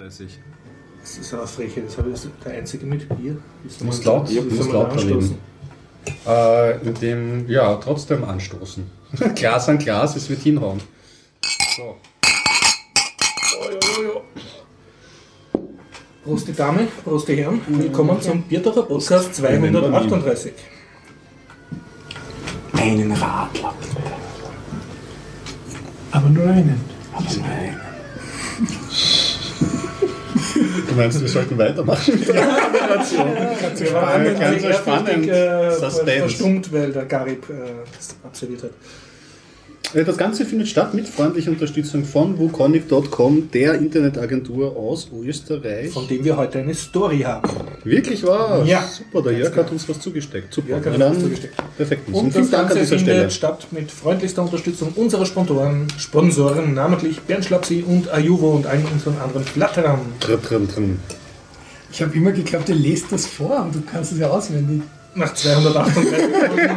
38. Das ist eine Freche, das habe ich der einzige mit Bier. Du musst laut, Wie musst da anstoßen? reden. Äh, in dem, ja, trotzdem anstoßen. Glas an Glas, es wird hinhauen. So. Prost die Dame, Prost die Herren. Willkommen zum Bierdacher Podcast 238. Einen Radler. Aber nur einen. Aber nein. Du meinst, wir sollten weitermachen? Wir waren Ja, ganz sehr spannend. fertig, äh, Suspense. verstummt, weil der Garib äh, das absolviert hat. Äh, Das Ganze findet statt mit freundlicher Unterstützung von wukonic.com, der Internetagentur aus Österreich. Von dem wir heute eine Story haben. Wirklich wahr? Ja. Super, der Jörg hat uns was zugesteckt. Super. Jörg hat uns zugesteckt. Perfekt. Und vielen das Dank an Ganze dieser findet Stelle. statt mit freundlichster Unterstützung unserer Sponsoren, Sponsoren, namentlich Bernd Schlapsi und Ayuvo und allen unseren anderen Flatterern. Drin, drin, drin. Ich habe immer geglaubt, ihr lest das vor und du kannst es ja auswendig. Nach 238 Folgen.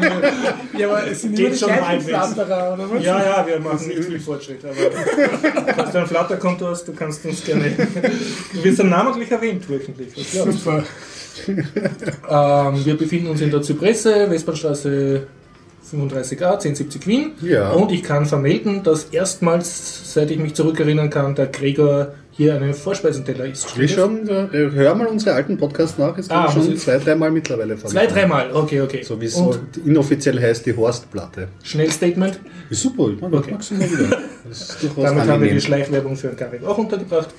Ja, aber es sind Geht schon halbwegs. Flatterer, oder was? Ja, ja, wir machen nicht viel Fortschritt. Aber falls du ein Flatterkonto hast, du kannst uns gerne. Du wirst dann namentlich erwähnt wöchentlich. Super. Ähm, wir befinden uns in der Zypresse, Westbahnstraße 35a, 1070 Wien. Ja. Und ich kann vermelden, dass erstmals, seit ich mich zurückerinnern kann, der Gregor hier einen Vorspeisenteller isst. Wie schon, äh, hör mal unsere alten Podcasts nach. Es gibt Ah, schon zwei, dreimal mittlerweile von. Zwei, dreimal, okay, okay. So wie es Und so inoffiziell heißt, die Horstplatte. Schnellstatement. Ist super, ich mag Okay. mag's immer wieder. Ist Damit haben wir angenehm. die Schleichwerbung für den Garib auch untergebracht.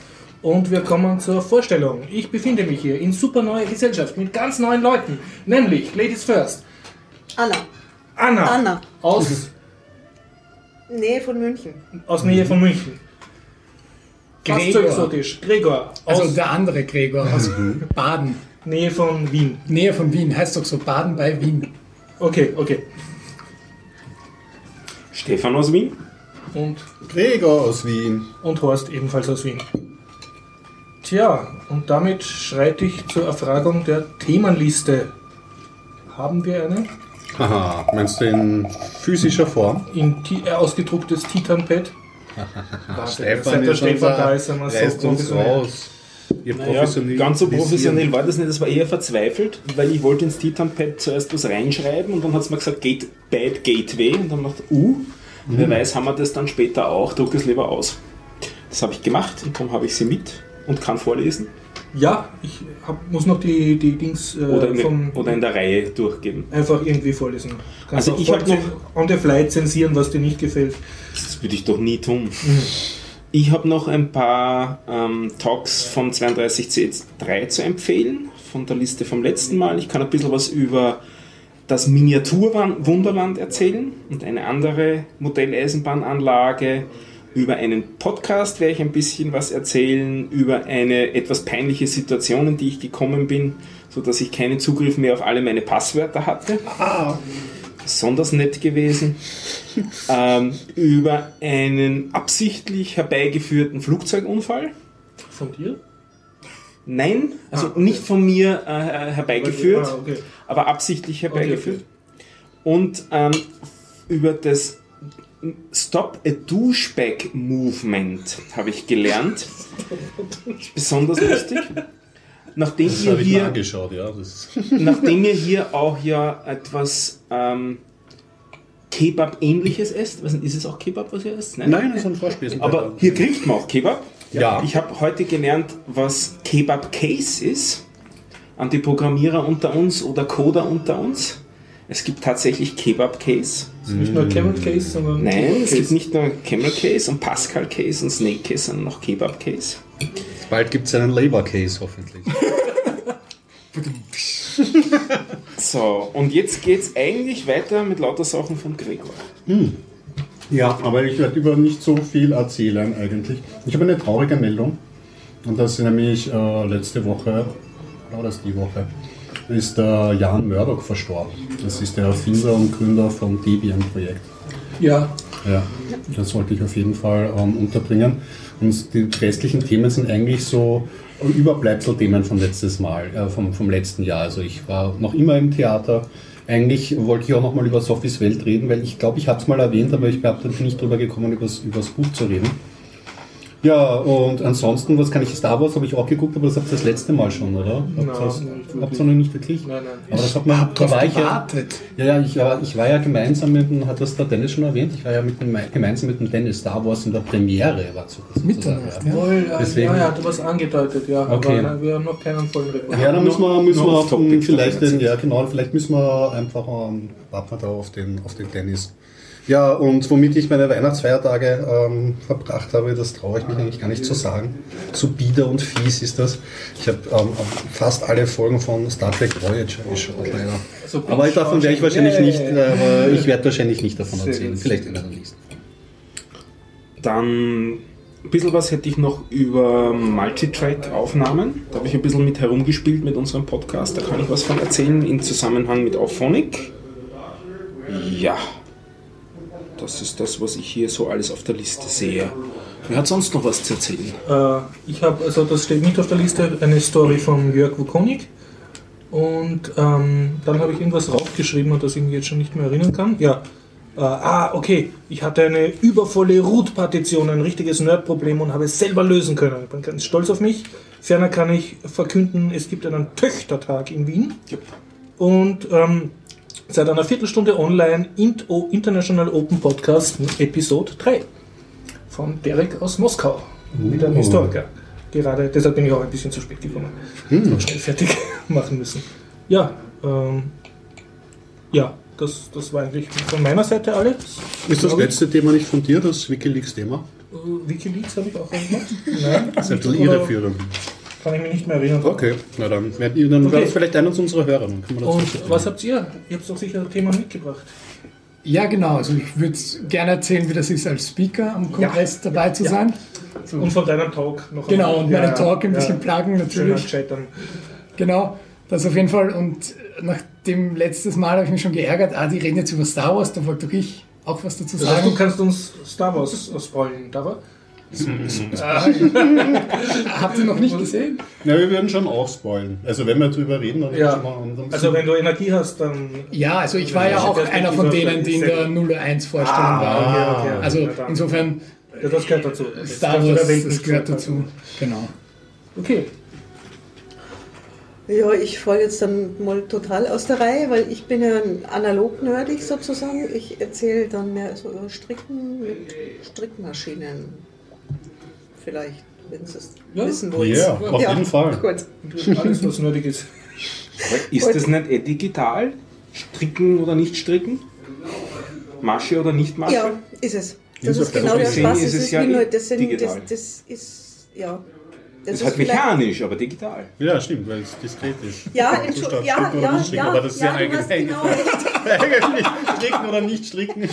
Und wir kommen zur Vorstellung. Ich befinde mich hier in super neuer Gesellschaft mit ganz neuen Leuten. Nämlich, Ladies First, Anna. Anna. Anna. Aus, Nähe von München. aus Nähe von München. Fast so Gregor. exotisch. Gregor. Aus Also der andere Gregor aus Baden. Nähe von Wien. Nähe von Wien. Heißt doch so Baden bei Wien. Okay, okay. Stefan aus Wien. Und, Gregor aus Wien. und Horst ebenfalls aus Wien. Tja, und damit schreite ich zur Erfragung der Themenliste. Haben wir eine? Haha, meinst du in physischer Form? In ti- äh, ausgedrucktes Titanpad? Stefan seit der ist Stefan da ist, wir so uns professionell. raus. Naja, ganz so professionell war das nicht, das war eher verzweifelt, weil ich wollte ins Titanpad zuerst was reinschreiben und dann hat es mir gesagt, Gate, Bad Gateway und dann dachte ich, uh, wer weiß, haben wir das dann später auch, druck es lieber aus. Das habe ich gemacht und darum habe ich sie mit und kann vorlesen Ja, ich hab, muss noch die, die Dings äh, oder in, vom, oder in der Reihe durchgeben. einfach irgendwie vorlesen. Kannst Also ich voll hab noch- on the fly zensieren, was dir nicht gefällt. Das würde ich doch nie tun. Ich habe noch ein paar ähm, Talks von 32C3 zu empfehlen, von der Liste vom letzten Mal. Ich kann ein bisschen was über das Miniaturwunderland erzählen und eine andere Modelleisenbahnanlage. Über einen Podcast werde ich ein bisschen was erzählen, über eine etwas peinliche Situation, in die ich gekommen bin, sodass ich keinen Zugriff mehr auf alle meine Passwörter hatte besonders nett gewesen, ähm, über einen absichtlich herbeigeführten Flugzeugunfall. Von dir? Nein, also Ah, okay. nicht von mir äh, herbeigeführt, Ah, okay. aber absichtlich herbeigeführt. Okay, Und ähm, über das Stop a Douchebag Movement habe ich gelernt. Besonders lustig. Nachdem Das ihr hier ja. Das Nachdem ihr hier auch ja etwas ähm, Kebab-ähnliches esst, was ist es auch Kebab, was ihr esst? Nein, das ist ein Vorspesen. Aber hier kriegt man auch Kebab. Ja. Ich habe heute gelernt, was Kebab-Case ist. An die Programmierer unter uns oder Coder unter uns. Es gibt tatsächlich Kebab-Case. Also nicht nur Camel Case, sondern Nein, es Case. gibt nicht nur Camel-Case und Pascal-Case und Snake-Case, sondern noch Kebab-Case. Bald gibt es einen Labor-Case, hoffentlich. So, und jetzt geht's eigentlich weiter mit lauter Sachen von Gregor. Ja, aber ich werde über nicht so viel erzählen eigentlich. Ich habe eine traurige Meldung. Und das ist nämlich äh, letzte Woche, oder das die Woche, ist der Jan Murdoch verstorben. Das ist der Erfinder und Gründer vom Debian-Projekt. Ja, Ja, das wollte ich auf jeden Fall ähm, unterbringen. Und die restlichen Themen sind eigentlich so Überbleibselthemen vom letztes Mal, äh, vom, vom letzten Jahr. Also ich war noch immer im Theater. Eigentlich wollte ich auch noch mal über Sophies Welt reden, weil ich glaube, ich habe es mal erwähnt, aber ich bin nicht drüber gekommen, über das Buch zu reden. Ja, und ansonsten, was kann ich Star Wars habe ich auch geguckt, aber das habt ihr das letzte Mal schon, oder? Habt ihr noch nicht wirklich? Nein, nein. Aber das hat man, da war ich ja, ja, ja, ich, war, ich war ja gemeinsam mit dem, hat das der Dennis schon erwähnt, ich war ja mit dem, gemeinsam mit dem Dennis Star Wars in der Premiere, war so Mitternacht, ja. Ja, Deswegen- ja, ja, du was angedeutet, ja. Okay. Aber wir haben noch keinen vollen Report. Ja, dann müssen wir, müssen wir auf den, vielleicht den, ja genau, vielleicht müssen wir einfach, ähm, warten wir da auf den, auf den Dennis. Ja, und womit ich meine Weihnachtsfeiertage ähm, verbracht habe, das traue ich mich eigentlich gar nicht zu sagen. So bieder und fies ist das. Ich habe ähm, fast alle Folgen von Star Trek Voyager geschaut, leider. Also Aber davon werde ich wahrscheinlich nicht, äh, ich werde wahrscheinlich nicht davon erzählen. Vielleicht in der nächsten. Dann ein bisschen was hätte ich noch über Multitrack-Aufnahmen. Da habe ich ein bisschen mit herumgespielt mit unserem Podcast. Da kann ich was von erzählen im Zusammenhang mit Auphonic. Ja, das ist das, was ich hier so alles auf der Liste sehe. Wer hat sonst noch was zu erzählen? Äh, ich habe, also das steht nicht auf der Liste, eine Story von Jörg Wukonik. Und ähm, dann habe ich irgendwas raufgeschrieben und das ich mich jetzt schon nicht mehr erinnern kann. Ja. Äh, ah, okay. Ich hatte eine übervolle Root-Partition, ein richtiges Nerd-Problem und habe es selber lösen können. Ich bin ganz stolz auf mich. Ferner kann ich verkünden, es gibt einen Töchtertag in Wien. Und ähm, seit einer Viertelstunde online Int o International Open Podcast Episode 3 von Derek aus Moskau. Wieder ein Historiker. Gerade deshalb bin ich auch ein bisschen zu spät gekommen. Noch schnell fertig machen müssen. Ja, ähm, ja, das, das war eigentlich von meiner Seite alles. Ist das letzte Thema nicht von dir, das Wikileaks-Thema? Äh, Wikileaks habe ich auch gemacht. Nein, Das ist ein bisschen irreführend. Kann ich mich nicht mehr erinnern. Okay, na dann, dann Okay. war das vielleicht einer unserer Hörer. Dann können wir das Und was habt ihr? Ihr habt doch sicher ein Thema mitgebracht. Ja, genau. Also ich würde gerne erzählen, wie das ist, als Speaker am Kongress dabei zu Ja. sein. So. Und von deinem Talk noch Genau, und meinen Talk ein bisschen plagen natürlich. Dann. Genau, das auf jeden Fall. Und nach dem letztes Mal habe ich mich schon geärgert, ah, die reden jetzt über Star Wars, da wollte doch ich auch was dazu Das heißt, du sagen. kannst uns Star Wars spoilen, Dara? Habt ihr noch nicht gesehen? Ja, wir würden schon auch spoilen. Also wenn wir drüber reden, dann Ja. schon mal Also wenn du Energie hast, dann... Ja, also ich war ja auch einer von denen, die in der 01-Vorstellung waren. Ah, okay, okay. Also insofern, Ja, das gehört dazu. Das Star der Wars, das gehört dazu. Genau. Okay. Ja, ich falle jetzt dann mal total aus der Reihe, weil ich bin ja ein analog-nerdig sozusagen. Ich erzähle dann mehr so über Stricken mit Strickmaschinen. Vielleicht, wenn Sie es Ja. wissen wollt. Ja, auf jeden Fall. Gut. Alles, was nötig ist. Ist das nicht eh digital? Stricken oder nicht stricken? Masche oder nicht Masche? Ja, ist es. Das Insofern ist genau der Spaß. ist Es ist ja eh nur, das, sind, das, das ist, ja. Das ist ist halt mechanisch, aber digital. Ja, stimmt, weil es diskret ist. Ja, Zustand, Entschuldigung, ja, ja, nicht stricken, ja, aber das ist ja, ja, genau. Eigentlich stricken oder nicht stricken.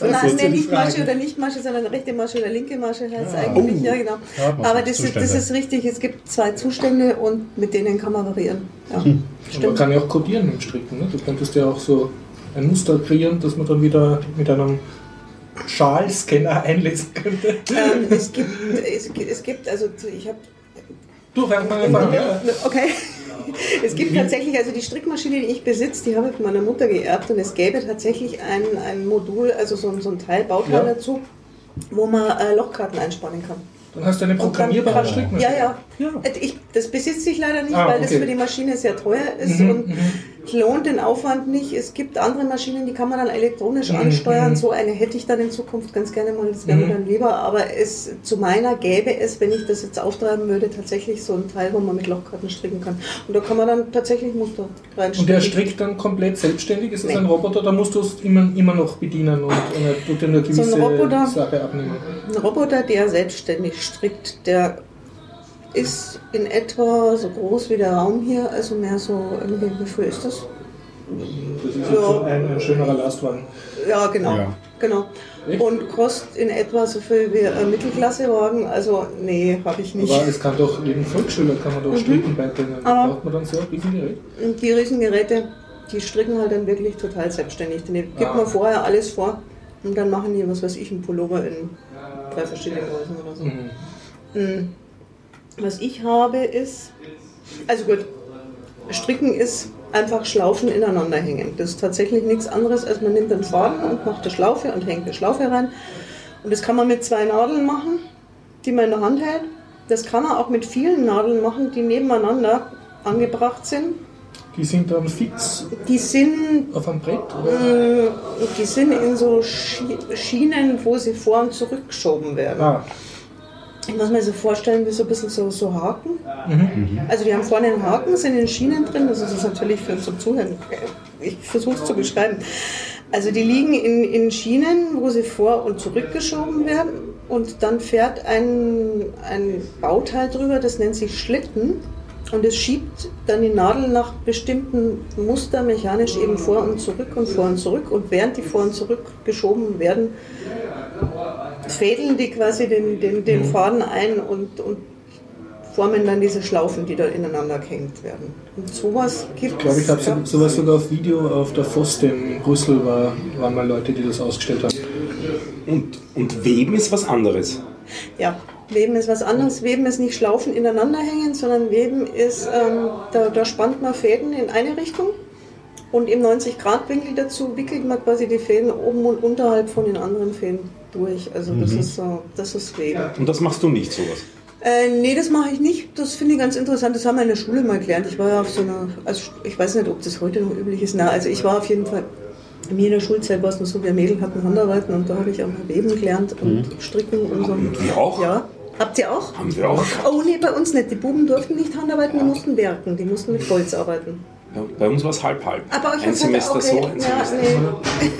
Nein, ist nee, nicht Frage. Masche oder nicht Masche, sondern rechte Masche oder linke Masche heißt es Ah. eigentlich. Oh. Ja, genau. Ja, man Aber das ist, das ist richtig, es gibt zwei Zustände und mit denen kann man variieren. Ja, Man stimmt. kann ja auch codieren im Stricken. Ne? Du könntest ja auch so ein Muster kreieren, das man dann wieder mit einem Schalscanner einlesen könnte. Ähm, es, gibt, es, gibt- es gibt, also ich habe Du, fang mal an. Ja. Okay. Es gibt tatsächlich, also die Strickmaschine, die ich besitze, die habe ich von meiner Mutter geerbt und es gäbe tatsächlich ein, ein Modul, also so, ein- so ein Teil, Bauteil Ja. dazu, wo man äh, Lochkarten einspannen kann. Dann hast du eine programmierbare kann- Strickmaschine. Ja, ja. Ja. Äh, Ich, das besitze ich leider nicht, Ah, weil das okay. für die Maschine sehr teuer ist Mhm, und mhm. Lohnt den Aufwand nicht. Es gibt andere Maschinen, die kann man dann elektronisch Mhm, ansteuern. mhm. So eine hätte ich dann in Zukunft ganz gerne mal, das wäre mir Mhm. dann lieber. Aber es, zu meiner gäbe es, wenn ich das jetzt auftreiben würde, tatsächlich so ein Teil, wo man mit Lochkarten stricken kann. Und da kann man dann tatsächlich Muster reinstricken. Und der strickt dann komplett selbstständig? Ist das Nee. ein Roboter? Da musst du es immer, immer noch bedienen und, und er tut dir eine So ein gewisse Roboter. Sache abnehmen. Ein Roboter, der selbstständig strickt, der ist in etwa so groß wie der Raum hier, also mehr so, irgendwie, wie viel ist das? Das ist Ja. so ein, ein schönerer Lastwagen. Ja, genau. Ja. genau. Echt? Und kostet in etwa so viel wie ein Mittelklassewagen. Also, nee, habe ich nicht. Aber es kann doch jeden Volksschüler kann man doch Stricken beibringen. Aber- braucht man dann so ein Riesengerät. Die Riesengeräte, die stricken halt dann wirklich total selbstständig. Den gibt Ah. man vorher alles vor und dann machen die, was weiß ich, einen Pullover in drei verschiedenen Größen oder so. Mhm. Mm. Was ich habe ist, also gut, Stricken ist einfach Schlaufen ineinander hängen. Das ist tatsächlich nichts anderes, als man nimmt den Faden und macht eine Schlaufe und hängt eine Schlaufe rein. Und das kann man mit zwei Nadeln machen. die man in der Hand hält. Das kann man auch mit vielen Nadeln machen, die nebeneinander angebracht sind. Die sind dann fix Die sind, auf einem Brett? Oder? äh, die sind in so Schi- Schienen, wo sie vor und zurück geschoben werden. Ah, Ich muss mir so vorstellen, wie so ein bisschen so, so Haken. Also die haben vorne einen Haken, sind in Schienen drin. Das ist natürlich für zum Zuhören. Ich versuche es zu beschreiben. Also die liegen in, in Schienen, wo sie vor und zurück geschoben werden. Und dann fährt ein, ein Bauteil drüber, das nennt sich Schlitten. Und es schiebt dann die Nadel nach bestimmten Muster mechanisch eben vor und zurück und vor und zurück. Und während die vor und zurück geschoben werden, fädeln die quasi den, den, den Faden ein und, und formen dann diese Schlaufen, die da ineinander gehängt werden. Und sowas gibt ich glaube, ich habe es. so, sowas sogar auf Video auf der FOSDEM in Brüssel, war, waren mal Leute, die das ausgestellt haben. Und, und Weben ist was anderes. Ja, Weben ist was anderes. Weben ist nicht Schlaufen ineinander hängen, sondern Weben ist, ähm, da, da spannt man Fäden in eine Richtung und im 90-Grad-Winkel dazu wickelt man quasi die Fäden oben und unterhalb von den anderen Fäden durch. Also das ist so, das ist Weben. Und das machst du nicht sowas. Äh, nee, das mache ich nicht. Das finde ich ganz interessant. Das haben wir in der Schule mal gelernt. Ich war ja auf so einer, also ich weiß nicht, ob das heute noch üblich ist. Na, also ich war auf jeden Fall, mir in der Schulzeit war es noch so, wir Mädel hatten Handarbeiten und da habe ich auch mal Weben gelernt und Stricken und so. Und wir auch? Ja. Habt ihr auch? Haben wir auch. Oh nee, bei uns nicht. Die Buben durften nicht Handarbeiten, die mussten werken. Die mussten mit Holz arbeiten. Ja, bei uns war es halb-halb. Aber ich Ein Semester so, ein ja, Semester nee.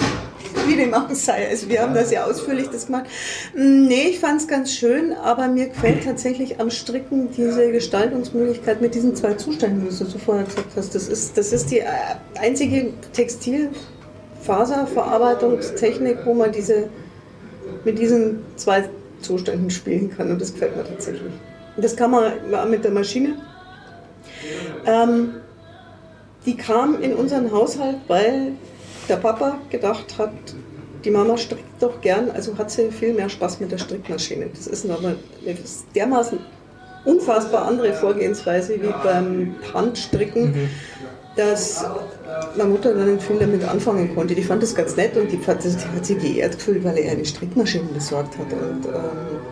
Wie dem sei. Also wir haben da sehr ausführlich das gemacht. Mm, Nee, ich fand es ganz schön, aber mir gefällt tatsächlich am Stricken diese Gestaltungsmöglichkeit mit diesen zwei Zuständen, wie du vorher gesagt hast. Das ist, das ist die äh, einzige Textilfaserverarbeitungstechnik, wo man diese mit diesen zwei Zuständen spielen kann und das gefällt mir tatsächlich. Das kann man mit der Maschine. Ähm, die kam in unseren Haushalt, weil der Papa gedacht hat, die Mama strickt doch gern, also hat sie viel mehr Spaß mit der Strickmaschine. Das ist aber eine dermaßen unfassbar andere Vorgehensweise wie beim Handstricken, dass meine Mutter dann nicht viel damit anfangen konnte. Die fand das ganz nett und die, die hat sich geehrt gefühlt, weil er eine Strickmaschine besorgt hat. Und ähm,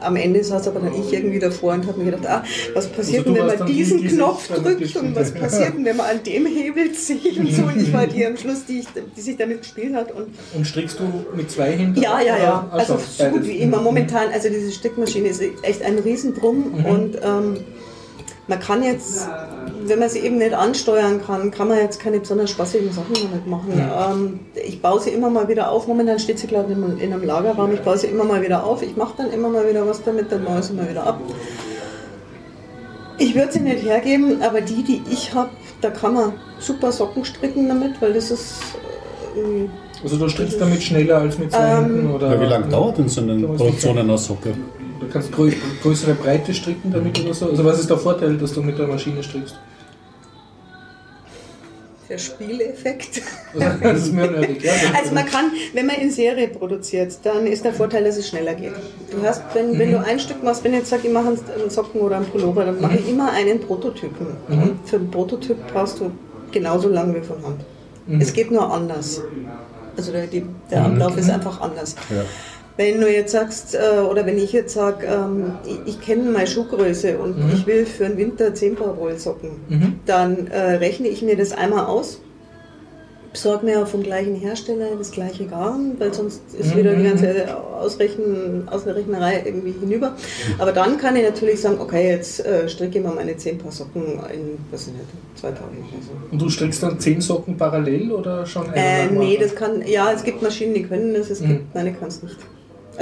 am Ende saß aber dann ich irgendwie davor und habe mir gedacht, ah, was passiert Also denn, wenn man die, diesen die Knopf drückt und was passiert denn, wenn man an dem Hebel zieht und so. Und ich war die am Schluss, die, ich, die sich damit gespielt hat. Und Und strickst du mit zwei Händen? ja, ja, ja. Oder? Also so gut wie immer. Momentan, also diese Strickmaschine ist echt ein Riesendrum und ähm, man kann jetzt, wenn man sie eben nicht ansteuern kann, kann man jetzt keine besonders spaßigen Sachen damit machen. Ähm, ich baue sie immer mal wieder auf. Momentan steht sie, glaube ich, in- in einem Lagerraum. Ich baue sie immer mal wieder auf. Ich mache dann immer mal wieder was damit, dann baue ich sie mal wieder ab. Ich würde sie nicht hergeben, aber die, die ich habe, da kann man super Socken stricken damit, weil das ist äh, Also du strickst damit schneller als mit zwei Ähm, Händen? Oder? Ja, wie lange dauert denn so eine Produktion einer Socke? Du kannst grö größere Breite stricken damit oder so. Also was ist der Vorteil, dass du mit der Maschine strickst? der Spieleffekt. Also, das ist mir nerdig, ja. Also man kann, wenn man in Serie produziert, dann ist der Vorteil, dass es schneller geht. Du hast, wenn, wenn du ein Stück machst, wenn ich jetzt sage, ich mache einen Socken oder einen Pullover, dann mache ich immer einen Prototypen. Und für einen Prototyp brauchst du genauso lange wie von Hand. Es geht nur anders. Also der, der Ablauf ist einfach anders. Ja. Wenn du jetzt sagst, äh, oder wenn ich jetzt sage, ähm, ich, ich kenne meine Schuhgröße und ich will für den Winter 10 Paar Wollsocken, dann äh, rechne ich mir das einmal aus, besorge mir vom gleichen Hersteller das gleiche Garn, weil sonst ist wieder die ganze Ausrechnen, Ausrechnerei irgendwie hinüber. Aber dann kann ich natürlich sagen, okay, jetzt äh, stricke ich mal meine 10 Paar Socken in, was ich nicht, zwei Tagen oder so. Und du strickst dann zehn Socken parallel oder schon eine Äh, nee, das kann, ja, es gibt Maschinen, die können das, es Mhm. gibt, meine kann es nicht.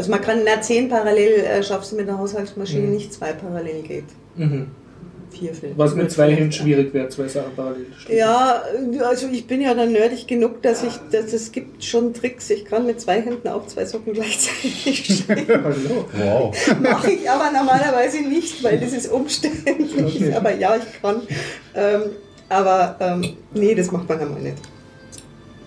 Also man kann, na, zehn parallel äh, schaffst du mit einer Haushaltsmaschine Mhm. nicht, zwei parallel geht. Mhm. Vier vielleicht. Was mit zwei Händen schwierig wäre, zwei Sachen parallel zu stricken. Ja, also ich bin ja dann nerdig genug, dass ich, dass es gibt schon Tricks. Ich kann mit zwei Händen auch zwei Socken gleichzeitig stricken. Hallo. Wow. Mache ich aber normalerweise nicht, weil das ist umständlich. Okay. Aber ja, ich kann. Ähm, aber ähm, nee, das macht man einmal nicht.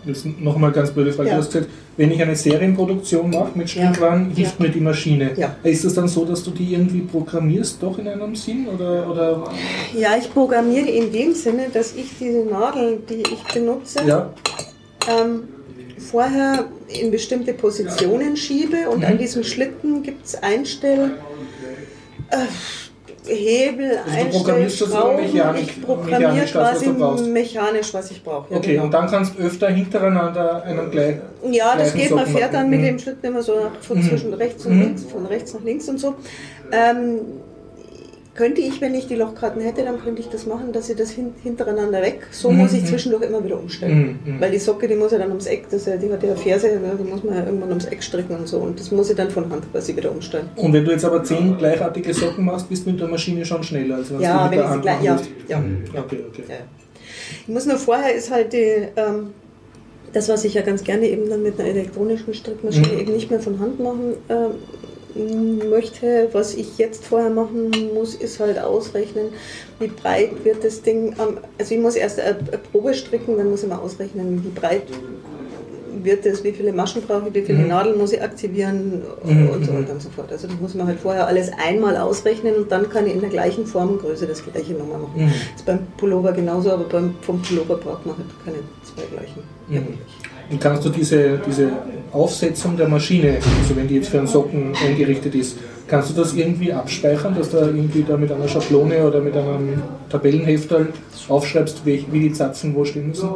Jetzt nochmal ganz blöde Frage. Ja. Du hast gesagt, wenn ich eine Serienproduktion mache mit Ja. Strickwaren, hilft Ja. mir die Maschine. Ja. Ist es dann so, dass du die irgendwie programmierst, doch in einem Sinn? Oder, oder Ja, ich programmiere in dem Sinne, dass ich diese Nadeln, die ich benutze, ja? ähm, vorher in bestimmte Positionen schiebe und an diesem Schlitten gibt es Hebel Also einstellen, mechanisch- ich programmiere mechanisch quasi mechanisch, was ich brauche. Ja, Okay, genau. und dann kannst du öfter hintereinander einen gleich. Ja, das geht. Man Socken fährt dann machen. mit Mhm. dem Schritt immer so von Mhm. zwischen rechts und Mhm. links, von rechts nach links und so. Ähm, könnte ich, wenn ich die Lochkarten hätte, dann könnte ich das machen, dass ich das hin, hintereinander weg. So Mhm. muss ich zwischendurch immer wieder umstellen. Mhm. Mhm. Weil die Socke, die muss ja dann ums Eck, das, ist ja- die hat ja Ferse, ja, die muss man ja irgendwann ums Eck stricken und so. Und das muss ich dann von Hand quasi wieder umstellen. Und wenn du jetzt aber zehn gleichartige Socken machst, bist du mit der Maschine schon schneller. Als wenn du Ja, mit wenn der Hand gleich, machen ja, musst. ja. Okay, okay. Ja. Ich muss nur vorher ist halt die, ähm, das, was ich ja ganz gerne eben dann mit einer elektronischen Strickmaschine Mhm. eben nicht mehr von Hand machen ähm, möchte. Was ich jetzt vorher machen muss, ist halt ausrechnen, wie breit wird das Ding. also ich muss erst eine, Probe stricken, dann muss ich mal ausrechnen, wie breit wird es, wie viele Maschen brauche ich, wie viele Mhm. Nadeln muss ich aktivieren Mhm, und so mhm. weiter und so fort. Also das muss man halt vorher alles einmal ausrechnen und dann kann ich in der gleichen Formgröße das gleiche nochmal machen. Mhm. ist beim Pullover genauso, aber beim, vom Pullover braucht man halt keine zwei gleichen. Mhm. Und kannst du diese, diese Aufsetzung der Maschine, also wenn die jetzt für einen Socken eingerichtet ist, kannst du das irgendwie abspeichern, dass du da irgendwie da mit einer Schablone oder mit einem Tabellenhefter aufschreibst, wie, wie die Zatzen wo stehen müssen?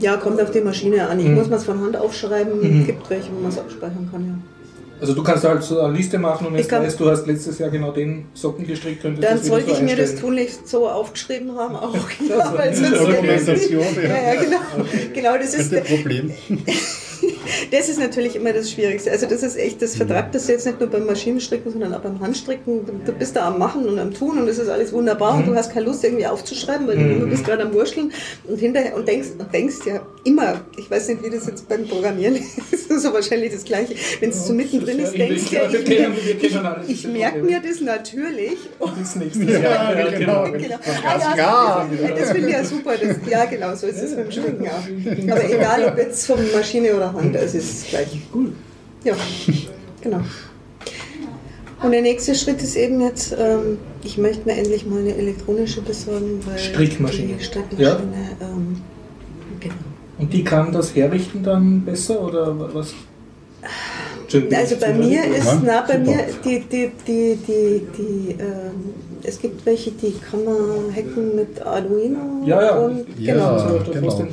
Ja, kommt auf die Maschine an. Ich Mhm. muss man es von Hand aufschreiben. Mhm. gibt welche, wo man es abspeichern kann, ja. Also du kannst halt so eine Liste machen und Ich jetzt kann- weißt, du hast letztes Jahr genau den Socken gestrickt, könntest Dann das sollte so ich mir das tunlichst so aufgeschrieben haben, auch. Ja, weil sonst Dokumentation, ja, ja, genau. genau das, Das ist, ein Problem. das ist natürlich immer das Schwierigste. Also das ist echt, das vertreibt das jetzt nicht nur beim Maschinenstricken, sondern auch beim Handstricken. Du, bist da am Machen und am Tun und das ist alles wunderbar und du hast keine Lust irgendwie aufzuschreiben, weil Mhm. du bist gerade am Wurschteln und hinterher und denkst, und denkst ja immer, ich weiß nicht, wie das jetzt beim Programmieren ist, das ist so wahrscheinlich das Gleiche. Wenn es so mittendrin ist, denkst du ja, ich, ich diese merke mir das natürlich Bis nächstes Jahr. Ja, genau. Genau. Ah. Ja, das finde ich ja super. Das, ja, genau, so ist es beim Stricken auch. Aber egal, ob jetzt von Maschine oder Hand, es ist gleich. Cool. Ja, genau. Und der nächste Schritt ist eben jetzt, ähm, ich möchte mir endlich mal eine elektronische besorgen, weil Strickmaschine. die Strickmaschine, ähm, genau. Und die kann das herrichten dann besser oder was? Also bei mir ist, Ja, na, bei super. mir, die, die, die, die, die, ähm, es gibt welche, die kann man hacken mit Arduino. Ja, ja. Und, Ja. genau. Da genau.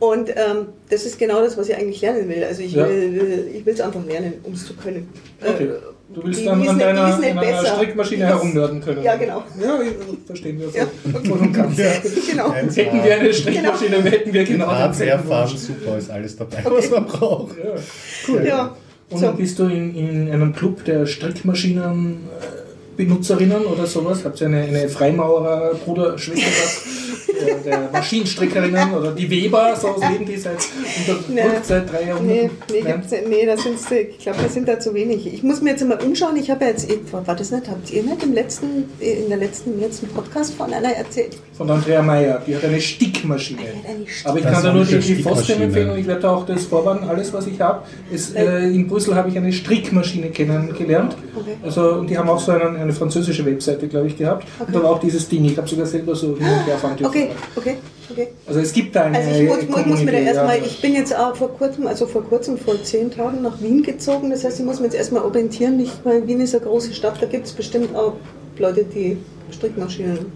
Und ähm, das ist genau das, was ich eigentlich lernen will. Also ich Ja. will ich will es einfach lernen, um es zu können. Okay. Äh, Du willst die- dann die an deiner, ist nicht in einer besser. Strickmaschine herumnörden können. Ja, genau. Ja, verstehen wir so. Ja, Voll und ganz. Genau. Hätten wir eine Strickmaschine, hätten wir genau Hardware denselben fahren, Wunsch. super, ist alles dabei, was man braucht. Ja, cool. Ja. Und So. bist du in, in einem Club der Strickmaschinen äh, oder sowas? Habt ihr eine, eine Freimaurer, Bruder, Schwester, der, der Maschinenstrickerinnen oder die Weber, so leben die seit, unterdrückt seit drei Nee, Jahrhunderten? nee, gibt's, nee da sind's, ich glaube, da sind da zu wenig. Ich muss mir jetzt mal umschauen. Ich habe ja jetzt, war das nicht, habt ihr nicht im letzten, in der letzten, im letzten Podcast von einer erzählt? Von Andrea Meyer, die hat eine Stickmaschine. Stick- Aber ich Das kann da nur die, die. Fostem empfehlen und ich werde da auch das vorwarnen, alles was ich habe. ist, Äh, in Brüssel habe ich eine Strickmaschine kennengelernt. Okay. Also, und die haben auch so einen, eine französische Webseite, glaube ich, gehabt. Und da war auch dieses Ding. Ich habe sogar selber so hin und her. Okay, okay, okay. Also es gibt da eine Also ich muss, muss, muss mir da erstmal, ja. ich bin jetzt auch vor kurzem, also vor kurzem, vor zehn Tagen nach Wien gezogen. Das heißt, ich muss mir jetzt erstmal orientieren, nicht, weil Wien ist eine große Stadt, da gibt es bestimmt auch Leute, die Strickmaschinen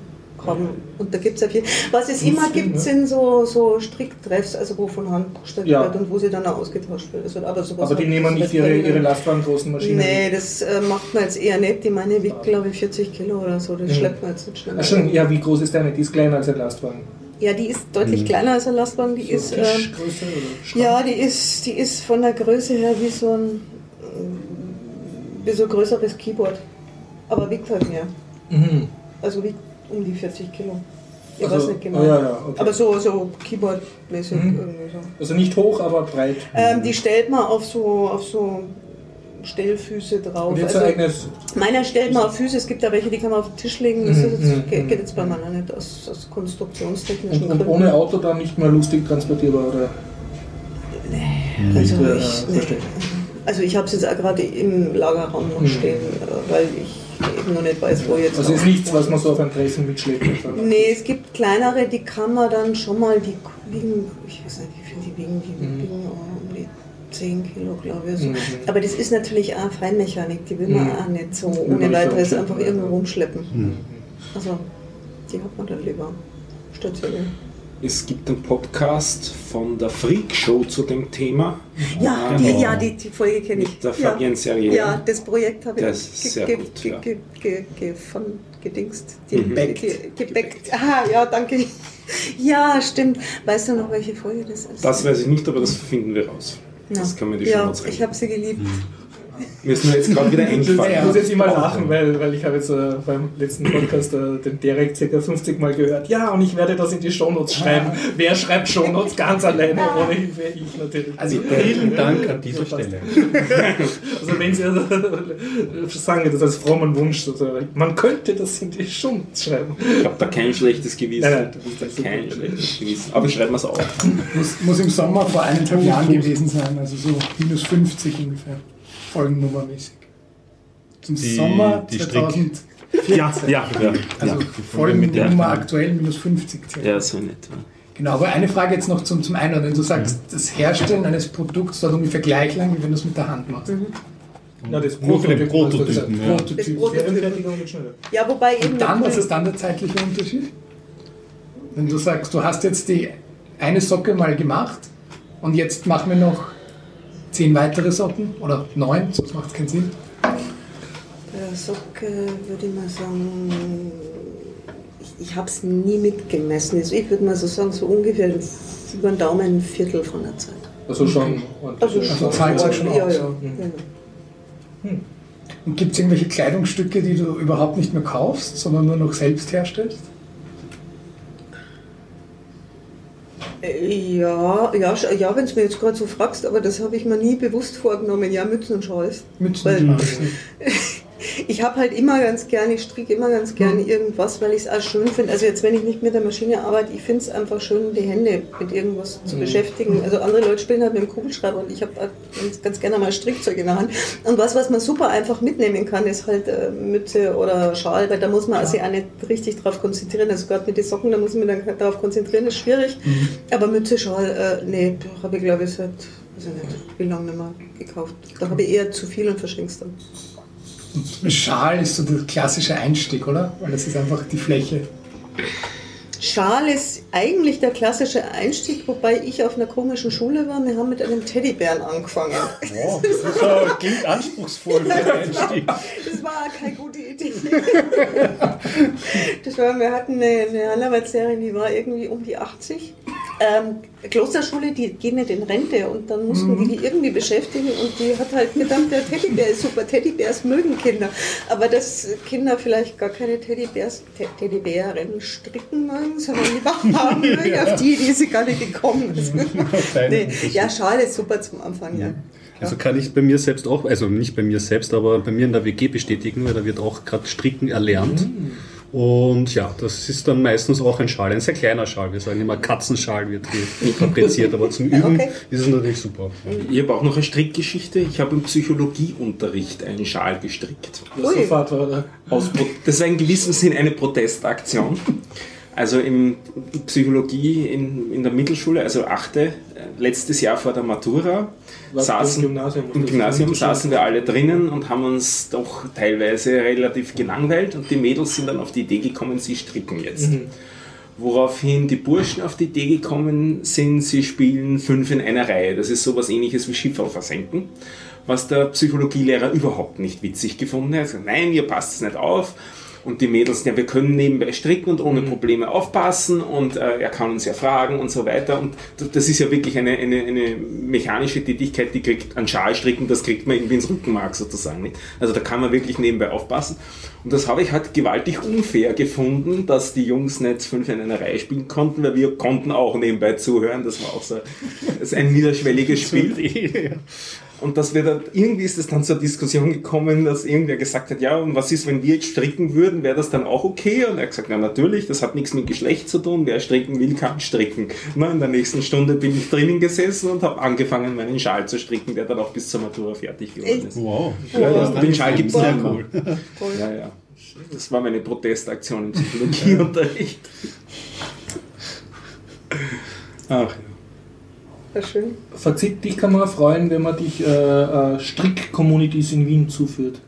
haben. Und da gibt es ja viel. Was es immer gibt, sind so, so Stricktreffs, also wo von Hand gestrickt Ja. wird und wo sie dann auch ausgetauscht wird. Also, aber Aber die nehmen nicht ihre, ihre lastwagengroßen Maschinen. Nee, das äh, macht man jetzt eher nicht. Die meine wiegt, glaube ich, 40 Kilo oder so. Das Mhm. schleppt man jetzt nicht schnell. Ach schon, ja, wie groß ist deine? Die ist kleiner als ein Lastwagen. Ja, die ist deutlich kleiner als ein Lastwagen. Die Mhm. So ist. Ähm, Tischgröße oder Schrank? Ja, die ist, die ist von der Größe her wie so ein, wie so ein größeres Keyboard. Aber wiegt halt mehr. Mhm. Also wiegt um die 40 Kilo. Ich Also- weiß nicht genau. oh ja, ja, okay. Aber so, so Keyboard-mäßig Mhm. irgendwie so. Also nicht hoch, aber breit. Ähm, die stellt man auf so, auf so Stellfüße drauf. Und jetzt Also, eigenes. meiner stellt man auf Füße, es gibt da welche, die kann man auf den Tisch legen. Das Mhm, ist jetzt, mhm, geht, mhm. geht jetzt bei meiner nicht aus, aus konstruktionstechnischen Und, und Gründen. ohne Auto dann nicht mehr lustig transportierbar, oder? Also Ja, ich, nee. verstehe. also ich habe es jetzt auch gerade im Lagerraum noch Mhm. stehen, äh, weil ich eben noch nicht weiß, wo jetzt. Also ist nichts, was man so auf ein Dressen mitschleppt. Nee, es gibt kleinere, die kann man dann schon mal, die wiegen, ich weiß nicht, wie viel die wiegen, die Mhm. wiegen um die 10 Kilo, glaube ich. So. Mhm. Aber das ist natürlich auch Feinmechanik, die will man Mhm. auch nicht so ohne weiteres einfach irgendwo rumschleppen. Hm. Also, die hat man dann lieber stationär. Es gibt einen Podcast von der Freak Show zu dem Thema. Ja, Ah, die, ja die, die Folge kenne ich. Der ja. Fabienne Serrier. Ja, das Projekt habe ich Das ist sehr ge- gut, ge- ja. ge- ge- ge- von gedingst. Die, Gebäckt. Die, gebäckt. Aha, ja, danke. Ja, stimmt. Weißt du noch, welche Folge das ist? Das weiß ich nicht, aber das finden wir raus. ja. Das kann man die Ja, Shownotes ich rein. habe sie geliebt. Mir ist nur jetzt gerade wieder Ich eingefallen. muss jetzt immer lachen, weil, weil ich habe jetzt äh, beim letzten Podcast äh, den Derek ca. 50 Mal gehört. Ja, und ich werde das in die Shownotes schreiben. Wer schreibt Shownotes ganz alleine? Ohne Hilfe, ich natürlich. Also, Vielen Dank an dieser. Stelle. Also wenn Sie äh, sagen, das als frommen Wunsch, sozusagen, man könnte das in die Shownotes schreiben. Ich habe da kein schlechtes Gewissen. Nein, nein, kein schlechtes Gewissen. Aber ich schreibe mir es auf. muss, muss im Sommer vor eineinhalb Jahren gewesen sein, also so minus 50 ungefähr, folgennummermäßig. Zum Die- Sommer die Strick- 2014. Ja, ja, ja. Also ja. Folgennummer aktuell minus 50. circa. ja so nett. Genau, aber eine Frage jetzt noch zum, zum Einordnen. Du sagst, das Herstellen eines Produkts dauert ungefähr gleich lang, wie wenn du es mit der Hand machst. Na, das Nur für den Prototyp, du Prototypen, ja. Das Prototyp. Prototyp. Ja, wobei eben. Und dann, was ist dann der zeitliche Unterschied? Wenn du sagst, du hast jetzt die eine Socke mal gemacht und jetzt machen wir noch zehn weitere Socken oder neun, sonst macht es keinen Sinn. Äh, Socke würde ich mal sagen, ich, ich habe es nie mitgemessen. Also ich würde mal so sagen, so ungefähr über den Daumen ein Viertel von der Zeit. Also schon. Also, Also zahlt sich schon ja, aus. ja, ja. Und gibt es irgendwelche Kleidungsstücke, die du überhaupt nicht mehr kaufst, sondern nur noch selbst herstellst? Ja, ja, sch- ja wenn du mir jetzt gerade so fragst, aber das habe ich mir nie bewusst vorgenommen. Ja, Mützen und Schals. Mützen und Ich habe halt immer ganz gerne, ich stricke immer ganz gerne irgendwas, weil ich es auch schön finde. Also jetzt, wenn ich nicht mit der Maschine arbeite, ich finde es einfach schön, die Hände mit irgendwas zu beschäftigen. Also andere Leute spielen halt mit dem Kugelschreiber und ich habe ganz, ganz gerne mal Strickzeug in der Hand. Und was, was man super einfach mitnehmen kann, ist halt äh, Mütze oder Schal, weil da muss man sich auch nicht richtig drauf konzentrieren. Also gerade mit den Socken, da muss man dann darauf konzentrieren, ist schwierig. Aber Mütze, Schal, äh, nee, habe ich glaube ich seit, weiß ich nicht, wie lange nicht mehr gekauft. Da habe ich eher zu viel und verschenke es dann. Schal ist so der klassische Einstieg, oder? Weil das ist einfach die Fläche. Schal ist eigentlich der klassische Einstieg, wobei ich auf einer komischen Schule war. Wir haben mit einem Teddybären angefangen. Wow, das äh, klingt anspruchsvoll für den Einstieg. Das war keine gute Idee. Das war, wir hatten eine, eine Handarbeitslehrerin, die war irgendwie um die 80. Ähm, Klosterschule, die gehen nicht in Rente und dann mussten die die irgendwie beschäftigen und die hat halt gedacht, der Teddybär ist super, Teddybärs mögen Kinder. Aber dass Kinder vielleicht gar keine Teddybärs, Te Teddybären stricken mögen, sondern lieber haben mögen, auf die ist sie gar nicht gekommen. Fein. nee, ja, Schal ist super zum Anfang, ja. Also kann ich bei mir selbst auch, also nicht bei mir selbst, aber bei mir in der WG bestätigen, weil da wird auch gerade Stricken erlernt. Und ja, das ist dann meistens auch ein Schal, ein sehr kleiner Schal. Wir sagen immer Katzenschal wird hier fabriziert, aber zum Üben Okay. ist es natürlich super. Ich habe auch noch eine Strickgeschichte. Ich habe im Psychologieunterricht einen Schal gestrickt. Das Ui. Aus das war in gewissem Sinn eine Protestaktion. Also in Psychologie in, in der Mittelschule, also achte, äh, letztes Jahr vor der Matura, Was saßen, im Gymnasium? im Gymnasium saßen wir alle drinnen und haben uns doch teilweise relativ gelangweilt und die Mädels sind dann auf die Idee gekommen, sie stricken jetzt. Woraufhin die Burschen auf die Idee gekommen sind, sie spielen fünf in einer Reihe. Das ist sowas ähnliches wie Schifferl versenken, was der Psychologielehrer überhaupt nicht witzig gefunden hat. Er hat gesagt, nein, ihr passt es nicht auf. Und die Mädels, ja, wir können nebenbei stricken und ohne Probleme aufpassen und äh, er kann uns ja fragen und so weiter. Und das ist ja wirklich eine, eine, eine mechanische Tätigkeit, die kriegt an Schal stricken, das kriegt man irgendwie ins Rückenmark sozusagen. Nicht? Also da kann man wirklich nebenbei aufpassen. Und das habe ich halt gewaltig unfair gefunden, dass die Jungs nicht fünf in einer Reihe spielen konnten, weil wir konnten auch nebenbei zuhören. Das war auch so das ist ein niederschwelliges Spiel. Und dass wir dann, irgendwie ist es dann zur Diskussion gekommen, dass irgendwer gesagt hat, ja, und was ist, wenn wir jetzt stricken würden, wäre das dann auch okay? Und er hat gesagt, na natürlich, das hat nichts mit Geschlecht zu tun, wer stricken will, kann stricken. Na, in der nächsten Stunde bin ich drinnen gesessen und habe angefangen, meinen Schal zu stricken, der dann auch bis zur Matura fertig geworden ist. Wow. Ja, ja, den Schal gibt's Sehr noch. cool. Ja, ja. Das war meine Protestaktion im Psychologieunterricht. Ach ja. Ja, schön. Fazit, dich kann man freuen, wenn man dich äh, äh, Strick-Communities in Wien zuführt.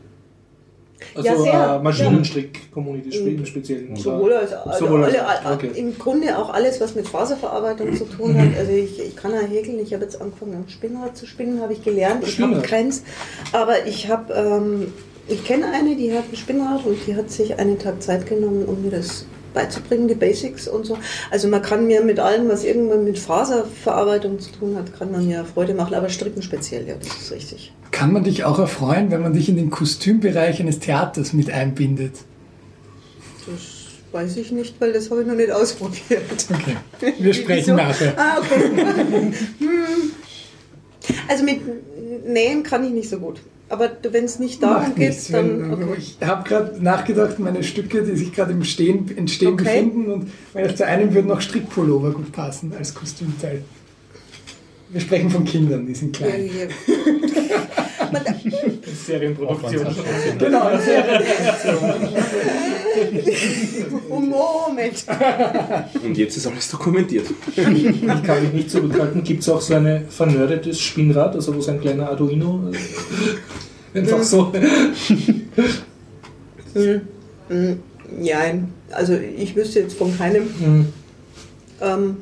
Also Ja, äh, Maschinenstrick-Communities spe- im Speziellen. Sowohl als, also Sowohl als- alle, alle, okay. im Grunde auch alles, was mit Faserverarbeitung zu tun hat. Also ich, ich kann ja häkeln, ich habe jetzt angefangen am Spinnrad zu spinnen, habe ich gelernt. Ich habe keins, aber ich habe, ähm, ich kenne eine, die hat ein Spinnrad und die hat sich einen Tag Zeit genommen, um mir das beizubringen, die Basics und so. Also man kann mir mit allem, was irgendwann mit Faserverarbeitung zu tun hat, kann man mir Freude machen, aber Stricken speziell, ja, das ist richtig. Kann man dich auch erfreuen, wenn man dich in den Kostümbereich eines Theaters mit einbindet? Das weiß ich nicht, weil das habe ich noch nicht ausprobiert. Okay, wir sprechen nachher. Ah, okay. Hm. also mit Nähen kann ich nicht so gut. Aber wenn es nicht darum geht, nichts. dann. Okay. Ich habe gerade nachgedacht, meine Stücke, die sich gerade im Stehen, Entstehen Okay. befinden und zu einem würde noch Strickpullover gut passen als Kostümteil. Wir sprechen von Kindern, die sind Ja, klein. ja. Man- Serienproduktion. Genau, Oh, Moment. Und jetzt ist alles dokumentiert. Ich kann mich nicht zurückhalten. Gibt es auch so ein vernördetes Spinnrad, also wo so ein kleiner Arduino äh, einfach so. Hm, hm, Nein, also ich wüsste jetzt von keinem. Hm. Ähm,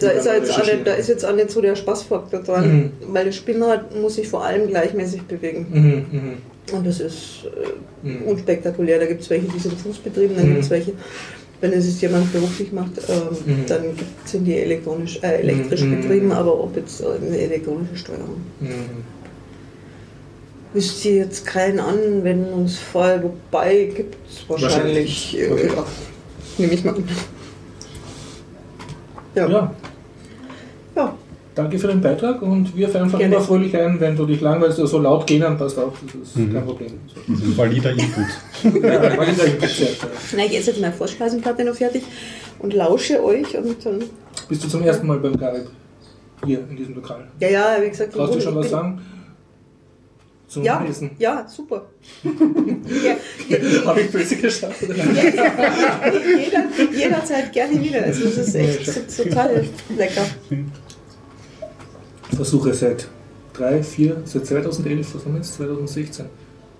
da, ist jetzt nicht, da ist jetzt auch nicht so der Spaßfaktor dran, weil das Spinnrad muss sich vor allem gleichmäßig bewegen. Mhm, mhm. Und das ist äh, Mhm. unspektakulär. Da gibt es welche, die sind fußbetrieben, dann Mhm. gibt es welche, wenn es jetzt jemand beruflich macht, ähm, Mhm. dann sind die elektronisch, äh, elektrisch Mhm. betrieben, aber ob jetzt äh, eine elektronische Steuerung. Mhm. Wüsste ich jetzt keinen Anwendungsfall, wobei gibt es wahrscheinlich. Wahrscheinlich. Okay. Äh, ja, nehme ich mal an. Ja, ja. Danke für den Beitrag und wir Gerne. immer fröhlich ein, wenn du dich langweilst oder so laut gehen, dann passt auf, das ist kein Problem. So. Valider Input. Ja, weil in der Konzert, ja. Na, ich esse jetzt meine Vorspeisenplatte noch fertig und lausche euch und dann. Bist du zum ersten Mal beim Garib? Hier in diesem Lokal. Ja, ja, wie gesagt, Brauchst du schon was sagen? Zum Ja, Essen. ja, super. Habe ich böse geschafft? Oder? jeder, jederzeit gerne wieder. Also das ist echt so, total lecker. Versuche seit drei, vier, seit 2011, was haben wir jetzt? 2016.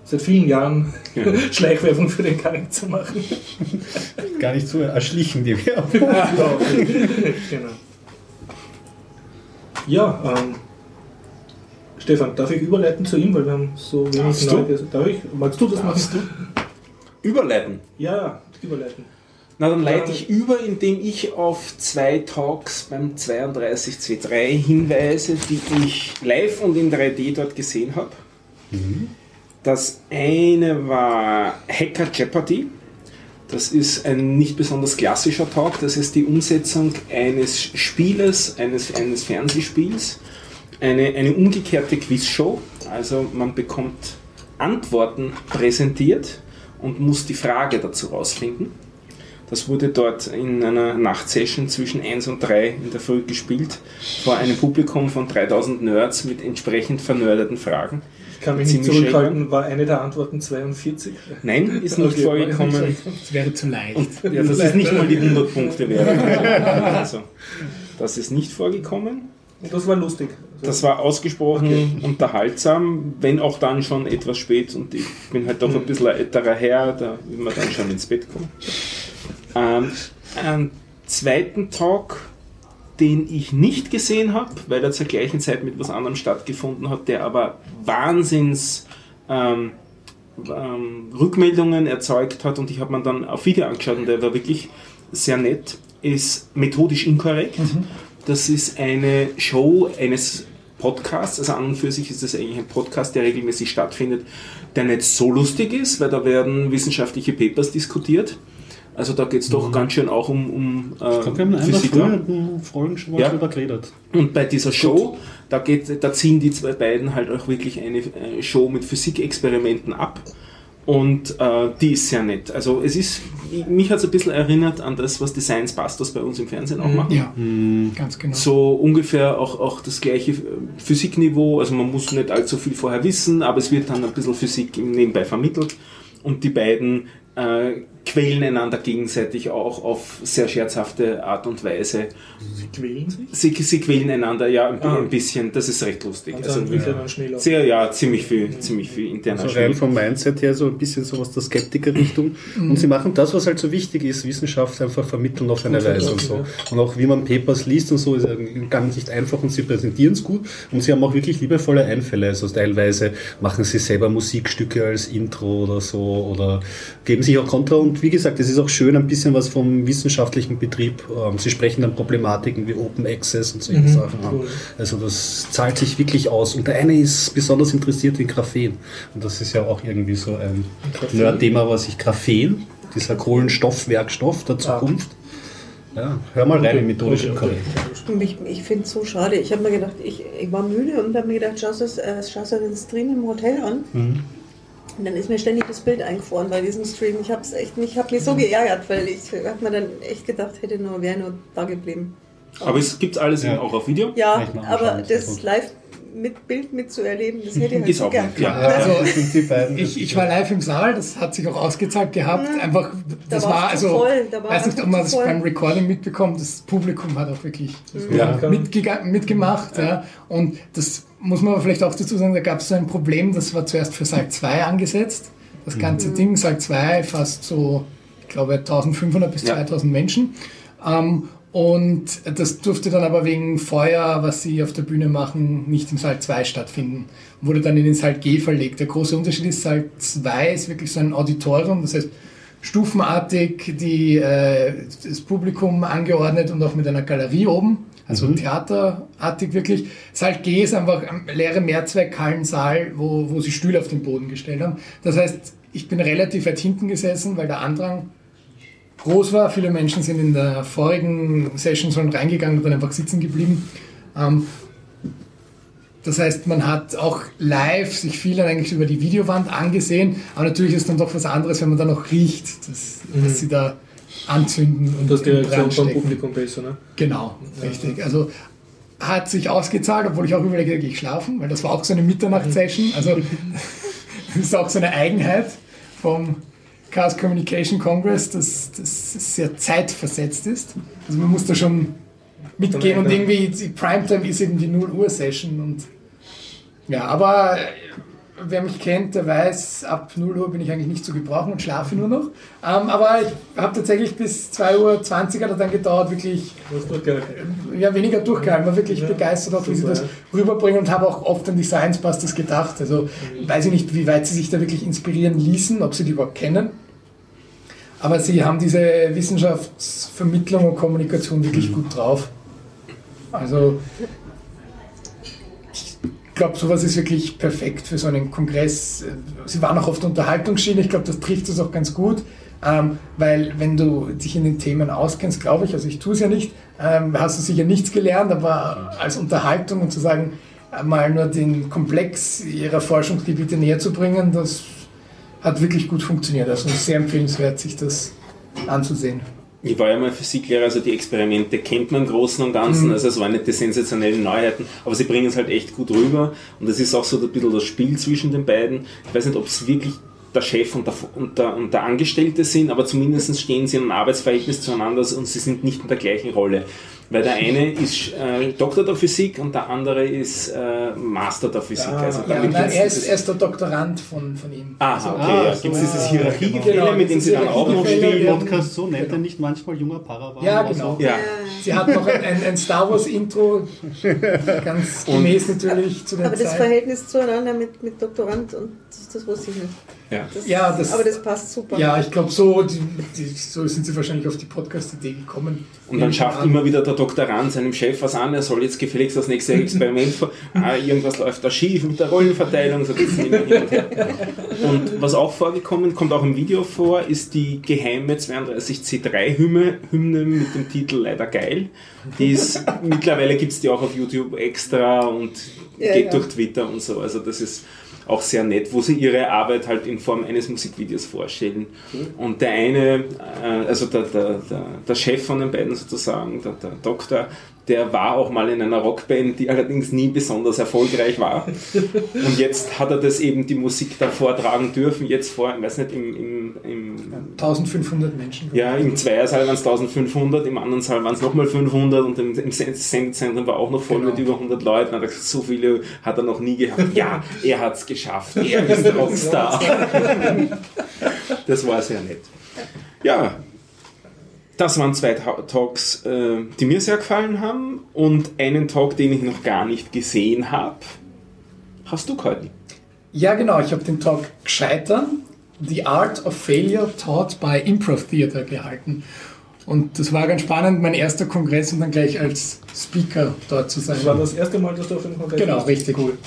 Seit vielen Jahren Schleichwerbung für den Karik zu machen. Gar nicht so erschlichen, die Werbung. Ja, okay. genau. Ja, ähm, Stefan, darf ich überleiten zu ihm, weil wir haben so wenig Darfst du? Darf ich? Magst du das Darfst machen? Überleiten. Ja, ja, überleiten. Na, dann leite ich über, indem ich auf zwei Talks beim 32C3 hinweise, die ich live und in 3D dort gesehen habe. Das eine war Hacker Jeopardy. Das ist ein nicht besonders klassischer Talk. Das ist die Umsetzung eines Spieles, eines, eines Fernsehspiels. Eine, eine umgekehrte Quizshow. Also man bekommt Antworten präsentiert und muss die Frage dazu rausfinden. Das wurde dort in einer Nachtsession zwischen 1 und 3 in der Früh gespielt, vor einem Publikum von 3000 Nerds mit entsprechend vernördeten Fragen. Ich kann mich nicht Ziemlich zurückhalten, war eine der Antworten 42? Nein, ist nicht Okay, vorgekommen. Das wäre zu leicht. Ja, das ist nicht mal die 100 Punkte wert. Also, das ist nicht vorgekommen. Und das war lustig. Also, Das war ausgesprochen unterhaltsam, wenn auch dann schon etwas spät und ich bin halt doch ein bisschen ein älterer Herr, da will man dann schon ins Bett kommen. Ähm, einen zweiten Talk, den ich nicht gesehen habe, weil er zur gleichen Zeit mit was anderem stattgefunden hat, der aber Wahnsinns ähm, ähm, Rückmeldungen erzeugt hat und ich habe mir dann auf Video angeschaut und der war wirklich sehr nett, ist methodisch inkorrekt. Das ist eine Show eines Podcasts, also an und für sich ist das eigentlich ein Podcast, der regelmäßig stattfindet, der nicht so lustig ist, weil da werden wissenschaftliche Papers diskutiert. Also da geht es doch ganz schön auch um, um äh, Ich glaube, wir haben einer Physiker. Folge schon mal Ja. drüber geredet. Und bei dieser Show, da, geht, da ziehen die zwei beiden halt auch wirklich eine äh, Show mit Physikexperimenten ab. Und äh, die ist sehr nett. Also es ist, mich hat es ein bisschen erinnert an das, was die Science Busters bei uns im Fernsehen auch machen. Ja, ganz genau. So ungefähr auch, auch das gleiche äh, Physikniveau. Also man muss nicht allzu viel vorher wissen, aber es wird dann ein bisschen Physik im nebenbei vermittelt. Und die beiden äh, quälen einander gegenseitig auch auf sehr scherzhafte Art und Weise. Sie quälen sich? Sie, sie quälen einander ja ein, Ah. ein bisschen, das ist recht lustig. Also, Also, dann schnell sehr, ja, ziemlich viel, ziemlich viel interner So rein vom Mindset her so ein bisschen so aus der Skeptiker-Richtung. Und sie machen das, was halt so wichtig ist, Wissenschaft einfach vermitteln auf eine Weise und so. Und auch wie man Papers liest und so, ist ja ganz nicht einfach und sie präsentieren es gut. Und sie haben auch wirklich liebevolle Einfälle. Also teilweise machen sie selber Musikstücke als Intro oder so oder geben sich auch Kontra. Und wie gesagt, es ist auch schön ein bisschen was vom wissenschaftlichen Betrieb. Ähm, Sie sprechen dann Problematiken wie Open Access und solche Mhm, Sachen an. cool. Also das zahlt sich wirklich aus. Und der eine ist besonders interessiert in Graphen. Und das ist ja auch irgendwie so ein? Nerd-Thema, was ich Graphen, dieser Kohlenstoffwerkstoff der Zukunft. Ja, hör mal rein in methodisch Okay. Ich, ich finde es so schade. Ich habe mir gedacht, ich, ich war müde und habe mir gedacht, schau dir äh, dir den Stream im Hotel an. Mhm. Und dann ist mir ständig das Bild eingefroren bei diesem Stream. Ich habe es echt, ich habe mich so geärgert, weil ich habe mir dann echt gedacht, hätte nur, wäre nur da geblieben. Aber es gibt alles Ja. eben auch auf Video. Ja, aber das live mit Bild mitzuerleben, das hätte ich halt so auch gern ja. gehabt. Also. Ich, ich war live im Saal, das hat sich auch ausgezahlt gehabt. Einfach, das Da war war's zu also, voll, da war weiß nicht, ob man das voll. beim Recording mitbekommt, das Publikum hat auch wirklich Ja. mitgemacht. Ja. Und das muss man aber vielleicht auch dazu sagen, da gab es so ein Problem, das war zuerst für Saal 2 angesetzt. Das ganze Ding, Saal 2, fast so, ich glaube, 1500 bis Ja. 2000 Menschen. Ähm, und das durfte dann aber wegen Feuer, was sie auf der Bühne machen, nicht im Saal 2 stattfinden. Wurde dann in den Saal G verlegt. Der große Unterschied ist, Saal 2 ist wirklich so ein Auditorium, das heißt stufenartig die, äh, das Publikum angeordnet und auch mit einer Galerie oben. Also theaterartig wirklich. Saal G ist einfach ein leere Mehrzweckhallensaal, wo, wo sie Stühle auf den Boden gestellt haben. Das heißt, ich bin relativ weit hinten gesessen, weil der Andrang groß war. Viele Menschen sind in der vorigen Session schon reingegangen und dann einfach sitzen geblieben. Ähm, das heißt, man hat auch live sich viel dann eigentlich über die Videowand angesehen, aber natürlich ist dann doch was anderes, wenn man dann noch riecht, dass, dass sie da anzünden und das die Reaktion vom. Publikum besser, ne? Genau, richtig. Also hat sich ausgezahlt, obwohl ich auch überlege, gehe ich schlafen, weil das war auch so eine Mitternachtssession. Also das ist auch so eine Eigenheit vom Chaos Communication Congress, dass das sehr zeitversetzt ist. Also man muss da schon mitgehen und irgendwie die Primetime ist eben die 0 Uhr Session und ja, aber äh, wer mich kennt, der weiß, ab 0 Uhr bin ich eigentlich nicht zu gebrauchen und schlafe nur noch. Ähm, aber ich habe tatsächlich bis 2 Uhr 20 hat er dann gedauert, wirklich durchgehalten. ja, weniger durchgehalten, war wirklich Ja, begeistert, auch wie sie super, das rüberbringen und habe auch oft an die Science Busters gedacht. Also weiß ich nicht, wie weit sie sich da wirklich inspirieren ließen, ob sie die überhaupt kennen. Aber sie haben diese Wissenschaftsvermittlung und Kommunikation wirklich gut drauf. Also ich glaube, sowas ist wirklich perfekt für so einen Kongress. Sie waren auch auf der Unterhaltungsschiene, ich glaube, das trifft es auch ganz gut. Ähm, weil wenn du dich in den Themen auskennst, glaube ich, also ich tue es ja nicht, ähm, hast du sicher nichts gelernt, aber als Unterhaltung und zu sagen, mal nur den Komplex ihrer Forschungsgebiete näher zu bringen, das hat wirklich gut funktioniert. Also sehr empfehlenswert, sich das anzusehen. Ich war ja mal Physiklehrer, also die Experimente kennt man im Großen und Ganzen, also es waren nicht die sensationellen Neuheiten, aber sie bringen es halt echt gut rüber und das ist auch so ein bisschen das Spiel zwischen den beiden. Ich weiß nicht, ob es wirklich der Chef und der, und, der, und der Angestellte sind, aber zumindest stehen sie in einem Arbeitsverhältnis zueinander und sie sind nicht in der gleichen Rolle. Weil der eine ist äh, Doktor der Physik und der andere ist äh, Master der Physik. also Ja, nein, er, ist, er ist der Doktorand von, von ihm. Aha, Also, okay, Ah, ja. Gibt es dieses ja, Hierarchiegefälle, genau. mit dem sie dann auch noch spielen? ja. Podcast so nennt er nicht manchmal junger Paravan. Ja, genau. Ja. Sie hat noch ein, ein, ein Star Wars Intro, ganz gemäß natürlich zu der Aber das Zeit. Verhältnis zueinander mit, mit Doktorand und das, das wusste ich nicht. Ja. Das, Ja, das- aber das passt super. Ja, ich glaube, so, die, die, so sind sie wahrscheinlich auf die Podcast-Idee gekommen. Und dann schafft immer wieder der Doktorand seinem Chef was an, er soll jetzt gefälligst das nächste Experiment, vor- ah, irgendwas läuft da schief mit der Rollenverteilung, so geht's immer hin und her. Und was auch vorgekommen, kommt auch im Video vor, ist die geheime 32C3-Hymne Hymne mit dem Titel Leider geil. Die ist, mittlerweile gibt es die auch auf YouTube extra und Ja, geht ja. durch Twitter und so, also das ist auch sehr nett, wo sie ihre Arbeit halt in Form eines Musikvideos vorstellen. Und der eine, äh, also der, der, der, der Chef von den beiden sozusagen, der, der Doktor, Der war auch mal in einer Rockband, die allerdings nie besonders erfolgreich war. Und jetzt hat er das eben die Musik da vortragen dürfen, jetzt vor, ich weiß nicht, im, im, im 1500 Menschen. ja, im Zweiersaal waren es 1500, im anderen Saal waren es nochmal 500 und im, im Sendezentrum war auch noch voll Genau. mit über 100 Leuten. Hat gesagt, so viele hat er noch nie gehabt. Ja, er hat es geschafft. Er ist Rockstar. das war sehr nett. Ja, das waren zwei Ta- Talks, äh, die mir sehr gefallen haben und einen Talk, den ich noch gar nicht gesehen habe. Hast du gehalten? Ja, genau. Ich habe den Talk Gescheitern, The Art of Failure Taught by Improv Theater gehalten. Und das war ganz spannend, mein erster Kongress und dann gleich als Speaker dort zu sein. Das war das erste Mal, dass du auf dem Kongress Genau, warst. richtig. Cool.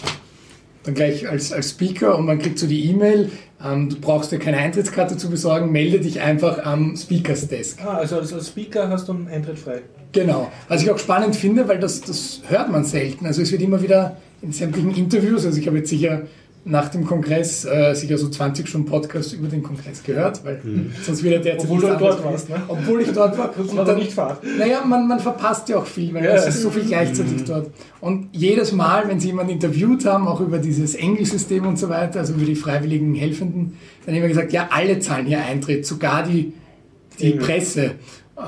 Dann gleich als, als Speaker und man kriegt so die E-Mail, ähm, du brauchst dir keine Eintrittskarte zu besorgen, melde dich einfach am Speakers Desk. Ah, also als Speaker hast du einen Eintritt frei. Genau. Was ich auch spannend finde, weil das, das hört man selten. Also es wird immer wieder in sämtlichen Interviews, also ich habe jetzt sicher nach dem Kongress äh, sicher so 20 Stunden Podcast über den Kongress gehört, weil sonst wieder derzeit Obwohl du dort warst, ne? Obwohl ich dort war. War doch nicht Fahrt. Naja, man, man verpasst ja auch viel, weil Ja. es ist so viel gleichzeitig dort. Und jedes Mal, wenn sie jemanden interviewt haben, auch über dieses Englischsystem und so weiter, also über die freiwilligen Helfenden, dann immer gesagt, ja, alle zahlen hier Eintritt, sogar die, die Engel. Presse.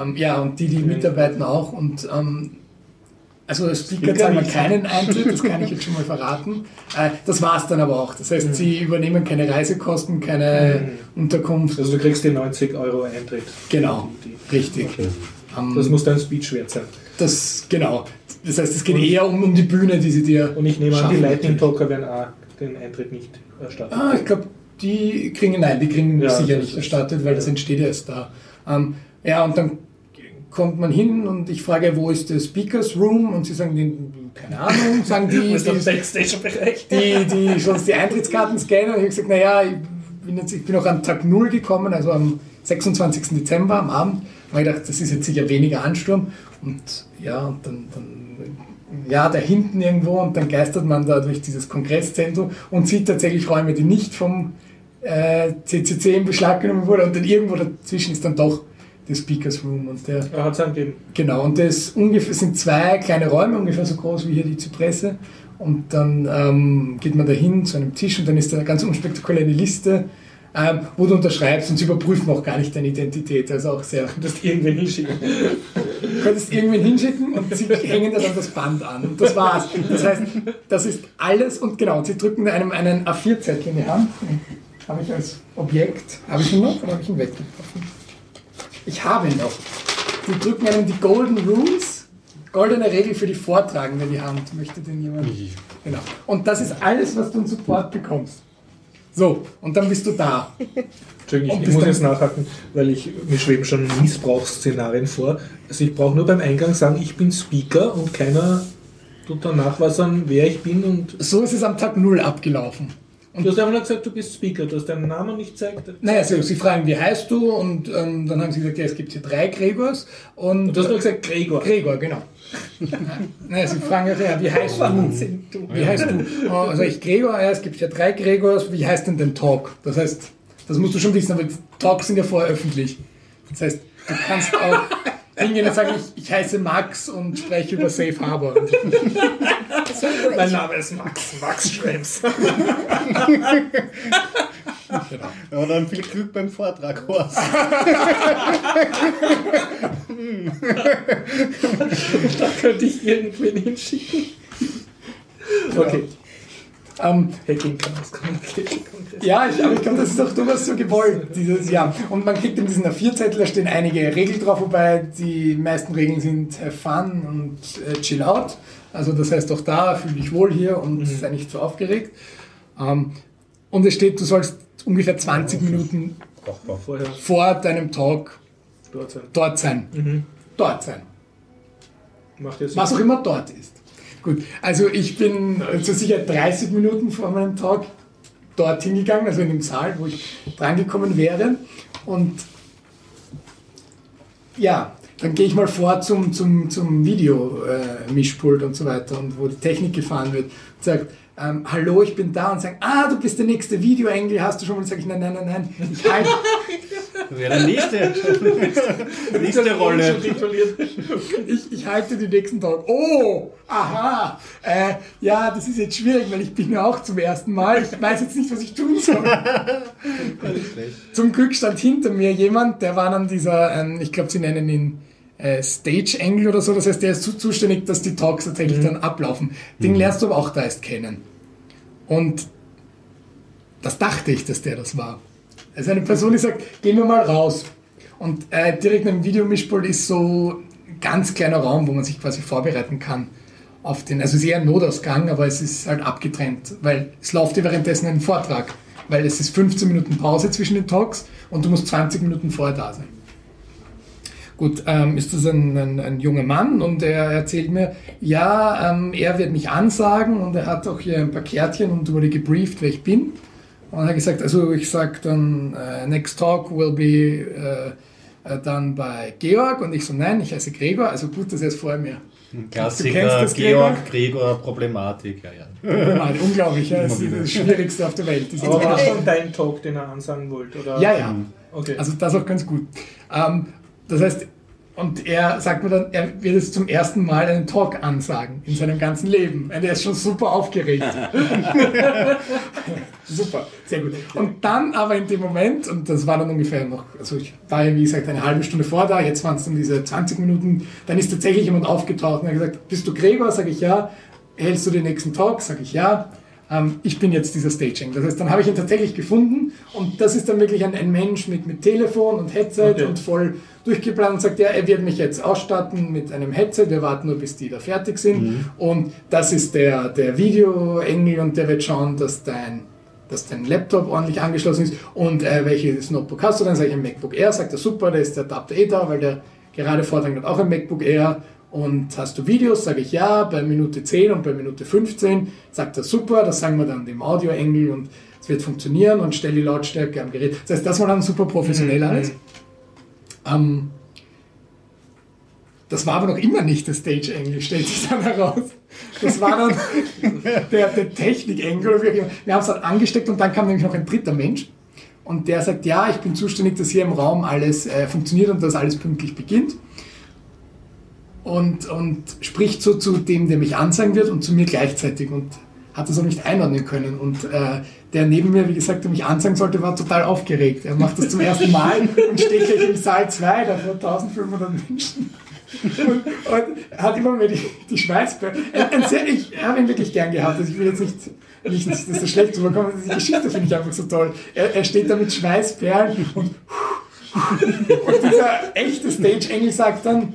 Ähm, ja, und die, die mitarbeiten auch. Und ähm, also als Speaker man nicht. keinen Eintritt, das kann ich jetzt schon mal verraten. Äh, das war es dann aber auch. Das Mhm. heißt, sie übernehmen keine Reisekosten, keine Unterkunft. Also du kriegst die 90 Euro Eintritt. Genau, richtig. Ähm, Das muss dein Speech wert sein. Das, genau. Das heißt, es geht eher um, um die Bühne, die sie dir. Und ich nehme an, die. Lightning Talker werden auch den Eintritt nicht erstattet. Ah, ich glaube, die kriegen, nein, die kriegen Ja, sicher das nicht erstattet, weil das ja. entsteht erst da. Ähm, ja, und dann kommt man hin und ich frage, wo ist der Speakers Room? Und sie sagen, keine Ahnung, sagen die, ist die, Backstage-Bereich? die, die schon die Eintrittskarten scannen. Und ich habe gesagt, naja, ich bin, jetzt, ich bin auch am Tag Null gekommen, also am 26. Dezember am Abend. Da habe ich gedacht, das ist jetzt sicher weniger Ansturm. Und ja, und dann, dann ja, da hinten irgendwo und dann geistert man da durch dieses Kongresszentrum und sieht tatsächlich Räume, die nicht vom äh, CCC in Beschlag genommen wurden. Und dann irgendwo dazwischen ist dann doch der Speakers Room und der Er hat es angegeben. Genau, und das ungefähr sind zwei kleine Räume, ungefähr so groß wie hier die Zypresse. Und dann ähm, geht man da hin zu einem Tisch und dann ist da ganz unspektakulär eine Liste, ähm, wo du unterschreibst und sie überprüfen auch gar nicht deine Identität. Also auch sehr. Du musst irgendwen hinschicken. Du könntest irgendwen hinschicken und sie hängen dann das Band an. Und das war's. Das heißt, das ist alles und genau, sie drücken einem einen A4-Zettel in die Hand. Habe ich als Objekt, habe ich ihn noch oder habe ich ihn weggeworfen? Ich habe ihn noch. Die drücken einem die Golden Rules, goldene Regel für die Vortragende in die Hand. Möchte denn jemand? Genau. Und das ist alles, was du in Support bekommst. So, und dann bist du da. Entschuldigung, ich, ich muss jetzt nachhaken, weil ich, mir schweben schon Missbrauchsszenarien vor. Also ich brauche nur beim Eingang sagen, ich bin Speaker und keiner tut danach was an, wer ich bin und So ist es am Tag Null abgelaufen. Du hast einfach nur gesagt, du bist Speaker, du hast deinen Namen nicht gezeigt. Naja, sie, sie fragen, wie heißt du? Und ähm, dann haben sie gesagt, ja, es gibt hier drei Gregors. Und, Du hast nur gesagt, Gregor. Gregor, genau. naja, sie fragen ja, ja, wie heißt du? Wahnsinn, du. Wie heißt du? Oh, Also ich Gregor, ja, es gibt ja drei Gregors. Wie heißt denn dein Talk? Das heißt, das musst du schon wissen, aber Talks sind ja vorher öffentlich. Das heißt, du kannst auch hingehen und sagen, ich, ich heiße Max und spreche über Safe Harbor. Mein Name ist Max, Max Schrems. Ja, dann viel Glück beim Vortrag, Horst. da könnte ich irgendwen hinschicken. Okay. Ähm, Hacking Chaos Communication Congress. Ja, ich, aber ich glaube, das ist auch durchaus so gewollt, dieses Jahr. Und man kriegt in diesen A4-Zettel, da stehen einige Regeln drauf, wobei die meisten Regeln sind have fun und äh, chill out. Also das heißt, auch da fühle ich wohl hier und sei nicht so aufgeregt. Ähm, und es steht, du sollst ungefähr 20 Minuten Vorher vor deinem Talk dort sein. dort sein. Dort sein. Macht Was auch immer dort ist. Gut, also ich bin äh, zur Sicherheit 30 Minuten vor meinem Talk dorthin gegangen, also in dem Saal, wo ich drangekommen wäre. Und ja, dann gehe ich mal vor zum, zum, zum Video-Mischpult und so weiter und wo die Technik gefahren wird und sagt, ähm, hallo, ich bin da und sagen, ah, du bist der nächste Videoengel, hast du schon mal? Und sage ich, nein, nein, nein, nein, ich halte Wäre der nächste, nächste Rolle. Ich, ich halte den nächsten Tag. Oh, aha. Äh, ja, das ist jetzt schwierig, weil ich bin ja auch zum ersten Mal. Ich weiß jetzt nicht, was ich tun soll. Zum Glück stand hinter mir jemand, der war dann dieser, ähm, ich glaube, sie nennen ihn äh, Stage Angle oder so. Das heißt, der ist zu, zuständig, dass die Talks tatsächlich dann ablaufen. Den lernst du aber auch da erst kennen. Und das dachte ich, dass der das war. Also eine Person, die sagt, gehen wir mal raus. Und äh, direkt neben dem Videomischpult ist so ein ganz kleiner Raum, wo man sich quasi vorbereiten kann auf den, also es ist eher ein Notausgang, aber es ist halt abgetrennt, weil es läuft ja währenddessen ein Vortrag, weil es ist 15 Minuten Pause zwischen den Talks und du musst 20 Minuten vorher da sein. Gut, ähm, ist das ein, ein, ein junger Mann und er erzählt mir, ja, ähm, er wird mich ansagen und er hat auch hier ein paar Kärtchen und wurde gebrieft, wer ich bin. Und er hat gesagt, also ich sage dann, äh, next talk will be äh, äh, dann bei Georg und ich so, nein, ich heiße Gregor, also gut, dass er es vorher mir. Du kennst Klassiker? Georg, Gregor, Problematik. Ja, ja. Nein, unglaublich, ja, das ist das Schwierigste auf der Welt. Das Aber war dann dein Talk, den er ansagen wollte? Oder? ja, ja. Okay. Also das auch ganz gut. Ähm, das heißt, und er sagt mir dann, er wird jetzt zum ersten Mal einen Talk ansagen in seinem ganzen Leben. Und er ist schon super aufgeregt. super, sehr gut. Und dann aber in dem Moment, und das war dann ungefähr noch, also ich war ja wie gesagt eine halbe Stunde vor da, jetzt waren es dann diese 20 Minuten, dann ist tatsächlich jemand aufgetaucht und hat gesagt, bist du Gregor? Sag ich ja. Hältst du den nächsten Talk? Sag ich ja. Ähm, ich bin jetzt dieser Staging. Das heißt, dann habe ich ihn tatsächlich gefunden und das ist dann wirklich ein, ein Mensch mit, mit Telefon und Headset Okay. und voll durchgeplant und sagt, ja, er wird mich jetzt ausstatten mit einem Headset, wir warten nur, bis die da fertig sind und das ist der, der Videoengel und der wird schauen, dass dein, dass dein Laptop ordentlich angeschlossen ist und äh, welches Notebook hast du dann? Sag ich ein MacBook Air, sagt er super, da ist der Adapter eh da, weil der gerade Vortrag hat auch ein MacBook Air und hast du Videos, sage ich ja, bei Minute 10 und bei Minute 15 sagt er super, das sagen wir dann dem Audioengel und es wird funktionieren und stell die Lautstärke am Gerät. Das heißt, das war dann super professionell alles. Ähm, das war aber noch immer nicht der Stage-Engel, stellt sich dann heraus. Das war dann der, der Technik-Engel oder wie auch immer. Wir haben es dann angesteckt und dann kam nämlich noch ein dritter Mensch. Und der sagt, ja, ich bin zuständig, dass hier im Raum alles äh, funktioniert und dass alles pünktlich beginnt. Und, und spricht so zu dem, der mich anzeigen wird und zu mir gleichzeitig und hat das auch nicht einordnen können. Und äh, der neben mir, wie gesagt, der mich anzeigen sollte, war total aufgeregt. Er macht das zum ersten Mal und steht gleich im Saal 2, da vor 1500 Menschen. Und, hat immer mehr die, die ein sehr, ich habe ihn wirklich gern gehabt. Also ich will jetzt nicht, nicht dass das so schlecht rüberkommt. Die Geschichte finde ich einfach so toll. Er, er steht da mit Schweißperlen und, und dieser echte Stage-Engel sagt dann,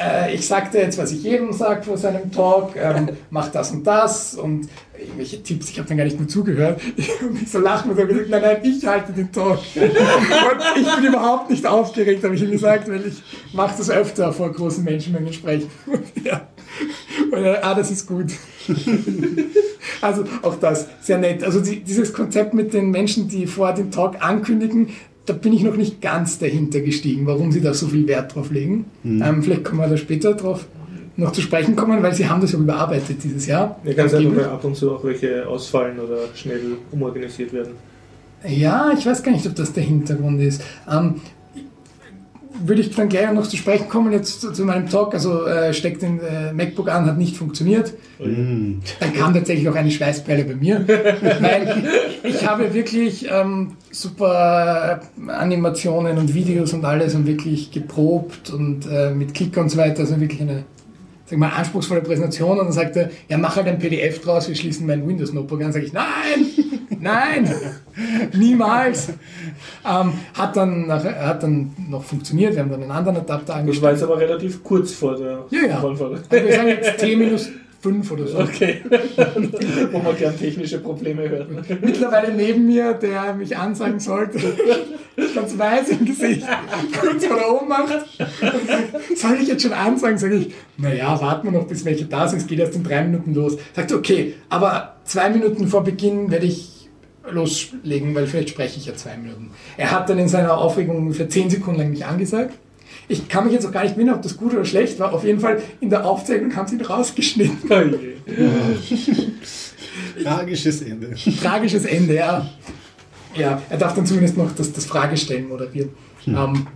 äh, ich sagte jetzt, was ich jedem sage vor seinem Talk, ähm, mach das und das und irgendwelche Tipps, ich habe dann gar nicht mehr zugehört. Ich habe mich so lachen und habe gesagt, nein, nein, ich halte den Talk. Und ich bin überhaupt nicht aufgeregt, habe ich ihm gesagt, weil ich mache das öfter vor großen Menschenmengen sprechen. Und, ja. und er, ah, das ist gut. Also auch das, sehr nett. Also die, dieses Konzept mit den Menschen, die vor dem Talk ankündigen, da bin ich noch nicht ganz dahinter gestiegen, warum sie da so viel Wert drauf legen. Ähm, vielleicht kommen wir da später drauf noch zu sprechen kommen, weil sie haben das ja überarbeitet dieses Jahr. Ja, sein, Angeblich. dass ab und zu auch welche ausfallen oder schnell umorganisiert werden. Ja, ich weiß gar nicht, ob das der Hintergrund ist. Ähm, würde ich dann gleich noch zu sprechen kommen, jetzt zu, zu meinem Talk. Also äh, steckt den äh, MacBook an, hat nicht funktioniert. Dann kam tatsächlich auch eine Schweißperle bei mir. Weil ich habe wirklich ähm, super Animationen und Videos und alles und wirklich geprobt und äh, mit Klicker und so weiter. Also wirklich eine sag mal, anspruchsvolle Präsentation und dann sagt er, ja, mach halt ein PDF draus, wir schließen mein Windows-Notebook an. Sag ich, nein, nein, niemals. Ähm, hat, dann hat dann noch funktioniert, wir haben dann einen anderen Adapter Das war jetzt aber relativ kurz vor der Ja, ja. Also wir sagen jetzt T minus 5 oder so. Okay. Wo man gern technische Probleme hört. Mittlerweile neben mir, der mich ansagen sollte, ganz weiß im Gesicht, kurz vor der Ohnmacht. Soll ich jetzt schon ansagen? Sage ich, naja, warten wir noch, bis welche da sind. Es geht erst in drei Minuten los. Sagt, okay, aber zwei Minuten vor Beginn werde ich loslegen, weil vielleicht spreche ich ja zwei Minuten. Er hat dann in seiner Aufregung ungefähr zehn Sekunden lang mich angesagt. Ich kann mich jetzt auch gar nicht erinnern, ob das gut oder schlecht war. Auf jeden Fall in der Aufzeichnung haben sie ihn rausgeschnitten. Oh. Tragisches Ende. Tragisches Ende, ja. Ja, er darf dann zumindest noch das, das Fragestellen moderieren. Ähm,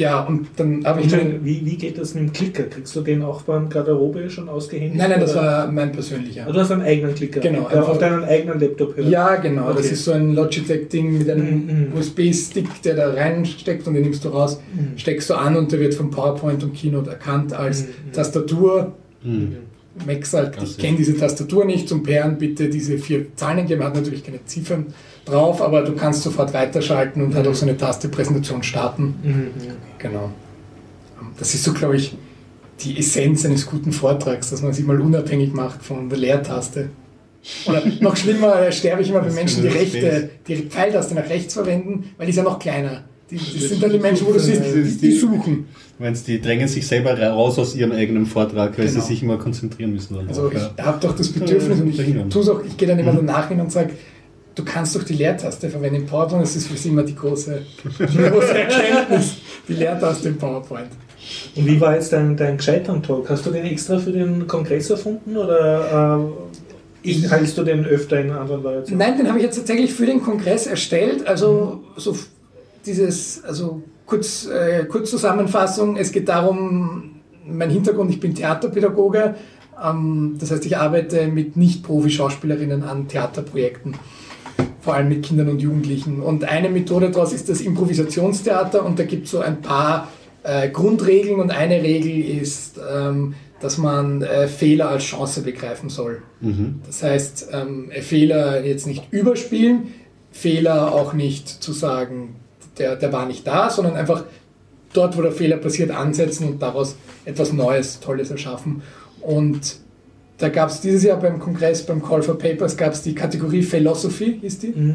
ja, und dann habe ich meine, wie, wie geht das mit dem Klicker? Kriegst du den auch beim Garderobe schon ausgehändigt? Nein, nein, das oder? war mein persönlicher. Ah, Du hast einen eigenen Klicker. Genau, Der einfach- auf deinen eigenen Laptop hört. Ja, genau. Das Okay. ist so ein Logitech-Ding mit einem Mhm. USB-Stick, der da reinsteckt und den nimmst du raus, Mhm. steckst du an und der wird von PowerPoint und Keynote erkannt als Mhm. Tastatur. Max sagt, ich kenne diese Tastatur nicht, zum Pairen bitte diese vier Zahlen geben. Hat natürlich keine Ziffern drauf, aber du kannst sofort weiterschalten und halt auch so eine Taste-Präsentation starten. Mhm. Genau. Das ist so, glaube ich, die Essenz eines guten Vortrags, dass man sich mal unabhängig macht von der Leertaste. Oder noch schlimmer, äh, sterbe ich immer bei Menschen, die rechte, die Pfeiltaste nach rechts verwenden, weil die ist ja noch kleiner. Die, das sind dann die Menschen, wo du siehst, Das die, die suchen. Meinst die drängen sich selber raus aus ihrem eigenen Vortrag, weil Genau. sie sich immer konzentrieren müssen. Also auch, ja. ich habe doch das Bedürfnis und ich tue auch, ich gehe dann immer Mhm. danach hin und sage, du kannst doch die Leertaste verwenden im PowerPoint, das ist für sie immer die große, die große Erkenntnis, die Leertaste im PowerPoint. Und wie war jetzt dein, dein Gescheitern-Talk? Hast du den extra für den Kongress erfunden oder äh, hältst du den öfter in anderen Leuten? Nein, den habe ich jetzt tatsächlich für den Kongress erstellt. Also so dieses, also kurz, äh, Kurzzusammenfassung, es geht darum, mein Hintergrund, ich bin Theaterpädagoge. Ähm, das heißt, ich arbeite mit Nicht-Profi-Schauspielerinnen an Theaterprojekten. Vor allem mit Kindern und Jugendlichen. Und eine Methode daraus ist das Improvisationstheater und da gibt es so ein paar äh, Grundregeln und eine Regel ist, ähm, dass man äh, Fehler als Chance begreifen soll. Mhm. Das heißt, ähm, Fehler jetzt nicht überspielen, Fehler auch nicht zu sagen, der, der war nicht da, sondern einfach dort, wo der Fehler passiert, ansetzen und daraus etwas Neues, Tolles erschaffen. Und da gab es dieses Jahr beim Kongress, beim Call for Papers, gab es die Kategorie Philosophy, hieß die. Mhm.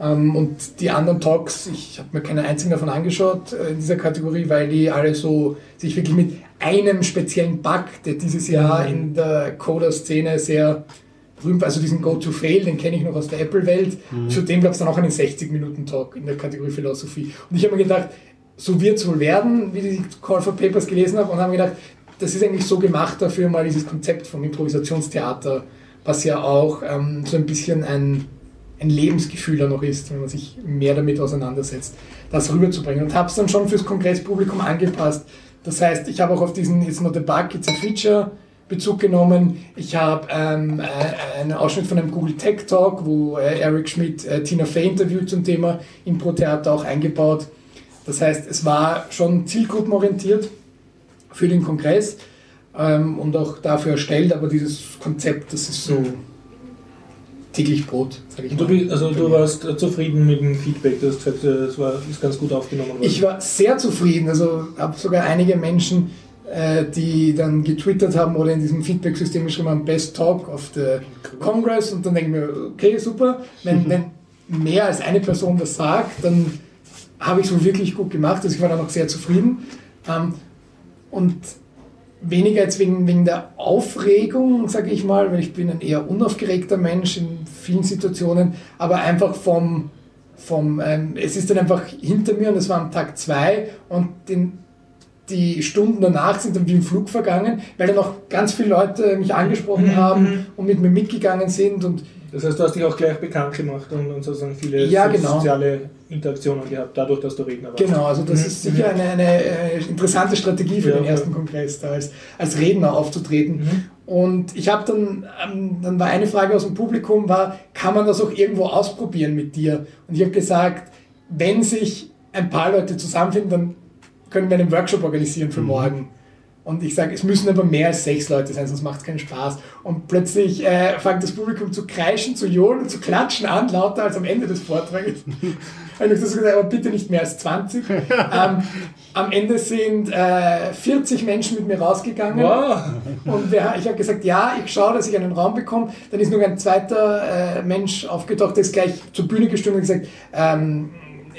Ähm, und die anderen Talks, ich habe mir keine einzigen davon angeschaut äh, in dieser Kategorie, weil die alle so sich wirklich mit einem speziellen Bug, der dieses Jahr Mhm. in der Coder-Szene sehr berühmt also diesen Go-to-Fail, den kenne ich noch aus der Apple-Welt. Zu dem gab es dann auch einen 60-Minuten-Talk in der Kategorie Philosophie. Und ich habe mir gedacht, so wird es wohl werden, wie ich die Call for Papers gelesen habe, und habe mir gedacht, das ist eigentlich so gemacht dafür, mal dieses Konzept vom Improvisationstheater, was ja auch ähm, so ein bisschen ein, ein Lebensgefühl da noch ist, wenn man sich mehr damit auseinandersetzt, das rüberzubringen. Und habe es dann schon fürs Kongresspublikum angepasst. Das heißt, ich habe auch auf diesen It's not a bug, it's a feature Bezug genommen. Ich habe ähm, äh, einen Ausschnitt von einem Google Tech Talk, wo äh, Eric Schmidt äh, Tina Fey interviewt zum Thema Impro-Theater auch eingebaut. Das heißt, es war schon zielgruppenorientiert für den Kongress ähm, und auch dafür erstellt, aber dieses Konzept, das ist so täglich Brot, sage ich Du, mal. bist- also du warst äh, zufrieden mit dem Feedback, du hast gesagt, äh, war, ist ganz gut aufgenommen worden. Ich war sehr zufrieden. Also habe sogar einige Menschen, die dann getwittert haben oder in diesem Feedback-System geschrieben haben, Best Talk of the Congress. Und dann denke ich mir, okay, super. Wenn, wenn mehr als eine Person das sagt, dann habe ich es wohl wirklich gut gemacht. Also ich war dann auch sehr zufrieden. Ähm, und weniger jetzt wegen, wegen der Aufregung, sage ich mal, weil ich bin ein eher unaufgeregter Mensch in vielen Situationen, aber einfach vom, vom ähm, es ist dann einfach hinter mir und es war am Tag zwei und den, die Stunden danach sind dann wie im Flug vergangen, weil dann auch ganz viele Leute mich angesprochen Mhm, haben mhm. und mit mir mitgegangen sind und das heißt, du hast dich auch gleich bekannt gemacht und, und sozusagen viele Ja, genau. soziale Interaktionen gehabt, dadurch, dass du Redner warst. Genau, also das Mhm. ist sicher eine, eine äh, interessante Strategie für Ja, den ja. ersten Kongress, da als, als Redner aufzutreten. Mhm. Und ich habe dann, ähm, dann war eine Frage aus dem Publikum, war, kann man das auch irgendwo ausprobieren mit dir? Und ich habe gesagt, wenn sich ein paar Leute zusammenfinden, dann können wir einen Workshop organisieren für morgen. Und ich sage, es müssen aber mehr als sechs Leute sein, sonst macht es keinen Spaß. Und plötzlich äh, fängt das Publikum zu kreischen, zu johlen und zu klatschen an, lauter als am Ende des Vortrages. Und ich habe gesagt, aber bitte nicht mehr als 20. ähm, am Ende sind äh, 40 Menschen mit mir rausgegangen. Wow. Und wir, ich habe gesagt, ja, ich schaue, dass ich einen Raum bekomme. Dann ist noch ein zweiter äh, Mensch aufgetaucht, der ist gleich zur Bühne gestürmt und gesagt, ähm,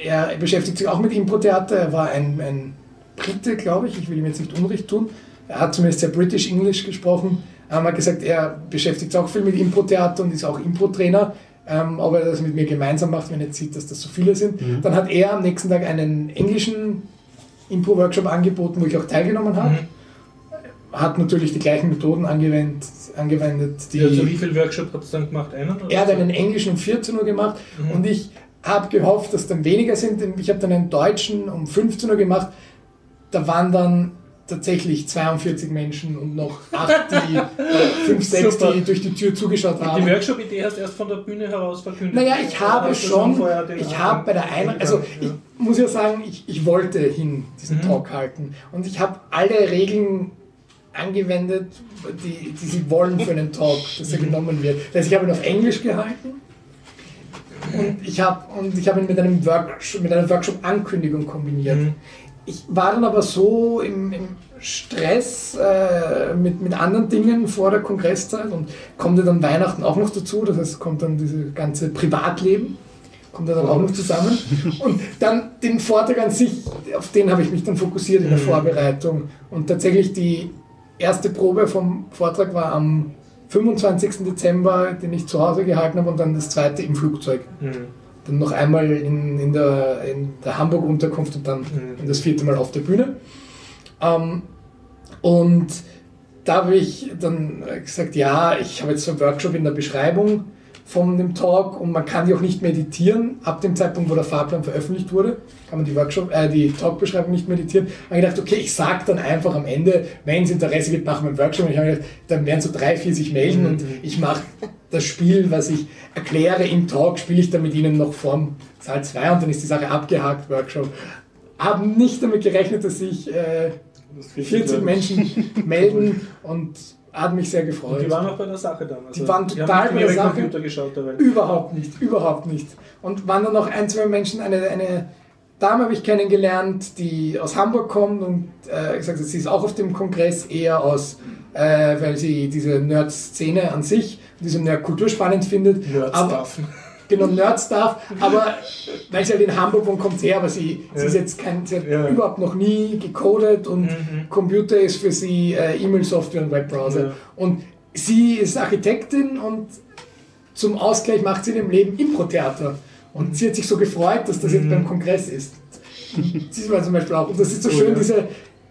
er beschäftigt sich auch mit Impro-Theater. Er war ein, ein Brite, glaube ich. Ich will ihm jetzt nicht Unrecht tun. Er hat zumindest sehr British English gesprochen. Er hat gesagt, er beschäftigt sich auch viel mit Impro-Theater und ist auch Impro-Trainer. Ähm, ob er das mit mir gemeinsam macht, wenn er jetzt sieht, dass das so viele sind. Dann hat er am nächsten Tag einen englischen Impro-Workshop angeboten, wo ich auch teilgenommen habe. Mhm. Hat natürlich die gleichen Methoden angewendet, angewendet die also wie viel Workshop habt ihr dann gemacht? Einen? oder er hat einen englischen um 14 Uhr gemacht Mhm. und ich habe gehofft, dass dann weniger sind. Ich habe dann einen Deutschen um 15 Uhr gemacht. Da waren dann tatsächlich 42 Menschen und noch 8, die, äh, 5, 6, Super. die durch die Tür zugeschaut Die haben. Workshop-Idee hast du erst von der Bühne heraus verkündet. Naja, ich habe Hast du schon, ich habe bei der Einladung, also ich Ja. muss ja sagen, ich, ich wollte hin diesen Mhm. Talk halten und ich habe alle Regeln angewendet, die, die sie wollen für einen Talk, dass er Mhm. genommen wird. Das heißt, ich habe ihn auf Englisch gehalten und ich habe und ich habe ihn mit einem Workshop, mit einer Workshop-Ankündigung kombiniert. Mhm. Ich war dann aber so im, im Stress äh, mit, mit anderen Dingen vor der Kongresszeit und kommt ja dann Weihnachten auch noch dazu, das heißt, kommt dann dieses ganze Privatleben, kommt ja dann auch noch zusammen. Und dann den Vortrag an sich, auf den habe ich mich dann fokussiert in der Mhm. Vorbereitung. Und tatsächlich die erste Probe vom Vortrag war am 25. Dezember, den ich zu Hause gehalten habe, und dann das zweite im Flugzeug. Mhm. Dann noch einmal in, in der, in der Hamburg-Unterkunft und dann Mhm. das vierte Mal auf der Bühne. Ähm, und da habe ich dann gesagt, ja, ich habe jetzt so einen Workshop in der Beschreibung von dem Talk und man kann die auch nicht meditieren. Ab dem Zeitpunkt, wo der Fahrplan veröffentlicht wurde, kann man die Workshop, äh, die Talkbeschreibung nicht meditieren. habe ich gedacht, okay, ich sage dann einfach am Ende, wenn es Interesse gibt, machen wir einen Workshop. Und ich habe gedacht, dann werden so drei, vier sich melden und ich mache das Spiel, was ich erkläre im Talk, spiele ich dann mit ihnen noch vorm Saal 2 und dann ist die Sache abgehakt, Workshop. Haben nicht damit gerechnet, dass sich äh, 40 Menschen melden und hat mich sehr gefreut. Und die waren auch bei der Sache dann. Also Die waren die total haben bei der Sache. Geschaut. Überhaupt nicht, überhaupt nicht. Und waren dann noch ein, zwei Menschen, eine, eine Dame habe ich kennengelernt, die aus Hamburg kommt und äh, gesagt hat, sie ist auch auf dem Kongress eher aus, äh, weil sie diese Nerd-Szene an sich, diese Nerd-Kultur spannend findet. Aber, Nerd-Stuff. genau, Nerd-Stuff, aber weil sie halt in Hamburg wohnt, kommt sie her, aber sie, sie Ja. ist jetzt kein, sie hat Ja. überhaupt noch nie gecodet und Mhm. Computer ist für sie äh, E-Mail-Software und Webbrowser. Ja. Und sie ist Architektin und zum Ausgleich macht sie in ihrem Leben Impro-Theater. Und sie hat sich so gefreut, dass das jetzt Mhm. beim Kongress ist. Sie war zum Beispiel auch. Und das ist so Cool, schön, diese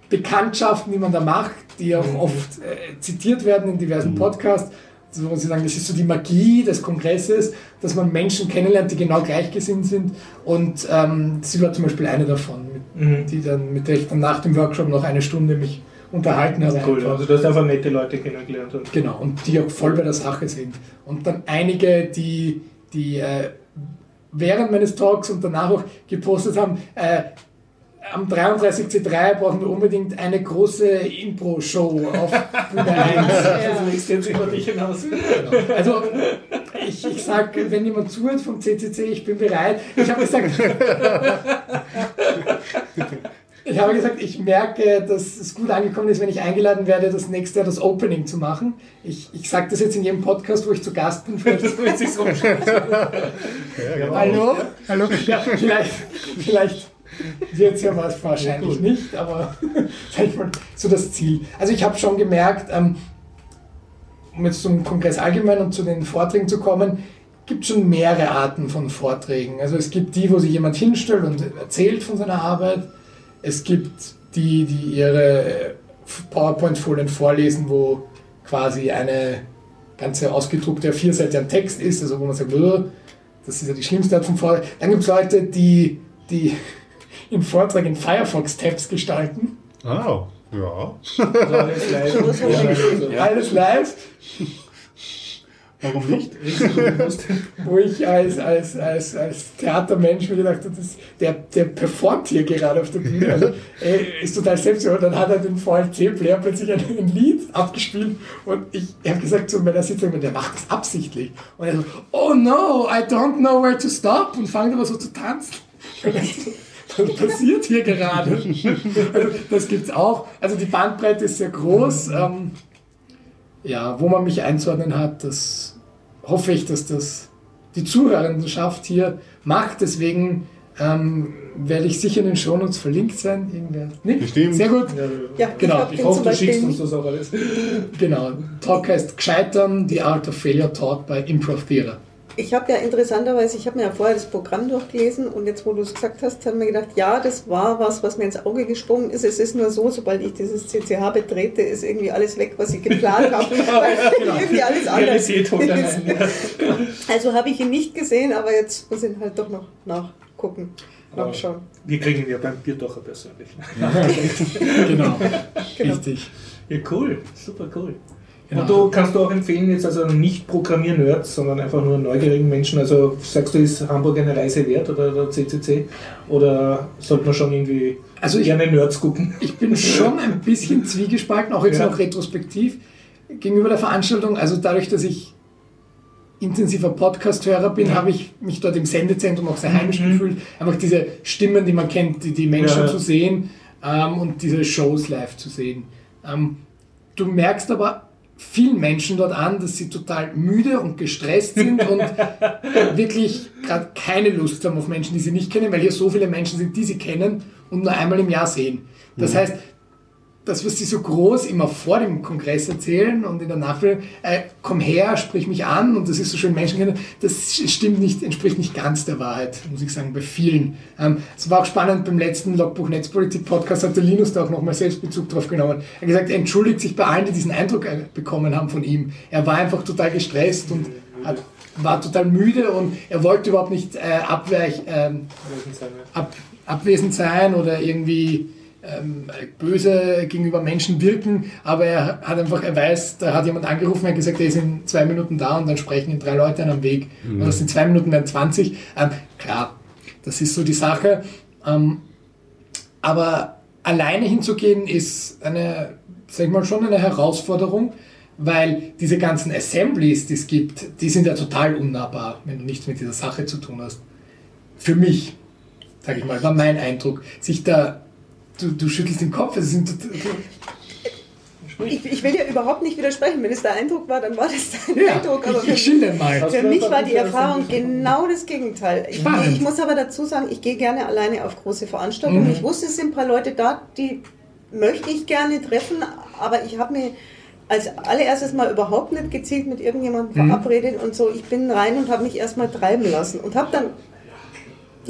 Bekanntschaften, die man da macht, die auch Mhm. oft äh, zitiert werden in diversen Podcasts, wo sie sagen, das ist so die Magie des Kongresses, dass man Menschen kennenlernt, die genau gleichgesinnt sind. Und ähm, sie war zum Beispiel eine davon, mit, Mhm. die dann, mit der ich dann nach dem Workshop noch eine Stunde mich unterhalten habe. Cool, einfach. also du hast einfach nette Leute kennengelernt. Und Genau, und die auch voll bei der Sache sind. Und dann einige, die, die äh, während meines Talks und danach auch gepostet haben, äh, am 33C3 brauchen wir unbedingt eine große Impro-Show auf Bühne 1. also ich sich über dich hinaus. Also ich, ich sag, wenn jemand zuhört vom CCC, ich bin bereit. Ich habe gesagt, ich habe gesagt, ich merke, dass es gut angekommen ist, wenn ich eingeladen werde, das nächste Jahr das Opening zu machen. Ich, ich sage das jetzt in jedem Podcast, wo ich zu Gast bin. Vielleicht Das wird sich so umschreiben. Hallo? Hallo? Ja, vielleicht, vielleicht jetzt ja was wahrscheinlich Ja, nicht, aber mal, so das Ziel. Also ich habe schon gemerkt, ähm, um jetzt zum Kongress allgemein und zu den Vorträgen zu kommen, gibt schon mehrere Arten von Vorträgen. Also es gibt die, wo sich jemand hinstellt und erzählt von seiner Arbeit. Es gibt die, die ihre PowerPoint-Folien vorlesen, wo quasi eine ganze ausgedruckte Vierseite an Text ist, also wo man sagt, "Ugh, das ist ja die schlimmste Art von Vortrag. Dann gibt es Leute, die, die im Vortrag in Firefox-Tabs gestalten. Ah, ja. Also alles live. Ja. Alles live, Warum nicht? Wo ich als, als, als, als Theatermensch mir gedacht habe, das, der, der performt hier gerade auf der Bühne. Also, er ist total selbstbewusst. Dann hat er den VLC-Player plötzlich ein, ein Lied abgespielt und ich habe gesagt zu meiner Sitzung, der macht das absichtlich. Und er so, oh no, I don't know where to stop und fängt aber so zu tanzen. Was passiert hier gerade? Also, das gibt es auch. Also die Bandbreite ist sehr groß. Ähm, ja, wo man mich einzuordnen hat, das hoffe ich, dass das die Zuhörendenschaft hier macht. Deswegen ähm, werde ich sicher in den Shownotes verlinkt sein. Irgendwer nicht? Bestimmt. Sehr gut. Ja, Genau, ich Ich hoffe, du schickst uns das auch alles. Genau. Talk heißt Gescheitern, The Art of Failure taught by Improv Theater. Ich habe ja interessanterweise, ich habe mir ja vorher das Programm durchgelesen und jetzt, wo du es gesagt hast, habe ich mir gedacht, ja, das war was, was mir ins Auge gesprungen ist. Es ist nur so, sobald ich dieses CCH betrete, ist irgendwie alles weg, was ich geplant habe. Weil irgendwie alles anders ja. Also habe ich ihn nicht gesehen, aber jetzt muss ich ihn halt doch noch nachgucken, nachschauen. Wir kriegen ihn ja beim Bierdocher persönlich. Genau. Genau. Richtig. Ja, cool. Super cool. Genau. Und du kannst du auch empfehlen, jetzt also nicht Programmier-Nerds, sondern einfach nur neugierigen Menschen. Also sagst du, ist Hamburg eine Reise wert oder der CCC? Oder sollte man schon irgendwie Also ich- gerne Nerds gucken? Ich bin schon ein bisschen zwiegespalten, auch jetzt Ja. noch retrospektiv gegenüber der Veranstaltung. Also dadurch, dass ich intensiver Podcast-Hörer bin, Ja. habe ich mich dort im Sendezentrum auch sehr heimisch Mhm. gefühlt. Einfach diese Stimmen, die man kennt, die, die Menschen Ja. zu sehen ähm, und diese Shows live zu sehen. Ähm, du merkst aber vielen Menschen dort an, dass sie total müde und gestresst sind und wirklich gerade keine Lust haben auf Menschen, die sie nicht kennen, weil hier so viele Menschen sind, die sie kennen und nur einmal im Jahr sehen. Das heißt, das, was sie so groß immer vor dem Kongress erzählen und in der Nachwelt, äh, komm her, sprich mich an und das ist so schön Menschen kennen, das stimmt nicht, entspricht nicht ganz der Wahrheit, muss ich sagen, bei vielen. Ähm, es war auch spannend, beim letzten Logbuch Netzpolitik Podcast hat der Linus da auch nochmal Selbstbezug drauf genommen. Er hat gesagt, er entschuldigt sich bei allen, die diesen Eindruck äh, bekommen haben von ihm. Er war einfach total gestresst und hat, war total müde und er wollte überhaupt nicht äh, abweich, ähm, ab, abwesend sein oder irgendwie ähm, böse gegenüber Menschen wirken, aber er hat einfach, er weiß, da hat jemand angerufen, er hat gesagt, er ist in zwei Minuten da und dann sprechen ihn drei Leute an am Weg. Und das sind zwei Minuten, werden 20. Ähm, klar, das ist so die Sache. Ähm, aber alleine hinzugehen ist eine, sag ich mal, schon eine Herausforderung, weil diese ganzen Assemblies, die es gibt, die sind ja total unnahbar, wenn du nichts mit dieser Sache zu tun hast. Für mich, sag ich mal, war mein Eindruck, sich da, du, du schüttelst den Kopf, es sind Ich, ich will ja überhaupt nicht widersprechen. Wenn es der Eindruck war, dann war das dein ja, Eindruck. Aber ich, ich schilder mal. Für mich war die Erfahrung genau das Gegenteil. Ich, ich muss aber dazu sagen, ich gehe gerne alleine auf große Veranstaltungen. Mhm. Ich wusste, es sind ein paar Leute da, die möchte ich gerne treffen, aber ich habe mir als allererstes mal überhaupt nicht gezielt mit irgendjemandem Mhm. verabredet und so. Ich bin rein und habe mich erstmal treiben lassen und habe dann,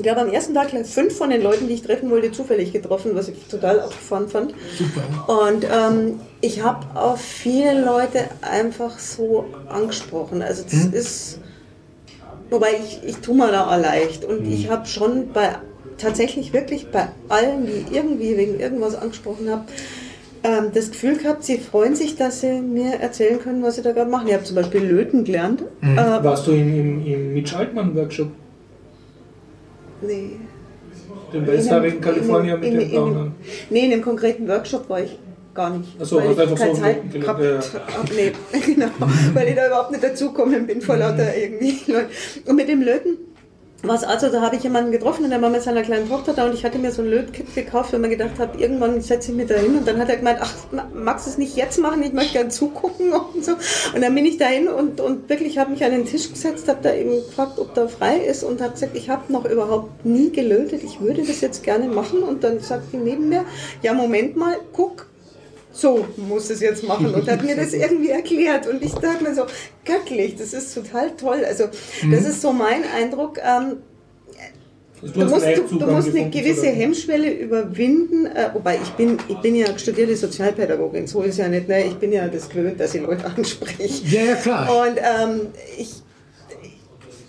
ich glaube, am ersten Tag gleich fünf von den Leuten, die ich treffen wollte, zufällig getroffen, was ich total abgefahren fand. Super. Und ähm, ich habe auch viele Leute einfach so angesprochen. Also das ist, wobei ich, ich tue mir da auch leicht. Und ich habe schon bei, tatsächlich wirklich bei allen, die irgendwie wegen irgendwas angesprochen haben, ähm, das Gefühl gehabt, sie freuen sich, dass sie mir erzählen können, was sie da gerade machen. Ich habe zum Beispiel Löten gelernt. Äh, Warst du im, im, im Mitch Altmann Workshop, nee. dem- California in mit in- blauen Nee, in dem konkreten Workshop war ich gar nicht. Ach so, weil ich einfach keine so Zeit gehabt hab. Nee, genau. weil ich da überhaupt nicht dazugekommen bin vor lauter irgendwie Leuten. Und mit dem Löten was also, da habe ich jemanden getroffen und der war mit seiner kleinen Tochter da und ich hatte mir so ein Lötkit gekauft, weil man gedacht habe, irgendwann setze ich mich da hin. Und dann hat er gemeint, ach, ma- magst du es nicht jetzt machen, ich möchte gern zugucken und so. Und dann bin ich dahin und, und wirklich habe mich an den Tisch gesetzt, habe da eben gefragt, ob da frei ist und habe gesagt, ich habe noch überhaupt nie gelötet, ich würde das jetzt gerne machen. Und dann sagt die neben mir, ja Moment mal, guck, so muss es jetzt machen und hat mir das irgendwie erklärt und ich dachte mir so, göttlich, das ist total toll. Also das ist so mein Eindruck. Ähm, Du musst, du, du musst eine gewisse der- Hemmschwelle überwinden, äh, wobei ich bin, ich bin ja studierte Sozialpädagogin, so ist ja nicht, ne? ich bin ja das gewöhnt, dass ich Leute anspreche. Ja, ja, klar. Und ähm, ich,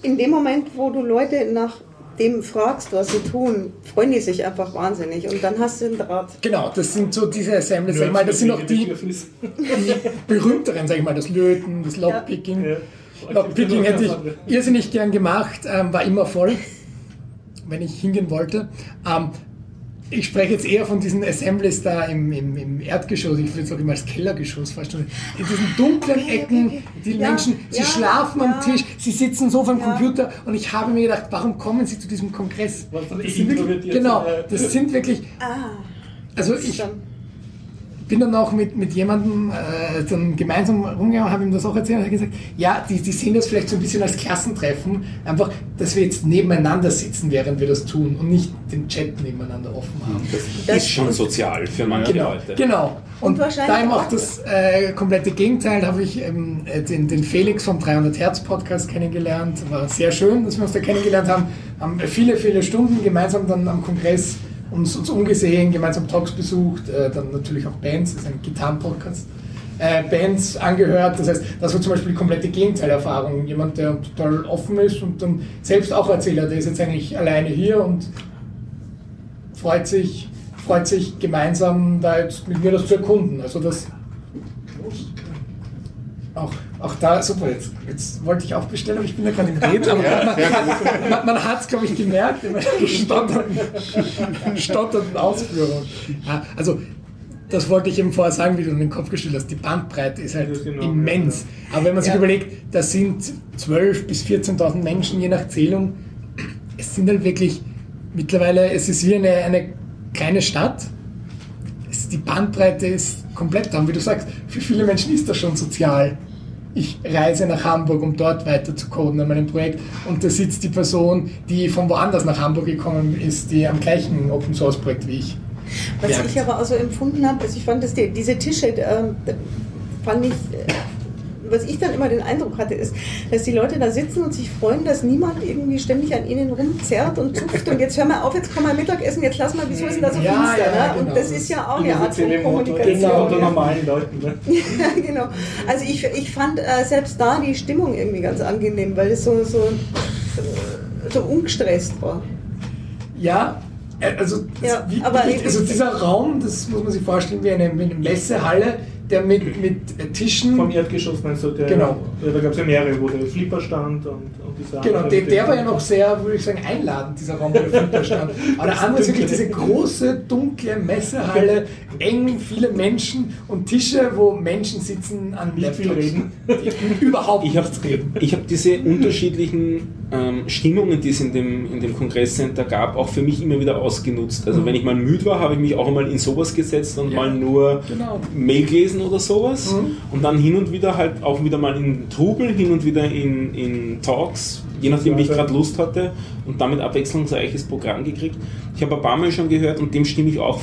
in dem Moment, wo du Leute nach dem fragst, was sie tun, freuen die sich einfach wahnsinnig und dann hast du einen Draht. Genau, das sind so diese Assemblies, sag ich mal, das sind auch die, die berühmteren, sag ich mal, das Löten, das Lockpicking. Ja. Lockpicking hätte ich irrsinnig gern gemacht, ähm, war immer voll, wenn ich hingehen wollte. Ähm, ich spreche jetzt eher von diesen Assemblies da im, im, im Erdgeschoss, ich würde es auch immer als Kellergeschoss vorstellen. In diesen dunklen Ecken, die Ja, Menschen, sie ja, schlafen am. Tisch, sie sitzen so vom Ja. Computer und ich habe mir gedacht, warum kommen sie zu diesem Kongress? Was Das sind wirklich, genau, das sind wirklich, Ah, also ich, dann- bin dann auch mit, mit jemandem äh, dann gemeinsam rumgegangen, habe ihm das auch erzählt und er hat gesagt, ja, die, die sehen das vielleicht so ein bisschen als Klassentreffen, einfach, dass wir jetzt nebeneinander sitzen, während wir das tun und nicht den Chat nebeneinander offen haben. Das, Das- ist schon sozial für manche Genau, Leute. genau. Und, Und wahrscheinlich da eben auch das äh, komplette Gegenteil, da habe ich ähm, äh, den, den Felix vom 300 Hertz Podcast kennengelernt. War sehr schön, dass wir uns da kennengelernt haben. Haben viele, viele Stunden gemeinsam dann am Kongress uns, uns umgesehen, gemeinsam Talks besucht, äh, dann natürlich auch Bands, das ist ein Gitarren-Podcast. Äh, Bands angehört, das heißt, das war zum Beispiel die komplette Gegenteilerfahrung. Jemand, der total offen ist und dann selbst auch Erzähler, der ist jetzt eigentlich alleine hier und freut sich, freut sich gemeinsam da jetzt mit mir das zu erkunden. Also das auch, auch da, super, jetzt, jetzt wollte ich auch bestellen, aber ich bin ja gerade im Reden. Aber man, man, man hat es, glaube ich, gemerkt in meiner stotternden, stotternden Ausführung. Ja, also das wollte ich eben vorher sagen, wie du in den Kopf gestellt hast. Die Bandbreite ist halt Ja, genau, immens. Aber wenn man sich Ja. überlegt, das sind 12.000 bis 14.000 Menschen je nach Zählung. Es sind halt wirklich mittlerweile, es ist wie eine, eine kleine Stadt. Es, die Bandbreite ist komplett da. Und wie du sagst, für viele Menschen ist das schon sozial. Ich reise nach Hamburg, um dort weiter zu coden an meinem Projekt. Und da sitzt die Person, die von woanders nach Hamburg gekommen ist, die am gleichen Open Source Projekt wie ich. Was merkt. ich aber auch so empfunden habe, also ich fand, dass die, diese Tische, ähm, fand ich, äh, was ich dann immer den Eindruck hatte, ist, dass die Leute da sitzen und sich freuen, dass niemand irgendwie ständig an ihnen rumzerrt und zupft und jetzt hör mal auf, jetzt komm mal Mittagessen, jetzt lass mal, wieso ist denn da so Ja, finster? ja, ne? genau. Und das ist ja auch eine Art von Genau, Kommunikation. unter ja. normalen Leuten. Ne? Ja, genau. Also ich, ich fand äh, selbst da die Stimmung irgendwie ganz angenehm, weil es so, so, so ungestresst war. Ja, äh, also, Ja, aber wirklich, ich- also dieser Raum, das muss man sich vorstellen wie eine, wie eine Messehalle, der mit, mit äh, Tischen. Vom Erdgeschoss meinst du, der, Genau. ja, da gab es ja mehrere, wo der Flipper stand und, und diese Genau, andere der, der war ja noch sehr, würde ich sagen, einladend, dieser Raum, wo der Flipper stand. Aber der andere ist wirklich diese große, dunkle Messehalle, eng, viele Menschen und Tische, wo Menschen sitzen an Nicht viel reden. überhaupt Ich habe nichts reden. ich hab diese unterschiedlichen ähm, Stimmungen, die es in dem, in dem Kongresscenter gab, auch für mich immer wieder ausgenutzt. Also wenn ich mal müde war, habe ich mich auch einmal in sowas gesetzt und Ja, mal nur genau. Mail gelesen oder sowas. Mhm. Und dann hin und wieder halt auch wieder mal in Trubel, hin und wieder in, in Talks, je nachdem wie ich gerade Lust hatte und damit abwechslungsreiches Programm gekriegt. Ich habe ein paar Mal schon gehört und dem stimme ich auch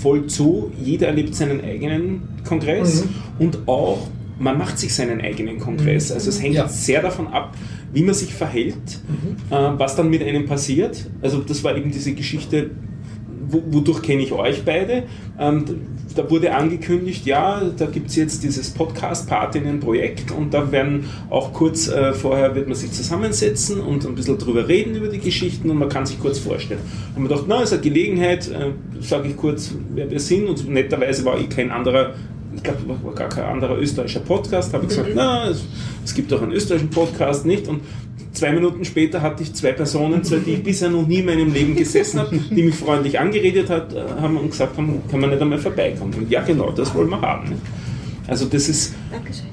voll zu. Jeder erlebt seinen eigenen Kongress Mhm. und auch man macht sich seinen eigenen Kongress. Also es hängt Ja. sehr davon ab, wie man sich verhält, äh, was dann mit einem passiert. Also das war eben diese Geschichte, wo, wodurch kenne ich euch beide. Ähm, da wurde angekündigt, ja, da gibt es jetzt dieses Podcast-Partinnen-Projekt und da werden auch kurz äh, vorher wird man sich zusammensetzen und ein bisschen drüber reden über die Geschichten und man kann sich kurz vorstellen. Und man dachte, na, ist eine Gelegenheit, äh, sage ich kurz, wer wir sind und netterweise war ich kein anderer ich glaube, war gar kein anderer österreichischer Podcast, habe ich gesagt, na, es, es gibt doch einen österreichischen Podcast nicht und zwei Minuten später hatte ich zwei Personen, zwei, die ich bisher noch nie in meinem Leben gesessen habe, die mich freundlich angeredet hat, äh, haben und gesagt haben, kann man nicht einmal vorbeikommen. Und ja, genau, das wollen wir haben. Also das ist, Dankeschön.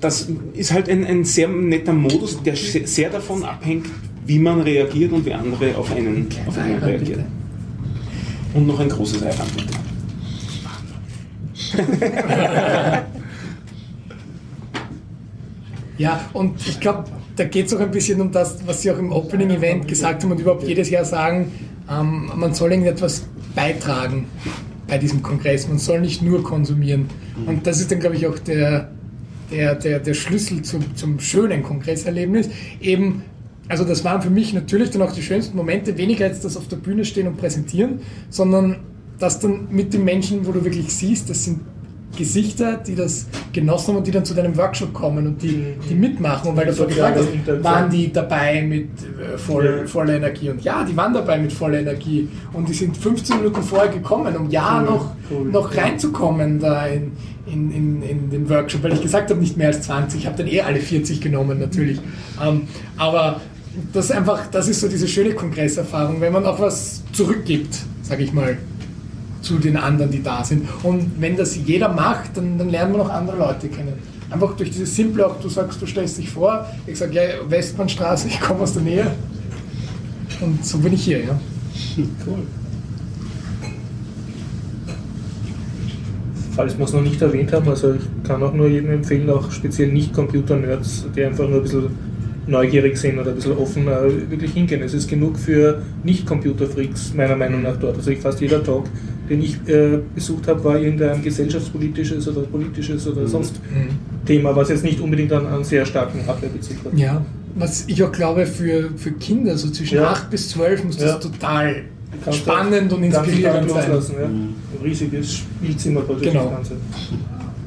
das ist halt ein, ein sehr netter Modus, der se- sehr davon abhängt, wie man reagiert und wie andere auf einen, auf einen reagieren. Und noch ein großes Einwand. bitte. Ja, und ich glaube, da geht es auch ein bisschen um das, was Sie auch im Opening-Event gesagt haben und überhaupt jedes Jahr sagen, ähm, man soll irgendetwas beitragen bei diesem Kongress. Man soll nicht nur konsumieren. Und das ist dann, glaube ich, auch der, der, der, der Schlüssel zum, zum schönen Kongresserlebnis. Eben, also das waren für mich natürlich dann auch die schönsten Momente, weniger als das auf der Bühne stehen und präsentieren, sondern das dann mit den Menschen, wo du wirklich siehst, das sind Gesichter, die das genossen haben und die dann zu deinem Workshop kommen und die, die mitmachen. Und weil du vorher gefragt hast, waren die dabei mit äh, voll, voller Energie? Und ja, die waren dabei mit voller Energie. Und die sind 15 Minuten vorher gekommen, um ja Cool, noch, cool. noch reinzukommen da in, in, in, in den Workshop, weil ich gesagt habe, nicht mehr als 20. Ich habe dann eh alle 40 genommen, natürlich. Ähm, aber das ist einfach, das ist so diese schöne Kongresserfahrung, wenn man auch was zurückgibt, sage ich mal zu den anderen, die da sind. Und wenn das jeder macht, dann, dann lernen wir noch andere Leute kennen. Einfach durch dieses Simple, auch du sagst, du stellst dich vor, ich sage, ja, Westbahnstraße, ich komme aus der Nähe. Und so bin ich hier, ja. Cool. falls wir es noch nicht erwähnt haben, also ich kann auch nur jedem empfehlen, auch speziell Nicht-Computer-Nerds, die einfach nur ein bisschen neugierig sind oder ein bisschen offen, äh, wirklich hingehen. Es ist genug für Nicht-Computer-Freaks, meiner Meinung nach, dort. Also ich, fast jeder Talk, den ich äh, besucht habe, war irgendein gesellschaftspolitisches oder politisches oder sonst Thema, was jetzt nicht unbedingt an einen sehr starken Hardware-Bezug hat. Ja, was ich auch glaube, für, für Kinder, so zwischen Ja. 8 bis 12, muss das Ja. total spannend und inspirierend sein. loslassen, ja. Ein riesiges Spielzimmer Genau. das Ganze.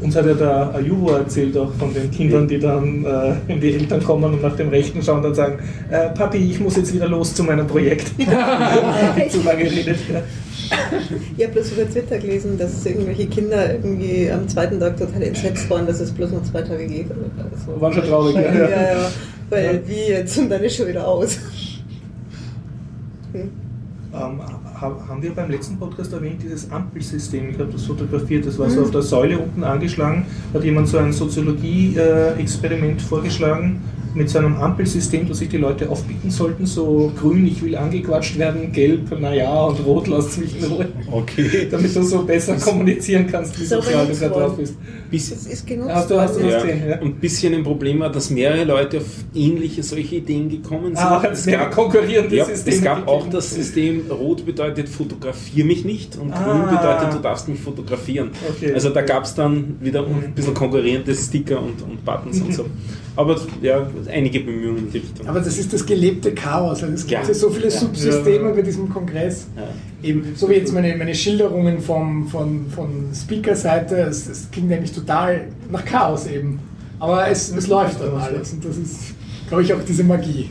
Uns hat ja der Ayuvo erzählt auch von den Kindern, die dann äh, wenn die Eltern kommen und nach dem Rechten schauen und sagen, äh, Papi, ich muss jetzt wieder los zu meinem Projekt. ich hab zu lange geredet. Ja. Ich habe bloß über Twitter gelesen, dass irgendwelche Kinder irgendwie am zweiten Tag total entsetzt waren, dass es bloß noch zwei Tage geht. Also, War schon traurig, ja. ja, ja, weil wie jetzt und dann ist schon wieder aus. Hm. Ha- haben wir beim letzten Podcast erwähnt, dieses Ampelsystem? Ich habe das fotografiert, das war so auf der Säule unten angeschlagen. Hat jemand so ein Soziologie-Experiment vorgeschlagen mit so einem Ampelsystem, dass sich die Leute aufbieten sollten, so grün, ich will angequatscht werden, gelb, naja, und rot, lass mich in Ruhe. Okay. Damit du so besser kommunizieren kannst, wie So sozial du gerade worden. drauf bist. Bis, Das ist genutzt Hast du- hast du worden, das ja. gesehen? ja. Und ein bisschen ein Problem war, dass mehrere Leute auf ähnliche solche Ideen gekommen sind. Ah, es gab konkurrierende ja, Systeme. es gab auch das System, rot bedeutet fotografier mich nicht und Ah. grün bedeutet, du darfst mich fotografieren. Okay. Also da gab es dann wieder Mhm. ein bisschen konkurrierende Sticker und, und Buttons und so. Aber ja, einige Bemühungen in die Richtung. Aber das ist das gelebte Chaos. Also es gibt Ja. ja, so viele Ja. Subsysteme Ja. bei diesem Kongress. ja. Eben, so wie jetzt meine, meine Schilderungen vom, von, von Speaker-Seite, es, es klingt eigentlich total nach Chaos eben. Aber es, es läuft dann alles und das ist, glaube ich, auch diese Magie.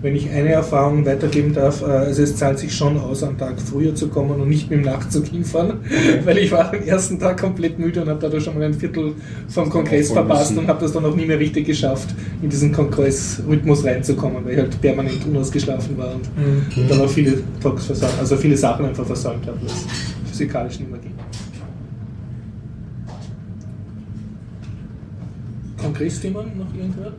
Wenn ich eine Erfahrung weitergeben darf, äh, also es zahlt sich schon aus, am Tag früher zu kommen und nicht mit dem Nachtzug hinfahren, weil ich war am ersten Tag komplett müde und habe dadurch schon mal ein Viertel vom Kongress verpasst müssen. und habe das dann auch nie mehr richtig geschafft, in diesen Kongressrhythmus reinzukommen, weil ich halt permanent unausgeschlafen war und Mhm. dann auch viele Talks versäumt, also viele Sachen einfach versäumt habe, was physikalisch nicht mehr ging. Kongressthemen noch irgendwer?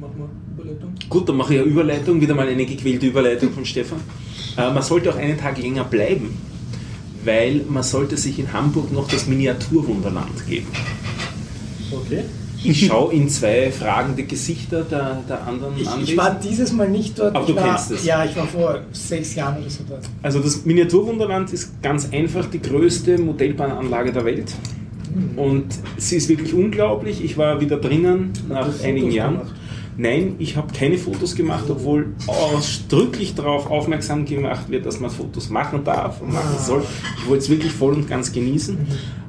Machen wir Überleitung. Gut, dann mache ich eine Überleitung, wieder mal eine gequälte Überleitung von Stefan. Äh, man sollte auch einen Tag länger bleiben, weil man sollte sich in Hamburg noch das Miniaturwunderland geben. Okay. Ich schaue in zwei fragende Gesichter der, der anderen Ich, ich Anwesenden. war dieses Mal nicht dort. Aber ich du war, kennst es. Ja, ich war vor sechs Jahren oder so dort. Also das Miniaturwunderland ist ganz einfach die größte Modellbahnanlage der Welt. Und sie ist wirklich unglaublich. Ich war wieder drinnen nach einigen Fotos Jahren. gemacht? Nein, ich habe keine Fotos gemacht, obwohl ausdrücklich darauf aufmerksam gemacht wird, dass man Fotos machen darf und machen soll. Ich wollte es wirklich voll und ganz genießen.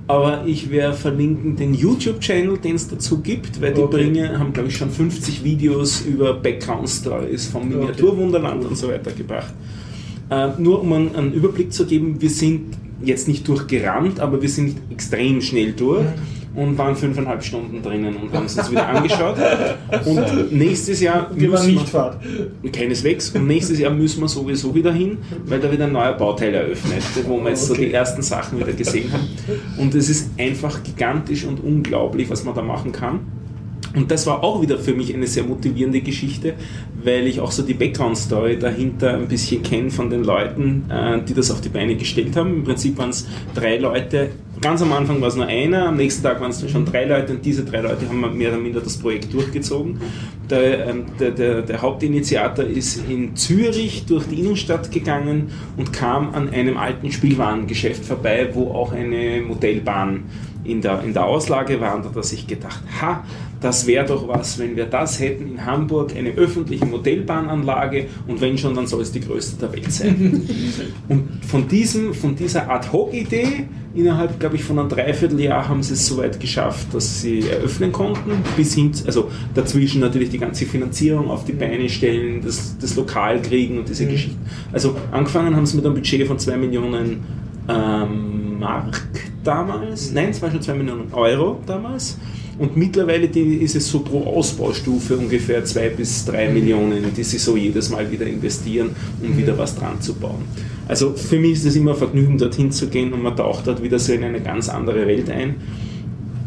Aber ich werde verlinken den YouTube-Channel, den es dazu gibt, weil die Okay. bringen, haben glaube ich schon 50 Videos über Background-Stories vom Okay. Miniaturwunderland und so weiter gebracht. Äh, nur um einen, einen Überblick zu geben, wir sind jetzt nicht durchgerannt, aber wir sind extrem schnell durch und waren fünfeinhalb Stunden drinnen und haben es uns wieder angeschaut. Und nächstes Jahr Wir waren müssen nicht Fahrt. keineswegs. Und nächstes Jahr müssen wir sowieso wieder hin, weil da wird ein neuer Bauteil eröffnet, wo wir jetzt so Okay. die ersten Sachen wieder gesehen haben. Und es ist einfach gigantisch und unglaublich, was man da machen kann. Und das war auch wieder für mich eine sehr motivierende Geschichte, weil ich auch so die Background-Story dahinter ein bisschen kenne von den Leuten, äh, die das auf die Beine gestellt haben. Im Prinzip waren es drei Leute. Ganz am Anfang war es nur einer, am nächsten Tag waren es dann schon drei Leute und diese drei Leute haben mehr oder minder das Projekt durchgezogen. Der, ähm, der, der, der Hauptinitiator ist in Zürich durch die Innenstadt gegangen und kam an einem alten Spielwarengeschäft vorbei, wo auch eine Modellbahn in der, in der Auslage war und hat er sich gedacht, ha, das wäre doch was, wenn wir das hätten in Hamburg, eine öffentliche Modellbahnanlage und wenn schon, dann soll es die größte der Welt sein. und von, diesem, von dieser Ad-Hoc-Idee, innerhalb, glaube ich, von einem Dreivierteljahr haben sie es so weit geschafft, dass sie eröffnen konnten, bis hin, also dazwischen natürlich die ganze Finanzierung auf die Beine stellen, das, das Lokal kriegen und diese Geschichten. Also angefangen haben sie mit einem Budget von 2 Millionen ähm, Mark damals, nein, es waren schon 2 Millionen Euro damals. Und mittlerweile die, ist es so pro Ausbaustufe ungefähr 2 bis 3 Millionen, die sie so jedes Mal wieder investieren, um wieder was dran zu bauen. Also für mich ist es immer ein Vergnügen, dorthin zu gehen und man taucht dort wieder so in eine ganz andere Welt ein.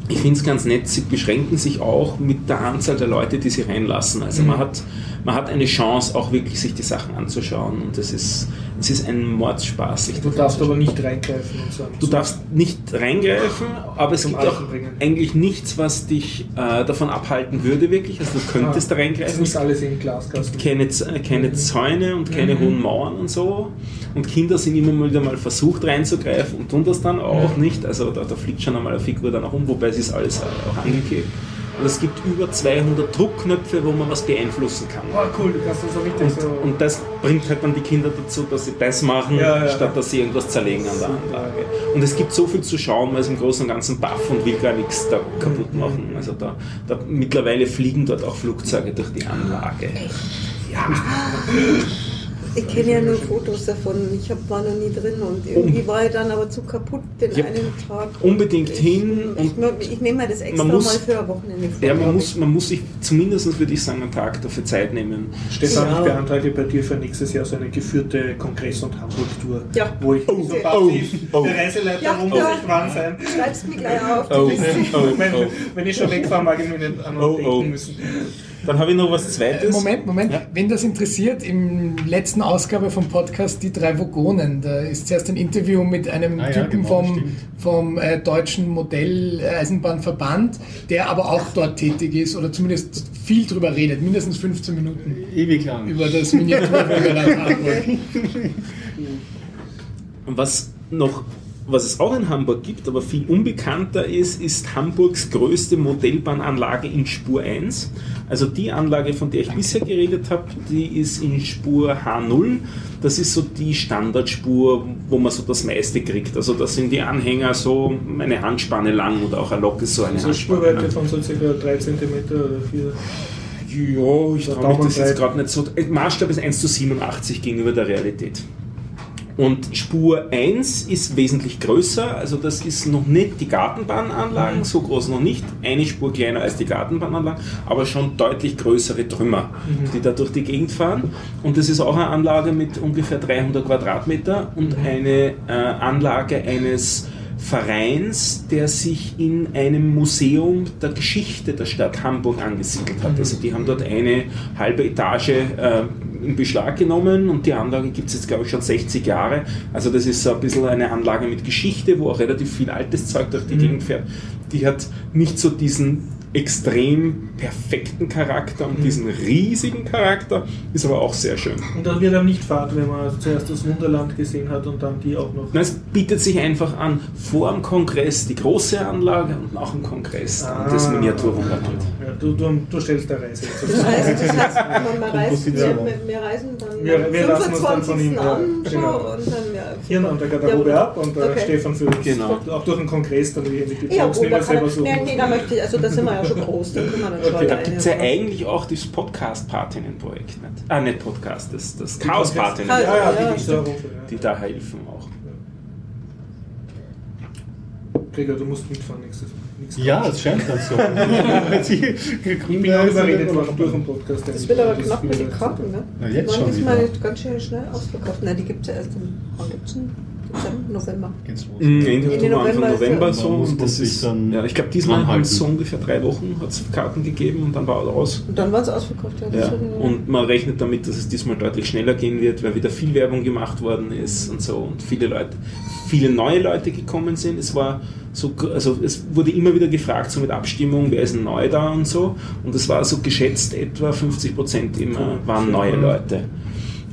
Ich finde es ganz nett, sie beschränken sich auch mit der Anzahl der Leute, die sie reinlassen. Also man, hat, man hat eine Chance, auch wirklich sich die Sachen anzuschauen. Und es ist, Es ist ein Mordspaß. sich Du das darfst aber nicht reingreifen und sagen. Du darfst nicht reingreifen, aber es gibt auch Alten bringen. eigentlich nichts, was dich äh, davon abhalten würde, wirklich. Also du könntest da Das reingreifen. ist alles in Glaskasten. keine, Z- keine Zäune und keine Mhm. hohen Mauern und so. Und Kinder sind immer mal wieder mal versucht reinzugreifen und tun das dann auch Mhm. nicht. Also da, da fliegt schon einmal eine Figur dann auch um, wobei es ist alles auch angeklebt. Und es gibt über 200 Druckknöpfe, wo man was beeinflussen kann. Oh, cool, du kannst das so richtig Und, so. und das bringt halt dann die Kinder dazu, dass sie das machen, Ja, ja. statt dass sie irgendwas zerlegen an der Anlage. Und es gibt so viel zu schauen, weil es im Großen und Ganzen baff und will gar nichts da kaputt machen. Also da, da mittlerweile fliegen dort auch Flugzeuge durch die Anlage. Ja. Ich kenne ja nur Fotos davon. Ich hab, war noch nie drin und irgendwie war ich dann aber zu kaputt den Ja. einen Tag. Unbedingt ich, hin Ich, und ich, nehme mir das extra muss- mal für ein Wochenende vor. Ja, man muss, man muss sich zumindest, würde ich sagen, einen Tag dafür Zeit nehmen. Stefan, Ja. ich beantrage bei dir für nächstes Jahr so eine geführte Kongress- und Hamburg-Tour. Ja. Wo ich so passiv der Reiseleiter Ja, rum ja. muss ich dran sein. ich. Schreib's mir gleich auf. die Oh. Liste. wenn, wenn ich schon wegfahre, mag ich mir nicht an Oh, denken oh. müssen. Dann habe ich noch was Zweites. Moment, Moment. Ja. Wenn das interessiert, im letzten Ausgabe vom Podcast Die drei Vogonen, da ist zuerst ein Interview mit einem Ah ja, Typen genau, vom, stimmt. vom äh, Deutschen Modelleisenbahnverband, der aber auch dort tätig ist oder zumindest viel drüber redet, mindestens 15 Minuten Ewig lang. über das Miniaturbürgerland Hamburg. Und was noch, was es auch in Hamburg gibt, aber viel unbekannter ist, ist Hamburgs größte Modellbahnanlage in Spur 1. Also die Anlage, von der ich bisher geredet habe, die ist in Spur H0. Das ist so die Standardspur, wo man so das meiste kriegt. Also da sind die Anhänger so eine Handspanne lang oder auch eine Lok ist so eine Also Handspanne Spurweite lang. von so ca. 3 cm oder 4. Ja, ich traue mich das jetzt gerade nicht so. Maßstab ist 1 zu 87 gegenüber der Realität. Und Spur 1 ist wesentlich größer, also das ist noch nicht die Gartenbahnanlagen, so groß noch nicht, eine Spur kleiner als die Gartenbahnanlagen, aber schon deutlich größere Trümmer, die da durch die Gegend fahren. Und das ist auch eine Anlage mit ungefähr 300 Quadratmeter und eine äh, Anlage eines Vereins, der sich in einem Museum der Geschichte der Stadt Hamburg angesiedelt hat. Also die haben dort eine halbe Etage äh, in Beschlag genommen und die Anlage gibt es jetzt, glaube ich, schon 60 Jahre. Also das ist so ein bisschen eine Anlage mit Geschichte, wo auch relativ viel altes Zeug durch die Gegend fährt. Die hat nicht so diesen extrem perfekten Charakter und diesen riesigen Charakter, ist aber auch sehr schön. Und das wird einem nicht fad, wenn man zuerst das Wunderland gesehen hat und dann die auch noch. Na, Es bietet sich einfach an, vor dem Kongress die große Anlage und nach dem Kongress dann das Ah. Miniaturwunderland. Ja, du, du, du stellst der Reise. Das heißt, das heißt man, man reist, wir, reisen dann Wir- wir lassen uns dann von 25. ihm, ja, an schon genau. und dann ja. Hier an der Garderobe Ja, ab und äh, okay. Stefan für uns Genau. auch durch den Kongress dann die die Ja, gut, nicht da selber er, suchen. nee, nee, da möchte ich, also da sind wir ja schon groß, da können wir dann schon Okay, Da alleine gibt es ja eigentlich auch das Podcast-Patinnen-Projekt. nicht? Ah, nicht Podcast, das, das Chaos-Patinnen, Chaos- Ja, ja, Ja, die, die, stimmt. da die da helfen auch. Gregor, du musst mitfahren nächstes nächstes Ja, es scheint dann so. Ich bin auch überredet worden durch den Podcast. Das wird aber knapp mit den Karten, ne? Na, Die jetzt waren schon diesmal wieder. ganz schön schnell ausverkauft. Nein, die gibt es ja erst im, denn? Dezember, November. Geht's los. Mhm. Ende Ende Oktober, Anfang November ist November so. Und das ist, dann ja, ich glaube, diesmal haben es so ungefähr drei Wochen hat es Karten gegeben und dann war er aus. Und dann war es ausverkauft. Ja, das Ja, und man rechnet damit, dass es diesmal deutlich schneller gehen wird, weil wieder viel Werbung gemacht worden ist und so und viele Leute, viele neue Leute gekommen sind. Es war so, also es wurde immer wieder gefragt, so mit Abstimmung, wer ist denn neu da und so. Und es war so geschätzt etwa 50 Prozent immer waren neue Leute.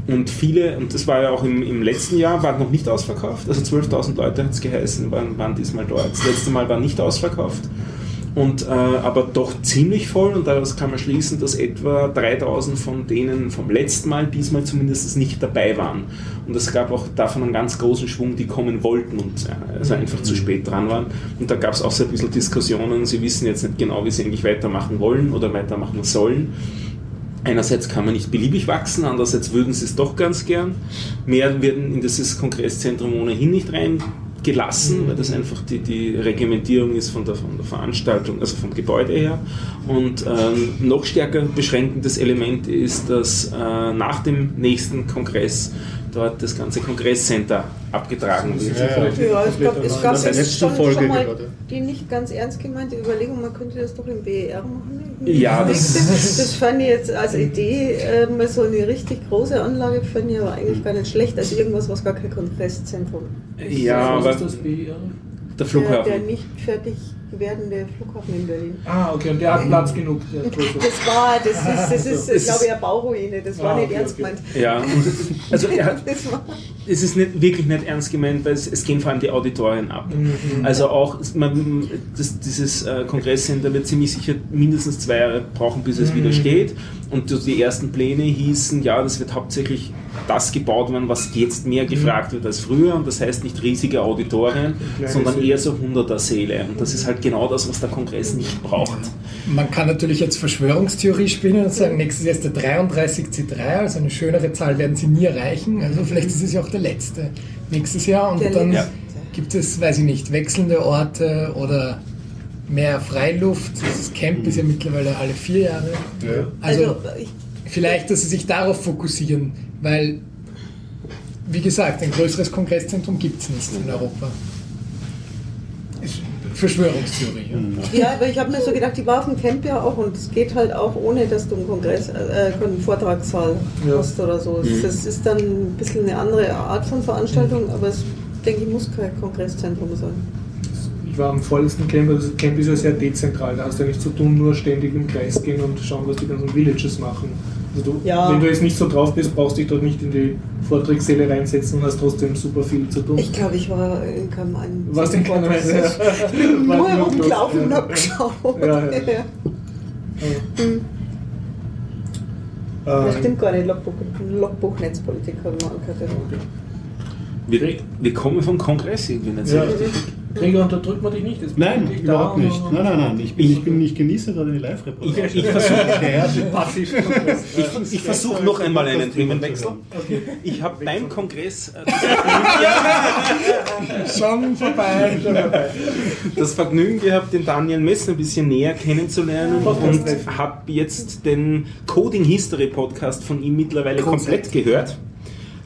Und viele, und das war ja auch im, im letzten Jahr, war noch nicht ausverkauft. Also 12.000 Leute hat es geheißen, waren, waren diesmal dort. Das letzte Mal war nicht ausverkauft. Und, äh, aber doch ziemlich voll und daraus kann man schließen, dass etwa 3000 von denen vom letzten Mal diesmal zumindest nicht dabei waren. Und es gab auch davon einen ganz großen Schwung, die kommen wollten und äh, also einfach zu spät dran waren. Und da gab es auch so ein bisschen Diskussionen, sie wissen jetzt nicht genau, wie sie eigentlich weitermachen wollen oder weitermachen sollen. Einerseits kann man nicht beliebig wachsen, andererseits würden sie es doch ganz gern. Mehr werden in dieses Kongresszentrum ohnehin nicht reingelassen, weil das einfach die, die Regimentierung ist von der, von der Veranstaltung, also vom Gebäude her. Und ähm, noch stärker beschränkendes Element ist, dass äh, nach dem nächsten Kongress dort das ganze Kongresscenter abgetragen wird. Ja, ja. Ja, es gab, es gab der schon, Folge schon mal die nicht ganz ernst gemeinte Überlegung, man könnte das doch im BER machen. Ja, Das, das, das fand ich jetzt als Idee, äh, mal so eine richtig große Anlage, fand ich aber eigentlich gar nicht schlecht. Also irgendwas, was gar kein Kongresszentrum ja, Was aber ist das BR? der Der, Flughafen. der nicht fertig werdende Flughafen in Berlin. Ah, okay, und der hat Platz genug. Der. Das war, das ist, das ist, Es glaube ich, ist- eine Bauruine. Das war Ah, nicht okay, ernst okay. gemeint. Ja, also er hat, Das war, es ist nicht, wirklich nicht ernst gemeint, weil es, es gehen vor allem die Auditorien ab. Also auch man, das, dieses äh, Kongresscenter wird ziemlich sicher mindestens zwei Jahre brauchen, bis es wieder steht. Und die ersten Pläne hießen, ja, das wird hauptsächlich das gebaut werden, was jetzt mehr gefragt wird als früher. Und das heißt nicht riesige Auditorien, sondern Säle. eher so hunderter Säle. Und das ist halt genau das, was der Kongress nicht braucht. Man kann natürlich jetzt Verschwörungstheorie spielen und sagen, nächstes Jahr ist der 33C3, also eine schönere Zahl werden sie nie erreichen. Also vielleicht ist es ja auch der letzte nächstes Jahr und Der dann letzte. gibt es, weiß ich nicht, wechselnde Orte oder mehr Freiluft. Das Camp ist ja mittlerweile alle vier Jahre. Ja. Also, also, ich, vielleicht, dass sie sich darauf fokussieren, weil, wie gesagt, ein größeres Kongresszentrum gibt es nicht in Europa. Verschwörungstheorie. Ja. ja, aber ich habe mir so gedacht, die war auf dem Camp ja auch und es geht halt auch ohne, dass du einen Kongress, äh, einen Vortragssaal Ja. hast oder so. Das ist dann ein bisschen eine andere Art von Veranstaltung, aber es denke ich muss kein Kongresszentrum sein. Ich war am vollsten Camp, also das Camp ist ja sehr dezentral, da hast du ja nichts zu tun, nur ständig im Kreis gehen und schauen, was die ganzen Villages machen. Also du, Ja. Wenn du jetzt nicht so drauf bist, brauchst du dich dort nicht in die Vortragssäle reinsetzen und hast trotzdem super viel zu tun. Ich glaube, ich war in keinem einen. Was in keinem einen- Nur War genug los, rumgelaufen und ja. hab geschaut. Ja, ja. Das Ähm, stimmt gar nicht, Logbuch, Logbuch Netzpolitik haben wir angehört. Wir, wir kommen vom Kongress irgendwie nicht so Ja. richtig. Gregor, unterdrückt man dich nicht? Jetzt Nein, ich überhaupt nicht. Nein, nein, nein. Ich, bin, ich, bin, ich genieße da die Ich, Live-Reportage. ich versuche Ja, Passiv. ich, ich versuch noch einmal einen Themenwechsel. Ich habe beim Kongress äh, Schon vorbei. das Vergnügen gehabt, den Daniel Messner ein bisschen näher kennenzulernen und habe jetzt den Coding History Podcast von ihm mittlerweile komplett gehört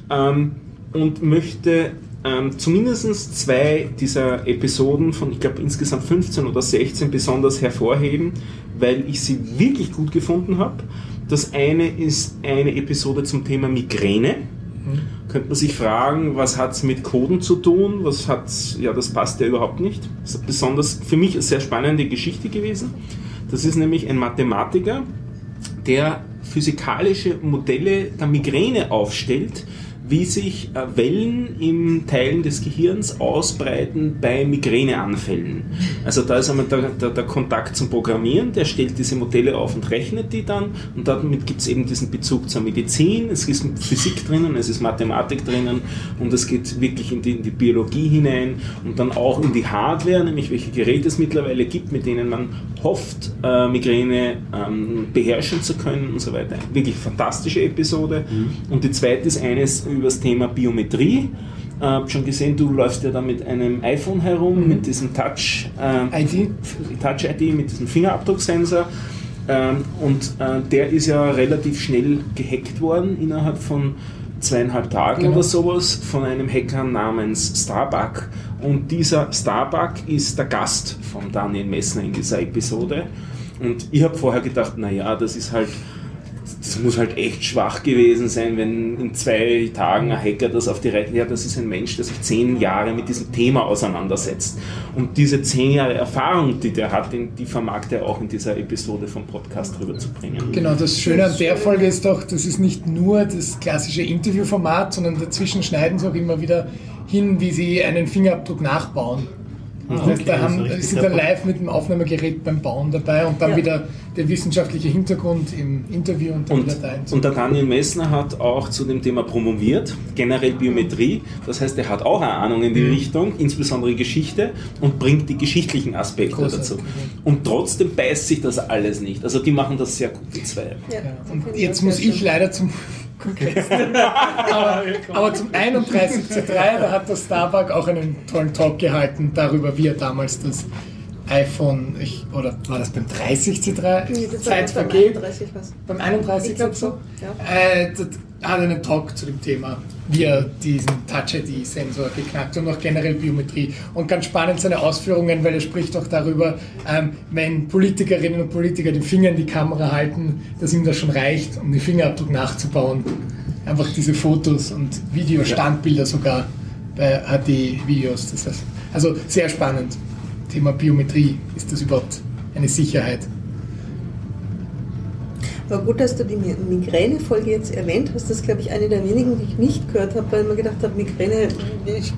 ähm, und möchte ähm, zumindest zwei dieser Episoden von, ich glaube insgesamt 15 oder 16 besonders hervorheben, weil ich sie wirklich gut gefunden habe. Das eine ist eine Episode zum Thema Migräne. Könnte man sich fragen, was hat es mit Coden zu tun? Was hat's, ja, das passt ja überhaupt nicht. Das ist besonders für mich eine sehr spannende Geschichte gewesen. Das ist nämlich ein Mathematiker, der physikalische Modelle der Migräne aufstellt, wie sich äh, Wellen in Teilen des Gehirns ausbreiten bei Migräneanfällen. Also da ist einmal der, der, der Kontakt zum Programmieren, der stellt diese Modelle auf und rechnet die dann und damit gibt es eben diesen Bezug zur Medizin, es ist Physik drinnen, es ist Mathematik drinnen und es geht wirklich in die, in die Biologie hinein und dann auch in die Hardware, nämlich welche Geräte es mittlerweile gibt, mit denen man hofft, äh, Migräne ähm, beherrschen zu können und so weiter. Wirklich fantastische Episode. Und die zweite ist eines über das Thema Biometrie. Äh, hab schon gesehen, du läufst ja da mit einem iPhone herum, mit diesem Touch, äh, ID. Touch ID, mit diesem Fingerabdrucksensor. Ähm, und äh, der ist ja relativ schnell gehackt worden, innerhalb von zweieinhalb Tagen Genau. oder sowas, von einem Hacker namens Starbuck. Und dieser Starbuck ist der Gast von Daniel Messner in dieser Episode. Und ich habe vorher gedacht, naja, das ist halt, das muss halt echt schwach gewesen sein, wenn in zwei Tagen ein Hacker das auf die Reihe, ja, das ist ein Mensch, der sich zehn Jahre mit diesem Thema auseinandersetzt. Und diese zehn Jahre Erfahrung, die der hat, die die vermag der auch in dieser Episode vom Podcast rüberzubringen. Genau, das Schöne an der Folge ist doch, das ist nicht nur das klassische Interviewformat, sondern dazwischen schneiden sie auch immer wieder hin, wie sie einen Fingerabdruck nachbauen. Das heißt, da okay, haben, sind dann live mit dem Aufnahmegerät beim Bauen dabei und dann Ja. wieder der wissenschaftliche Hintergrund im Interview und dann Und, wieder da und der Daniel Messner hat auch zu dem Thema promoviert, generell Biometrie. Das heißt, er hat auch eine Ahnung in die Richtung, insbesondere Geschichte, und bringt die geschichtlichen Aspekte Großartig, dazu. Und trotzdem beißt sich das alles nicht. Also die machen das sehr gut, die zwei. Ja, und jetzt muss ich leider zum Kongress. aber, aber zum 31C3, da hat der Starbuck auch einen tollen Talk gehalten darüber, wie er damals das iPhone, ich, oder war das beim 30C3? Nee, das Zeit beim vergeht. 31 was. Beim 31 Ich glaub so. ja. Äh, hat einen Talk zu dem Thema, wie er diesen Touch-ID-Sensor geknackt und auch generell Biometrie. Und ganz spannend seine Ausführungen, weil er spricht auch darüber, ähm, wenn Politikerinnen und Politiker den Finger in die Kamera halten, dass ihm das schon reicht, um den Fingerabdruck nachzubauen. Einfach diese Fotos und Videostandbilder sogar bei HD-Videos. Das heißt, also sehr spannend. Thema Biometrie. Ist das überhaupt eine Sicherheit? War gut, dass du die Migräne-Folge jetzt erwähnt hast. Das ist, glaube ich, eine der wenigen, die ich nicht gehört habe, weil ich mir gedacht habe, Migräne ist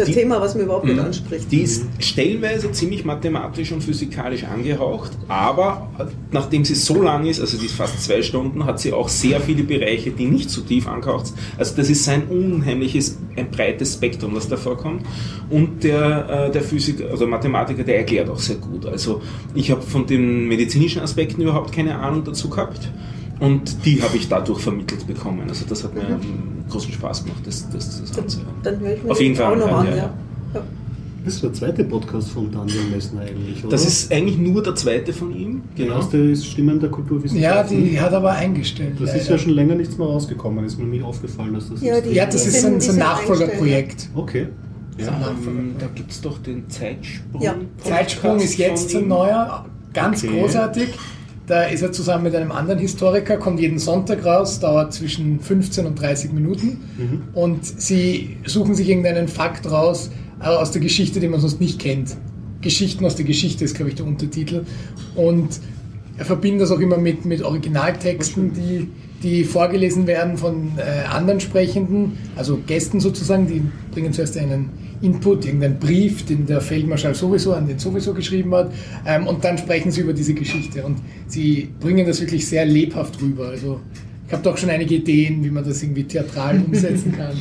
ein Die- Thema, was mir überhaupt nicht Mhm. anspricht. Die ist stellenweise ziemlich mathematisch und physikalisch angehaucht, aber nachdem sie so lang ist, also die ist fast zwei Stunden, hat sie auch sehr viele Bereiche, die nicht so tief angehaucht sind. Also das ist ein unheimliches, ein breites Spektrum, das da vorkommt. Und der, äh, der Physiker, also Mathematiker, der erklärt auch sehr gut. Also ich habe von den medizinischen Aspekten überhaupt keine Ahnung dazu gehabt. Und die habe ich dadurch vermittelt bekommen. Also das hat mir ähm, großen Spaß gemacht, das, das, das Ganze. Dann höre ich mir Auf den jeden Fall auch noch anhören, an. ja, Ja. Ja. Das ist der zweite Podcast von Daniel Messner eigentlich, oder? Das ist eigentlich nur der zweite von ihm. der Genau. erste ist Stimmen der Ja, Kulturwissenschaften. die hat aber eingestellt. das ist leider. ja schon länger nichts mehr rausgekommen. Ist mir nicht aufgefallen, dass das Ja, ist. die- Ja, das Die ist sind- ein, so ein Nachfolgerprojekt. Okay. Ein Ähm, Nachfolger- da gibt es doch den Zeitsprung. Ja. Zeitsprung ist jetzt ihm. neuer, ganz Okay. großartig. Da ist er zusammen mit einem anderen Historiker, kommt jeden Sonntag raus, dauert zwischen 15 und 30 Minuten. Und sie suchen sich irgendeinen Fakt raus äh, aus der Geschichte, den man sonst nicht kennt. Geschichten aus der Geschichte ist, glaube ich, der Untertitel. Und er verbindet das auch immer mit, mit Originaltexten, die, die vorgelesen werden von äh, anderen Sprechenden, also Gästen sozusagen, die bringen zuerst einen Input, irgendeinen Brief, den der Feldmarschall sowieso an den sowieso geschrieben hat, ähm, und dann sprechen sie über diese Geschichte. Und sie bringen das wirklich sehr lebhaft rüber. Also ich habe doch schon einige Ideen, wie man das irgendwie theatral umsetzen kann.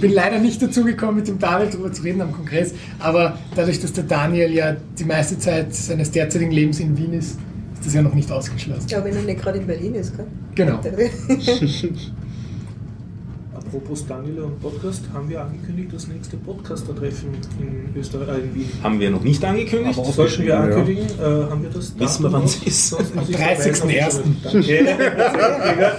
Bin leider nicht dazu gekommen, mit dem Daniel darüber zu reden am Kongress, aber dadurch, dass der Daniel ja die meiste Zeit seines derzeitigen Lebens in Wien ist, ist das ja noch nicht ausgeschlossen. Ja, wenn er nicht gerade in Berlin ist, gell? Genau. Apropos Daniel und Podcast, haben wir angekündigt, das nächste Podcaster-Treffen in Österreich, äh, in Wien. Haben wir noch nicht angekündigt. Aber Sollten wir ja. ankündigen, äh, haben wir das Wissen wir, wann es ist. Am verweisen, 30.01.. Danke.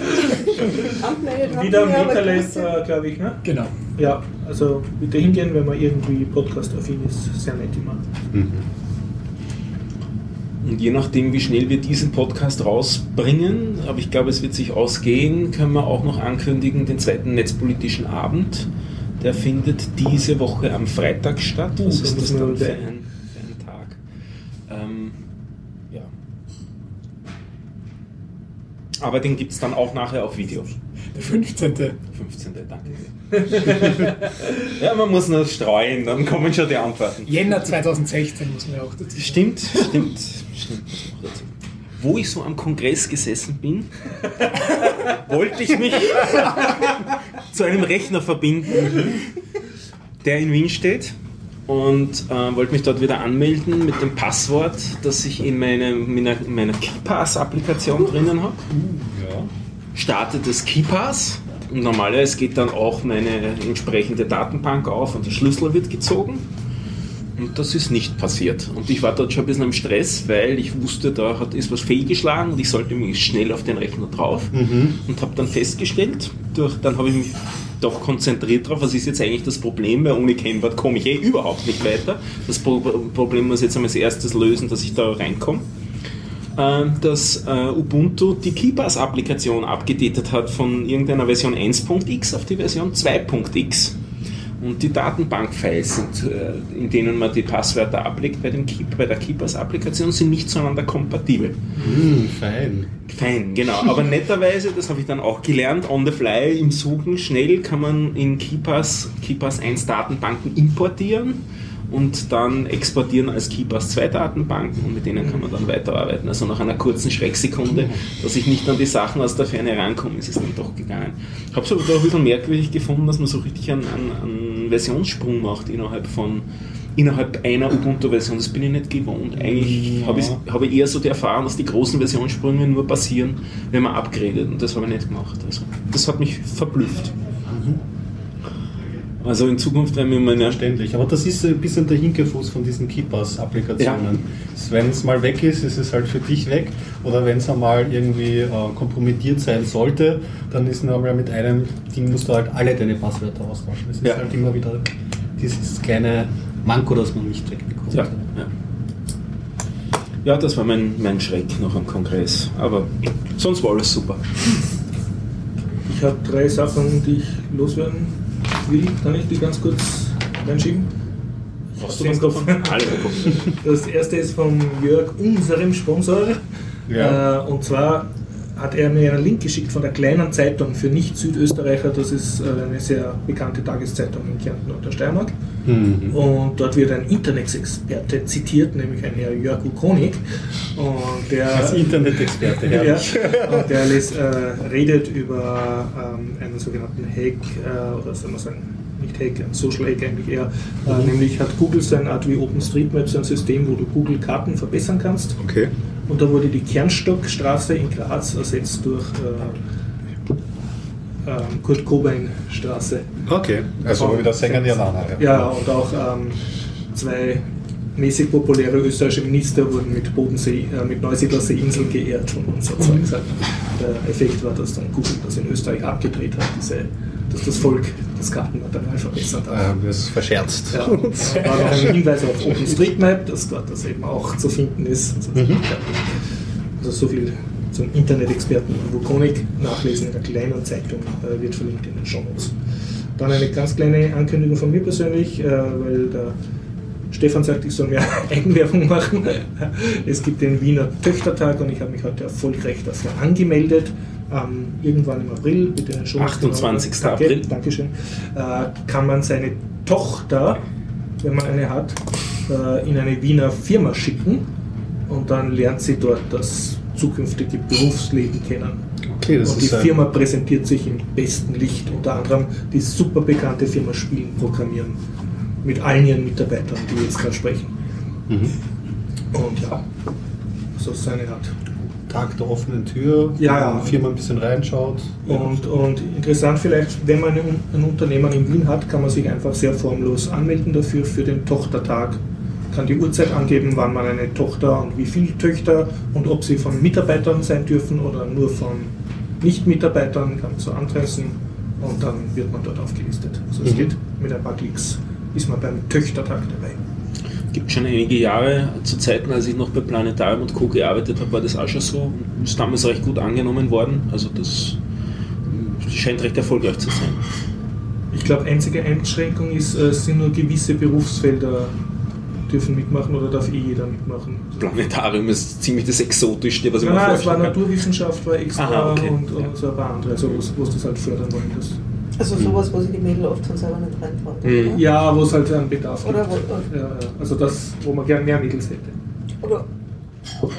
Angemeldet haben Wieder am Internet, trotzdem- äh, glaube ich, ne? Genau. Ja, also bitte hingehen, wenn man irgendwie Podcast-affin ist. Sehr nett immer. Und je nachdem, wie schnell wir diesen Podcast rausbringen, aber ich glaube, es wird sich ausgehen, können wir auch noch ankündigen, den zweiten netzpolitischen Abend. Der findet diese Woche am Freitag statt. Uh, Was ist das dann für ein, für ein Tag? Ähm, ja. Aber den gibt es dann auch nachher auf Video. Der 15. 15. Danke. ja, man muss nur streuen, dann kommen schon die Antworten. Jänner 2016 muss man ja auch dazu sagen. Stimmt, stimmt, stimmt. Wo ich so am Kongress gesessen bin, wollte ich mich zu einem Rechner verbinden, der in Wien steht und äh, wollte mich dort wieder anmelden mit dem Passwort, das ich in, meine, in meiner, in meiner KeyPass-Applikation drinnen habe. Ja. Starte das KeyPass und normalerweise geht dann auch meine entsprechende Datenbank auf und der Schlüssel wird gezogen. Und das ist nicht passiert. Und ich war dort schon ein bisschen im Stress, weil ich wusste, da hat, ist was fehlgeschlagen und ich sollte mich schnell auf den Rechner drauf. Und habe dann festgestellt, durch, dann habe ich mich doch konzentriert drauf, was ist jetzt eigentlich das Problem, weil ohne Kennwort komme ich eh überhaupt nicht weiter. Das Pro Problem muss ich jetzt einmal als erstes lösen, dass ich da reinkomme dass äh, Ubuntu die KeyPass-Applikation abgedatet hat von irgendeiner Version 1.x auf die Version 2.x. Und die Datenbank-Files, sind, äh, in denen man die Passwörter ablegt bei, den Key bei der KeyPass-Applikation, sind nicht zueinander kompatibel. Hm, fein. Fein, genau. Aber netterweise, das habe ich dann auch gelernt, on the fly, im Suchen, schnell kann man in KeyPass, KeyPass 1 Datenbanken importieren und dann exportieren als KeyPass 2 Datenbanken und mit denen kann man dann weiterarbeiten. Also nach einer kurzen Schrecksekunde, dass ich nicht an die Sachen aus der Ferne rankomme, ist es dann doch gegangen. Ich habe es aber doch ein bisschen merkwürdig gefunden, dass man so richtig einen, einen, einen Versionssprung macht innerhalb von innerhalb einer Ubuntu-Version. Das bin ich nicht gewohnt. Eigentlich habe ich, habe ich eher so die Erfahrung, dass die großen Versionssprünge nur passieren, wenn man upgradet. Und das habe ich nicht gemacht. Also, das hat mich verblüfft. Also in Zukunft werden wir meine Verständlich. Aber das ist ein bisschen der Hinkefuß von diesen Keepers-Applikationen. Wenn es mal weg ist, ist es halt für dich weg. Oder wenn es einmal irgendwie äh, kompromittiert sein sollte, dann ist nur mal mit einem Ding musst du halt alle deine Passwörter austauschen. Das ist Ja. halt immer wieder dieses kleine Manko, das man nicht wegbekommt. Ja, ja. ja, das war mein, mein Schreck noch am Kongress. Aber sonst war alles super. Ich habe drei Sachen, die ich loswerden will. Kann ich die ganz kurz reinschieben? Hast du was davon? Das erste ist von Jörg, unserem Sponsor. Ja. Äh, und zwar hat er mir einen Link geschickt von der kleinen Zeitung für Nicht-Südösterreicher. Das ist äh, eine sehr bekannte Tageszeitung in Kärnten und der Steiermark. Mhm. Und dort wird ein Internetexperte zitiert, nämlich ein Herr Jörg Konig. Und der, Als Internet-Experte, ja, und der les, äh, redet über ähm, einen sogenannten Hack, äh, oder soll man sagen, nicht Hack, ein Social Hack eigentlich eher. Äh, nämlich hat Google so eine Art wie OpenStreetMap, so ein System, wo du Google-Karten verbessern kannst. Okay. Und da wurde die Kernstockstraße in Graz ersetzt durch äh, ähm, Kurt Cobain Straße. Okay. Also wieder Sänger Nirvana. Ja, und auch ähm, zwei mäßig populäre österreichische Minister wurden mit Bodensee, äh, mit Neusiedler Insel geehrt und, so halt. Der Effekt war, dass dann Google das in Österreich abgedreht hat, diese, dass das Volk das Kartenmaterial verbessert hat. Ähm, das ist verscherzt. Ja, und war noch ein Hinweis auf OpenStreetMap, dass dort das eben auch zu finden ist. Also, also so viel zum Internet-Experten Vukonik nachlesen in der kleinen Zeitung, äh, wird verlinkt in den Shownotes. Dann eine ganz kleine Ankündigung von mir persönlich, äh, weil der Stefan sagt, ich soll mehr Eigenwerbung machen. Es gibt den Wiener Töchtertag und ich habe mich heute erfolgreich dafür angemeldet. Ähm, irgendwann im April, bitte Shownotes 28. Danke, April. Dankeschön. Äh, kann man seine Tochter, wenn man eine hat, äh, in eine Wiener Firma schicken und dann lernt sie dort das zukünftige Berufsleben kennen. Okay, das und die ist ein- Firma präsentiert sich im besten Licht, unter anderem die super bekannte Firma Spielen Programmieren mit allen ihren Mitarbeitern, die jetzt gerade sprechen. Mhm. Und ja, so seine Art. Tag der offenen Tür, Ja, wo ja. die Firma ein bisschen reinschaut. Und, und interessant vielleicht, wenn man ein, Unternehmen in Wien hat, kann man sich einfach sehr formlos anmelden dafür, für den Tochtertag. Kann die Uhrzeit angeben, wann man eine Tochter und wie viele Töchter und ob sie von Mitarbeitern sein dürfen oder nur von Nicht-Mitarbeitern, kann man so antreffen und dann wird man dort aufgelistet. Also es Mhm. geht mit ein paar Klicks, ist man beim Töchtertag dabei. Gibt schon einige Jahre, zu Zeiten, als ich noch bei Planetarium und Co. gearbeitet habe, war das auch schon so. Ist damals recht gut angenommen worden. Also das scheint recht erfolgreich zu sein. Ich glaube, einzige Einschränkung ist, äh, es sind nur gewisse Berufsfelder dürfen mitmachen oder darf eh jeder mitmachen. Planetarium ist ziemlich das Exotischste, was ich Nein, mir nein, es war vorstellen. Naturwissenschaft, war extra Aha, okay. und, und so ein paar andere, also wo sie das halt fördern wollen. Das. Also sowas, wo sich die Mädel oft von selber nicht reintrauen. Mhm. oder? Ja, wo es halt einen Bedarf Oder gibt. wo- ja, ja. Also das, wo man gern mehr Mädels hätte. Oder,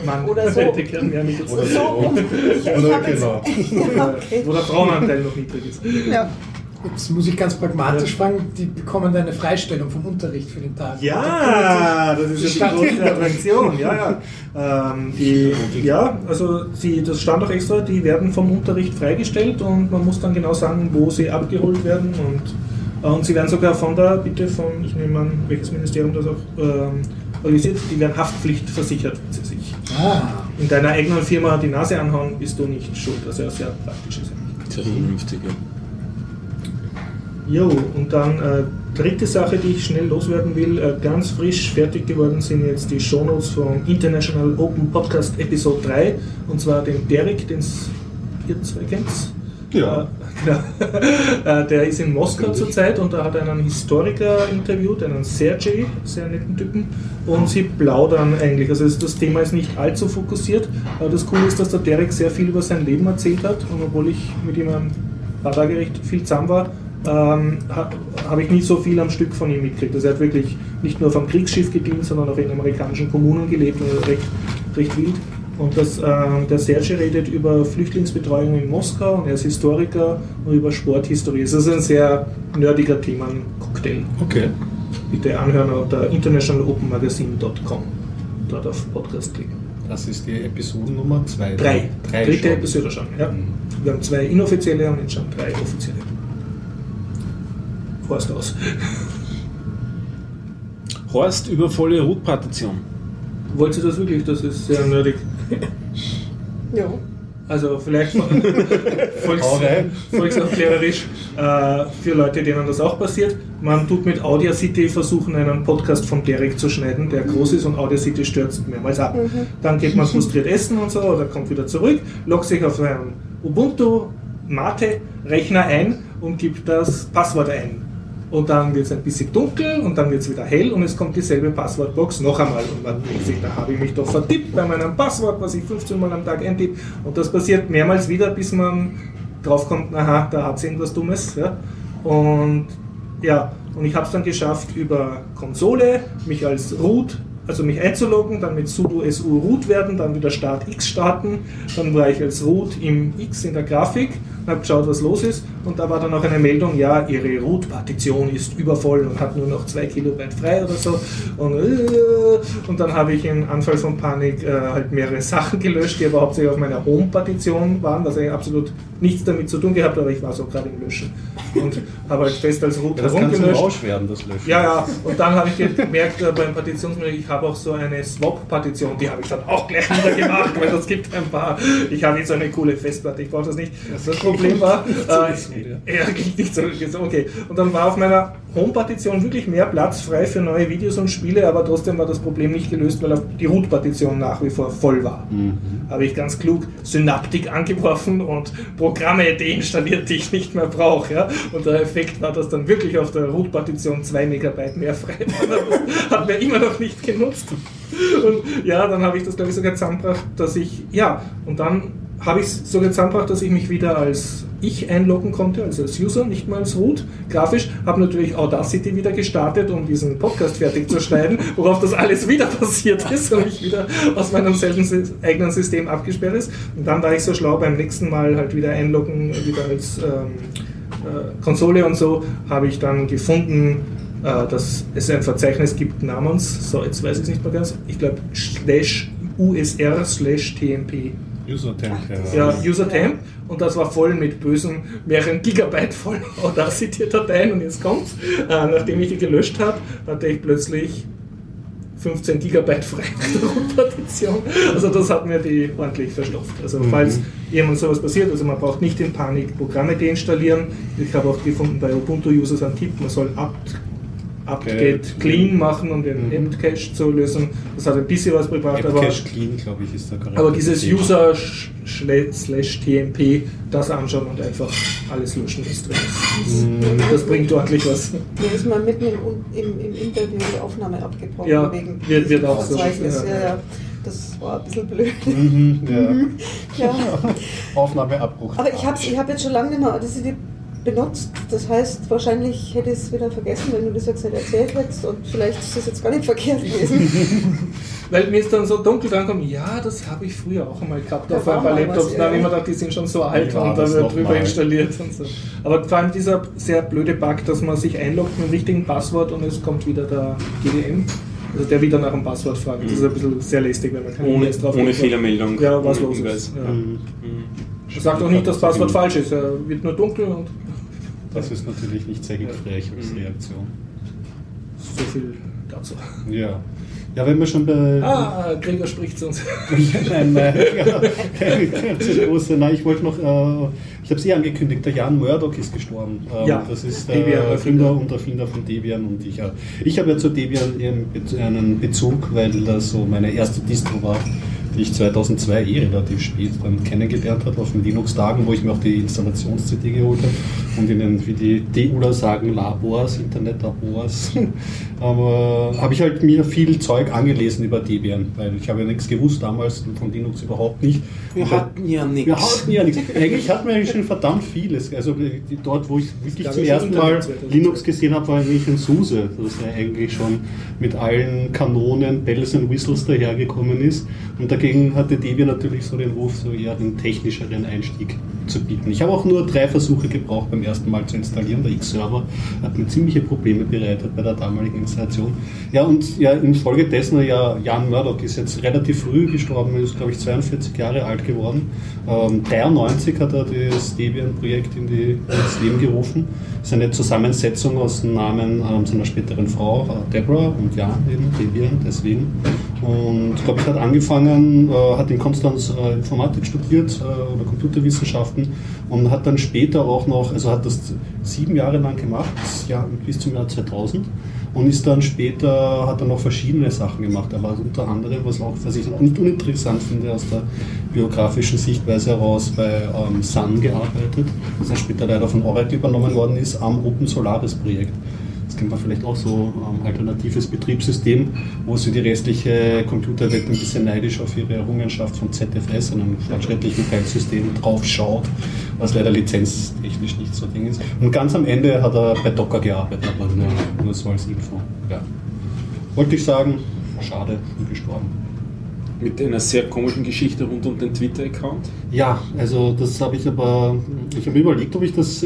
Man Oder so. hätte gern mehr Mädels. Oder so. Oder hab jetzt- genau. ja, okay. Wo der Frauenanteil noch niedrig ist. Ja. Jetzt muss ich ganz pragmatisch fragen, die bekommen eine Freistellung vom Unterricht für den Tag. Ja, das ist ja die große Attraktion. Ja, ja. Ähm, die, ja, also die, das stand auch extra, die werden vom Unterricht freigestellt und man muss dann genau sagen, wo sie abgeholt werden und, äh, und sie werden sogar von der, bitte von, ich nehme an, welches Ministerium das auch ähm, organisiert, die werden Haftpflichtversichert, wenn sie sich Ah, in deiner eigenen Firma die Nase anhauen, bist du nicht schuld, ja sehr praktisch ist. eigentlich. Sehr vernünftig, ja. Jo, und dann äh, dritte Sache, die ich schnell loswerden will, äh, ganz frisch fertig geworden sind jetzt die Shownotes vom International Open Podcast Episode 3 und zwar den Derek, den ihr zwei kennt. Ja. Äh, genau. Äh, der ist in Moskau zurzeit und da hat er einen Historiker interviewt, einen Sergej, sehr netten Typen, und sie plaudern eigentlich. Also das Thema ist nicht allzu fokussiert, aber das Coole ist, dass der Derek sehr viel über sein Leben erzählt hat und obwohl ich mit ihm ein paar Tage recht viel zusammen war, ähm, ha, habe ich nie so viel am Stück von ihm mitgekriegt. Also er hat wirklich nicht nur vom Kriegsschiff gedient, sondern auch in amerikanischen Kommunen gelebt, also recht, recht wild. Und das, ähm, der Serge redet über Flüchtlingsbetreuung in Moskau und er ist Historiker und über Sporthistorie. Es ist ein sehr nerdiger Themencocktail. Okay. Bitte anhören unter internationalopenmagazine.com. Dort auf Podcast klicken. Das ist die Episodennummer 2. Drei. Dritte schon. Episode schon. Ja. Wir haben zwei inoffizielle und jetzt schon drei offizielle. Horst aus. Horst über volle Root-Partition. Wollt ihr das wirklich? Das ist sehr nerdig. Ja. Also vielleicht volks, volksaufklärerisch äh, für Leute, denen das auch passiert. Man tut mit Audacity versuchen, einen Podcast vom Derek zu schneiden, der groß ist und Audacity stürzt mehrmals ab. Dann geht man frustriert essen und so oder kommt wieder zurück, loggt sich auf einen Ubuntu Mate Rechner ein und gibt das Passwort ein. Und dann wird es ein bisschen dunkel und dann wird es wieder hell und es kommt dieselbe Passwortbox noch einmal. Und man denkt sich, da habe ich mich doch vertippt bei meinem Passwort, was ich 15 Mal am Tag eintippe. Und das passiert mehrmals wieder, bis man draufkommt, aha, da hat es irgendwas Dummes. Ja. Und ja, und ich habe es dann geschafft, über Konsole mich als Root, also mich einzuloggen, dann mit sudo su root werden, dann wieder start x starten, dann war ich als Root im x in der Grafik und habe geschaut, was los ist und da war dann auch eine Meldung, ja, Ihre Root-Partition ist übervoll und hat nur noch 2 Kilobyte frei oder so und, äh, und dann habe ich im Anfall von Panik äh, halt mehrere Sachen gelöscht, die aber hauptsächlich auf meiner Home-Partition waren, was eigentlich absolut nichts damit zu tun gehabt, aber ich war so gerade im Löschen und habe halt fest als Root Ja, das herumgelöscht. Rausch werden, das Löschen. Ja, ja, und dann habe ich gemerkt äh, beim Partitionsmodell, ich habe auch so eine Swap-Partition, die habe ich dann auch gleich wieder gemacht, weil das gibt ein paar. Ich habe jetzt so eine coole Festplatte, ich brauche das nicht. Das Problem war, äh, ja, klingt nicht so, okay. Und dann war auf meiner Home-Partition wirklich mehr Platz frei für neue Videos und Spiele, aber trotzdem war das Problem nicht gelöst, weil die Root-Partition nach wie vor voll war. Habe ich ganz klug Synaptik angeworfen und Programme deinstalliert, die ich nicht mehr brauche. Ja? Und der Effekt war, dass dann wirklich auf der Root-Partition 2 Megabyte mehr frei war. Das hat mir immer noch nicht genutzt. Und ja, dann habe ich das, glaube ich, sogar zusammengebracht, dass ich, ja, und dann habe ich es sogar zusammengebracht, dass ich mich wieder als ich einloggen konnte, also als User, nicht mal als Root. Grafisch habe natürlich Audacity wieder gestartet, um diesen Podcast fertig zu schneiden, worauf das alles wieder passiert ist und ich wieder aus meinem eigenen System abgesperrt ist. Und dann war ich so schlau, beim nächsten Mal halt wieder einloggen, wieder als ähm, äh, Konsole und so, habe ich dann gefunden, äh, dass es ein Verzeichnis gibt namens, so jetzt weiß ich es nicht mehr ganz, ich glaube slash usr slash tmp. User-Temp, Ja, User-Temp und das war voll mit bösen mehreren Gigabyte voll Audacity-Dateien und jetzt kommt's. Äh, nachdem ich die gelöscht habe, hatte ich plötzlich 15 Gigabyte frei auf der Root-Partition. Also das hat mir die ordentlich verstopft. Also falls jemand sowas passiert, also man braucht nicht in Panik Programme deinstallieren. Ich habe auch gefunden bei Ubuntu-Users einen Tipp, man soll apt apt-get clean machen, um den apt-cache zu lösen. Das hat ein bisschen was gebracht, aber Cache Clean, glaube ich, ist da korrekt. aber dieses User slash TMP, das anschauen und einfach alles löschen, was drin ist. Das, das bringt ordentlich was. Mir ist mal mitten im, im, im Interview die Aufnahme abgebrochen Ja, wegen wird- wird auch so. Verzeichnis. Ja. Ja. Das war ein bisschen blöd. Mhm, ja. Ja. Aufnahmeabbruch. Aber ich habe ich hab jetzt schon lange nicht mehr Audacity benutzt. Das heißt, wahrscheinlich hätte ich es wieder vergessen, wenn du das jetzt nicht erzählt hättest. Und vielleicht ist das jetzt gar nicht verkehrt gewesen. Weil mir ist dann so dunkel dran kommt, ja, das habe ich früher auch einmal gehabt Da auf ein paar Laptops. Da habe ich ja. immer gedacht, die sind schon so alt war und da wird drüber mal? installiert und so. Aber vor allem dieser sehr blöde Bug, dass man sich einloggt mit dem richtigen Passwort und es kommt wieder der GDM. Also der wieder nach dem Passwort fragt. Das ist ein bisschen sehr lästig, wenn man keine Ohne, drauf ohne. Fehlermeldung. Ja, was los ist. Ja. Mhm. Mhm. Er sagt auch nicht, dass das Passwort falsch ist. Er wird nur dunkel und Das ist natürlich nicht sehr frech als Mhm. Reaktion. so viel dazu. Ja. Ja, wenn wir schon bei. Ah, Gregor spricht zu uns. nein, nein, ja. Nein, ich wollte noch, äh, ich habe es eh angekündigt, der Jan Murdoch ist gestorben. Ähm, Ja, das ist Debian der Erfinder. Erfinder und Erfinder von Debian und ich. äh, Ich habe ja zu Debian einen Bezug, weil das so meine erste Distro war, die ich 2002 eh relativ spät dann kennengelernt habe auf den Linux-Tagen, wo ich mir auch die Installations-CD geholt habe und in den, wie die DUler sagen, Labors, Internet-Labors, aber habe ich halt mir viel Zeug angelesen über Debian, weil ich habe ja nichts gewusst damals von Linux überhaupt nicht. Wir Und hatten ja wir nichts. hatten ja nichts. Eigentlich hatten wir schon verdammt vieles. Also die- dort, wo ich wirklich zum ersten Mal Internet 2002. Linux gesehen habe, war eigentlich ein SUSE, das ja eigentlich schon mit allen Kanonen, Bells and Whistles dahergekommen ist. Und dagegen hatte Debian natürlich so den Ruf, so eher den technischeren Einstieg zu bieten. Ich habe auch nur drei Versuche gebraucht beim ersten Mal zu installieren. Der X-Server hat mir ziemliche Probleme bereitet bei der damaligen Installation. Ja, und ja, infolgedessen, ja, Jan Murdoch ist jetzt relativ früh gestorben, ist glaube ich 42 Jahre alt geworden. Ähm, 93 hat er das Debian-Projekt in die, ins Leben gerufen. Das ist eine Zusammensetzung aus dem Namen ähm, seiner späteren Frau, äh, Deborah, und Jan eben, Debian, deswegen. Und ich glaube, ich hat angefangen, äh, hat in Konstanz äh, Informatik studiert äh, oder Computerwissenschaften und hat dann später auch noch, also hat das sieben Jahre lang gemacht, bis, ja, bis zum Jahr 2000 und ist dann später, hat dann noch verschiedene Sachen gemacht. Er war unter anderem, was, auch, was ich auch nicht uninteressant finde aus der biografischen Sichtweise heraus, bei ähm, Sun gearbeitet, das er später leider von Oracle übernommen worden ist, am Open Solaris Projekt. Kennt man vielleicht auch so, ähm, alternatives Betriebssystem, wo sie die restliche Computerwelt ein bisschen neidisch auf ihre Errungenschaft von ZFS, einem fortschrittlichen Filesystem, drauf schaut, was leider lizenztechnisch nicht so Ding ist. Und ganz am Ende hat er bei Docker gearbeitet, aber nur, nur so als Info. Ja. Wollte ich sagen, schade, früh gestorben. Mit einer sehr komischen Geschichte rund um den Twitter-Account. Ja, also das habe ich aber, ich habe überlegt, ob ich das,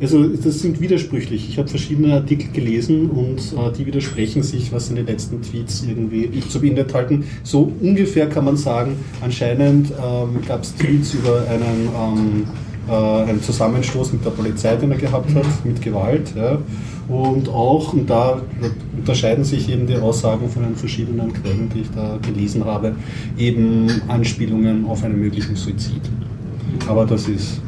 also das sind widersprüchlich. Ich habe verschiedene Artikel gelesen und äh, die widersprechen sich, was in den letzten Tweets irgendwie so beinhaltet halten. So ungefähr kann man sagen, anscheinend ähm, gab es Tweets über einen, ähm, äh, einen Zusammenstoß mit der Polizei, den er gehabt hat, mit Gewalt. Ja. Und auch, und da unterscheiden sich eben die Aussagen von den verschiedenen Quellen, die ich da gelesen habe, eben Anspielungen auf einen möglichen Suizid. Aber das ist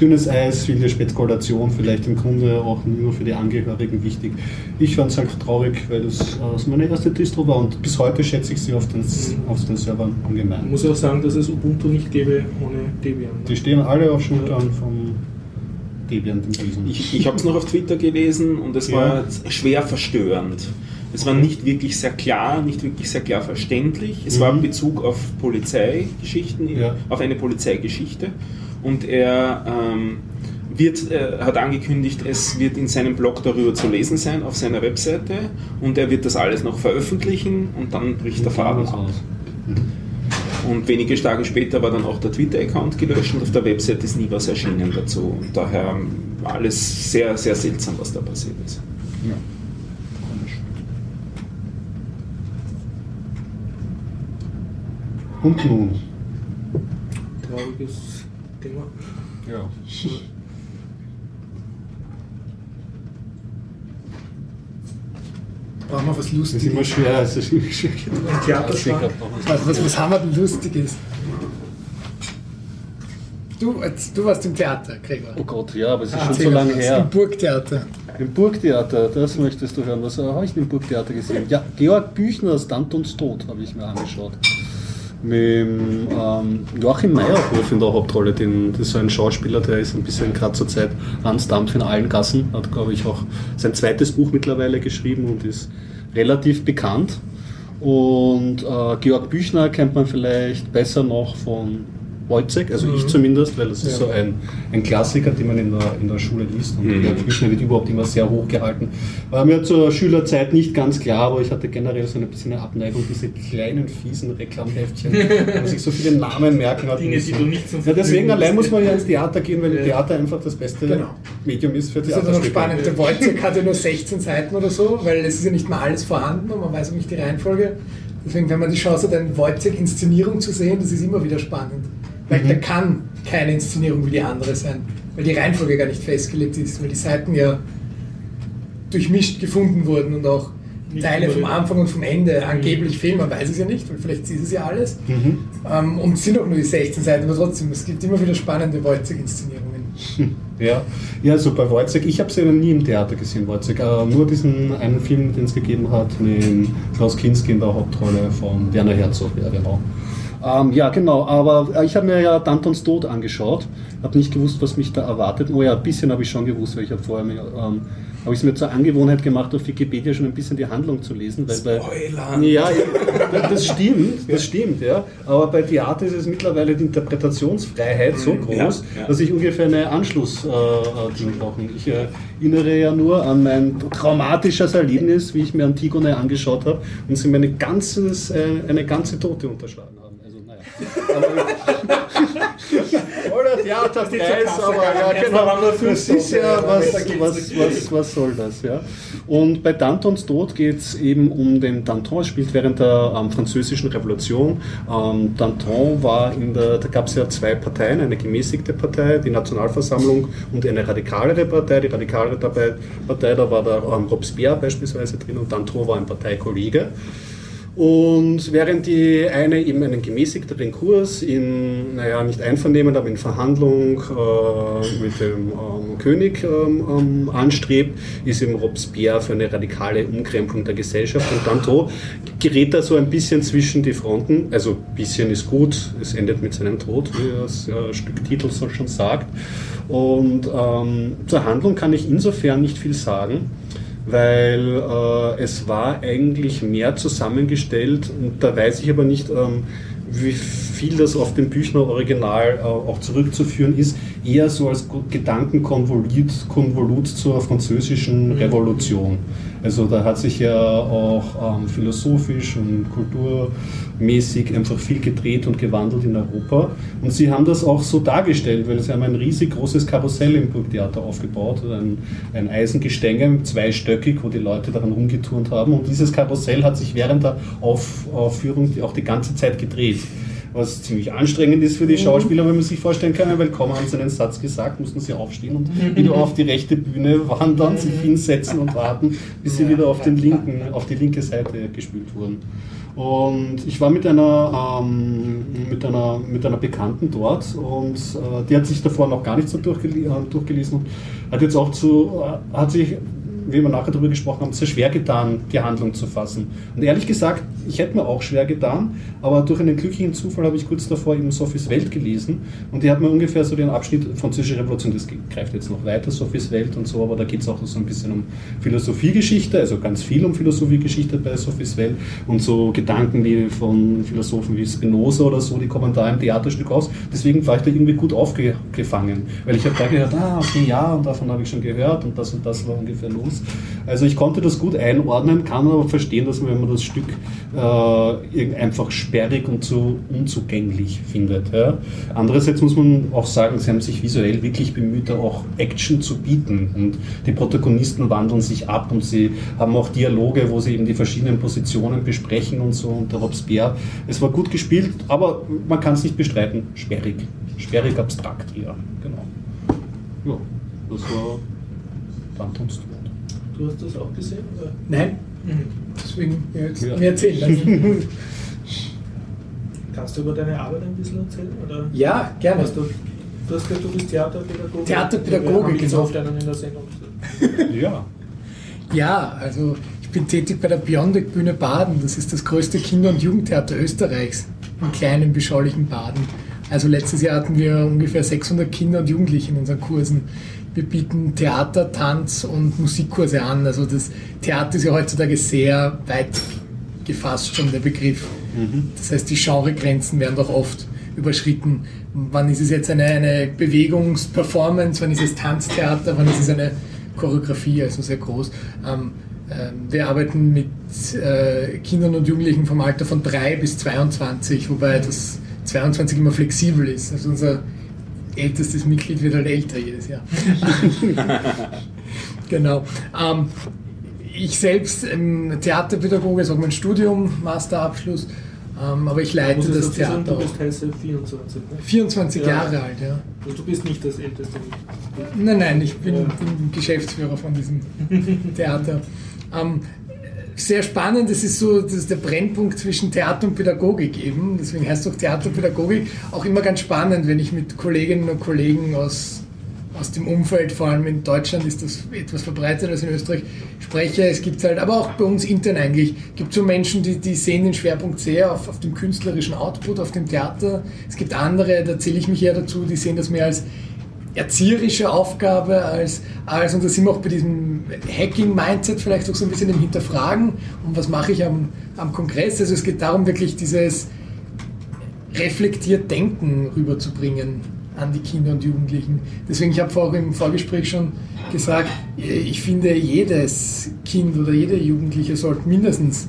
dünnes Eis, viele Spekulation, vielleicht im Grunde auch nur für die Angehörigen wichtig. Ich fand es halt traurig, weil das äh, meine erste Distro war und bis heute schätze ich sie auf den, auf den Servern Ich ungemein. muss auch sagen, dass es Ubuntu nicht gäbe ohne Debian. Die stehen alle auf Schultern vom Debian. Ich, ich habe es noch auf Twitter gelesen und es war schwer verstörend. Es war nicht wirklich sehr klar, nicht wirklich sehr klar verständlich. Es war in Bezug auf Polizeigeschichten, Ja. auf eine Polizeigeschichte. Und er ähm, wird, äh, hat angekündigt, es wird in seinem Blog darüber zu lesen sein, auf seiner Webseite. Und er wird das alles noch veröffentlichen und dann bricht der Faden ab. Und wenige Tage später war dann auch der Twitter-Account gelöscht und auf der Website ist nie was erschienen dazu. Und daher war alles sehr, sehr seltsam, was da passiert ist. Ja. Komisch. Und nun? Trauriges Thema. Ja. Brauchen wir was Das ist immer Lustiges. schwer. Es ist immer schwer. Theaterschlag. Was, was, was haben wir denn Lustiges? Du, jetzt- du warst im Theater, Gregor. Oh Gott, ja, aber es ist schon Erzähl so lange her. Im Burgtheater. Im Burgtheater, das möchtest du hören. Was habe ich denn im Burgtheater gesehen? Ja, Georg Büchners Dantons Tod habe ich mir angeschaut. Mit ähm, Joachim Meyerhof in der Hauptrolle. Den, das ist so ein Schauspieler, der ist ein bisschen gerade zur Zeit Hans Dampf in allen Gassen. Hat, glaube ich, auch sein zweites Buch mittlerweile geschrieben und ist relativ bekannt. Und äh, Georg Büchner kennt man vielleicht besser noch von Wojciech, also ich zumindest, weil das ist Ja. so ein, ein Klassiker, den man in der, in der Schule liest. Und Mhm. der Büchner wird überhaupt immer sehr hoch gehalten. War mir zur Schülerzeit nicht ganz klar, aber ich hatte generell so ein bisschen eine Abneigung, diese kleinen, fiesen Reklamheftchen, wo man sich so viele Namen merken hat. Dinge, die du nicht zum ja, deswegen allein muss man ja ins Theater gehen, weil Ja. Theater einfach das beste Genau. Medium ist für Das ist ja noch spannend. Der Wojciech hat ja nur 16 Seiten oder so, weil es ist ja nicht mal alles vorhanden und man weiß auch nicht die Reihenfolge. Deswegen, wenn man die Chance hat, eine Wojciech-Inszenierung zu sehen, das ist immer wieder spannend. Weil Mhm. da kann keine Inszenierung wie die andere sein, weil die Reihenfolge gar nicht festgelegt ist, weil die Seiten ja durchmischt gefunden wurden und auch Nicht Teile vom. Anfang und vom Ende angeblich fehlen. Man weiß es ja nicht, weil vielleicht ist es ja alles. Mhm. Ähm, und es sind auch nur die 16 Seiten, aber trotzdem, es gibt immer wieder spannende Wojciech-Inszenierungen. Ja, ja also bei Wojciech, ich habe sie ja nie im Theater gesehen, Wojciech, äh, nur diesen einen Film, den es gegeben hat, mit Klaus Kinski in der Hauptrolle von Werner Herzog, ja genau. Ähm, ja, genau, aber äh, ich habe mir ja Dantons Tod angeschaut, habe nicht gewusst, was mich da erwartet. Oh ja, ein bisschen habe ich schon gewusst, weil ich habe vorher mir, ähm, habe ich es mir zur Angewohnheit gemacht, auf Wikipedia schon ein bisschen die Handlung zu lesen. Weil bei, ja, das stimmt, das stimmt, ja. Aber bei Theater ist es mittlerweile die Interpretationsfreiheit so groß, Ja, ja. dass ich ungefähr eine Anschluss-Ding brauche. Ich äh, erinnere ja nur an mein traumatisches Erlebnis, wie ich mir Antigone angeschaut habe und sie mir eine, ganzes, äh, eine ganze Tote unterschlagen haben. Also, naja. Aber, oder Theaterpreis, aber ja, genau. Das ist ja, was, was, was, was soll das, ja. Und bei Dantons Tod geht es eben um den Danton, es spielt während der ähm, französischen Revolution. Ähm, Danton war in der, da gab es ja zwei Parteien, eine gemäßigte Partei, die Nationalversammlung und eine radikalere Partei. Die radikalere Partei, da war der ähm, Robespierre beispielsweise drin und Danton war ein Parteikollege. Und während die eine eben einen gemäßigteren Kurs in, naja, nicht Einvernehmen, aber in Verhandlung äh, mit dem ähm, König ähm, ähm, anstrebt, ist eben Robespierre für eine radikale Umkrempelung der Gesellschaft. Und Danton gerät da so ein bisschen zwischen die Fronten. Also ein bisschen ist gut, es endet mit seinem Tod, wie das äh, Stück Titel so schon sagt. Und ähm, zur Handlung kann ich insofern nicht viel sagen weil äh, es war eigentlich mehr zusammengestellt und da weiß ich aber nicht, ähm, wie viel das auf dem Büchner Original äh, auch zurückzuführen ist, eher so als Gedankenkonvolut Konvolut zur französischen mhm. Also da hat sich ja auch ähm, philosophisch und kulturmäßig einfach viel gedreht und gewandelt in Europa. Und sie haben das auch so dargestellt, weil sie haben ein riesig großes Karussell im Burgtheater aufgebaut, ein, ein Eisengestänge, zweistöckig, wo die Leute daran rumgeturnt haben. Und dieses Karussell hat sich während der Auf Aufführung auch die ganze Zeit gedreht was ziemlich anstrengend ist für die Schauspieler, wenn man sich vorstellen kann, weil kaum haben sie einen Satz gesagt, mussten sie aufstehen und wieder auf die rechte Bühne wandern, sich hinsetzen und warten, bis sie wieder auf, den linken, auf die linke Seite gespielt wurden. Und ich war mit einer, ähm, mit einer, mit einer Bekannten dort und äh, die hat sich davor noch gar nicht so durchgel äh, durchgelesen und hat jetzt auch zu, äh, hat sich wie wir nachher darüber gesprochen haben, sehr schwer getan, die Handlung zu fassen. Und ehrlich gesagt, ich hätte mir auch schwer getan, aber durch einen glücklichen Zufall habe ich kurz davor eben Sophies Welt gelesen und die hat mir ungefähr so den Abschnitt Französische Revolution, das greift jetzt noch weiter, Sophies Welt und so, aber da geht es auch so ein bisschen um Philosophiegeschichte, also ganz viel um Philosophiegeschichte bei Sophies Welt und so Gedanken wie von Philosophen wie Spinoza oder so, die kommen da im Theaterstück aus. Deswegen war ich da irgendwie gut aufgefangen, weil ich habe da gehört, ah, okay, ja, und davon habe ich schon gehört und das und das war ungefähr los. Also ich konnte das gut einordnen, kann aber verstehen, dass man, wenn man das Stück äh, einfach sperrig und zu unzugänglich findet. Ja. Andererseits muss man auch sagen, sie haben sich visuell wirklich bemüht, da auch Action zu bieten und die Protagonisten wandeln sich ab und sie haben auch Dialoge, wo sie eben die verschiedenen Positionen besprechen und so und der Robespierre. Es war gut gespielt, aber man kann es nicht bestreiten, sperrig. Sperrig abstrakt eher, genau. Ja, das war Phantoms Du hast das auch gesehen? Oder? Nein. Mhm. Deswegen jetzt ja. mir erzählen lassen. Kannst du über deine Arbeit ein bisschen erzählen? Oder? Ja, gerne. Hast du, du hast gesagt, du bist Theaterpädagoge. Theaterpädagoge, genau. oft einen in der Sendung. ja. Ja, also ich bin tätig bei der Beyondic Bühne Baden. Das ist das größte Kinder- und Jugendtheater Österreichs. Im kleinen, beschaulichen Baden. Also letztes Jahr hatten wir ungefähr 600 Kinder und Jugendliche in unseren Kursen. Wir bieten Theater, Tanz und Musikkurse an. Also das Theater ist ja heutzutage sehr weit gefasst schon der Begriff. Mhm. Das heißt, die Genregrenzen werden doch oft überschritten. Wann ist es jetzt eine, eine Bewegungsperformance, wann ist es Tanztheater, wann ist es eine Choreografie, also sehr groß. Ähm, äh, wir arbeiten mit äh, Kindern und Jugendlichen vom Alter von 3 bis 22, wobei das 22 immer flexibel ist. Also unser ältestes Mitglied wird halt älter jedes Jahr. genau. Ähm, ich selbst ähm, Theaterpädagoge, ist auch mein Studium, Masterabschluss, ähm, aber ich leite das, Theater. Sagen, du bist heiße 24. Ne? 24 ja. Jahre alt, ja. Also du bist nicht das älteste Mitglied. Nein, nein, ich bin, ja. bin Geschäftsführer von diesem Theater. Ähm, sehr spannend. Das ist so das ist der Brennpunkt zwischen Theater und Pädagogik eben. Deswegen heißt es auch Theaterpädagogik. Auch immer ganz spannend, wenn ich mit Kolleginnen und Kollegen aus, aus dem Umfeld, vor allem in Deutschland ist das etwas verbreiteter als in Österreich, spreche. Es gibt halt, aber auch bei uns intern eigentlich, gibt so Menschen, die, die sehen den Schwerpunkt sehr auf, auf dem künstlerischen Output, auf dem Theater. Es gibt andere, da zähle ich mich eher dazu, die sehen das mehr als erzieherische Aufgabe als, als, und da sind wir auch bei diesem Hacking-Mindset vielleicht auch so ein bisschen im Hinterfragen und was mache ich am, am Kongress. Also es geht darum, wirklich dieses reflektiert Denken rüberzubringen an die Kinder und Jugendlichen. Deswegen, ich habe vorher im Vorgespräch schon gesagt, ich finde, jedes Kind oder jede Jugendliche sollte mindestens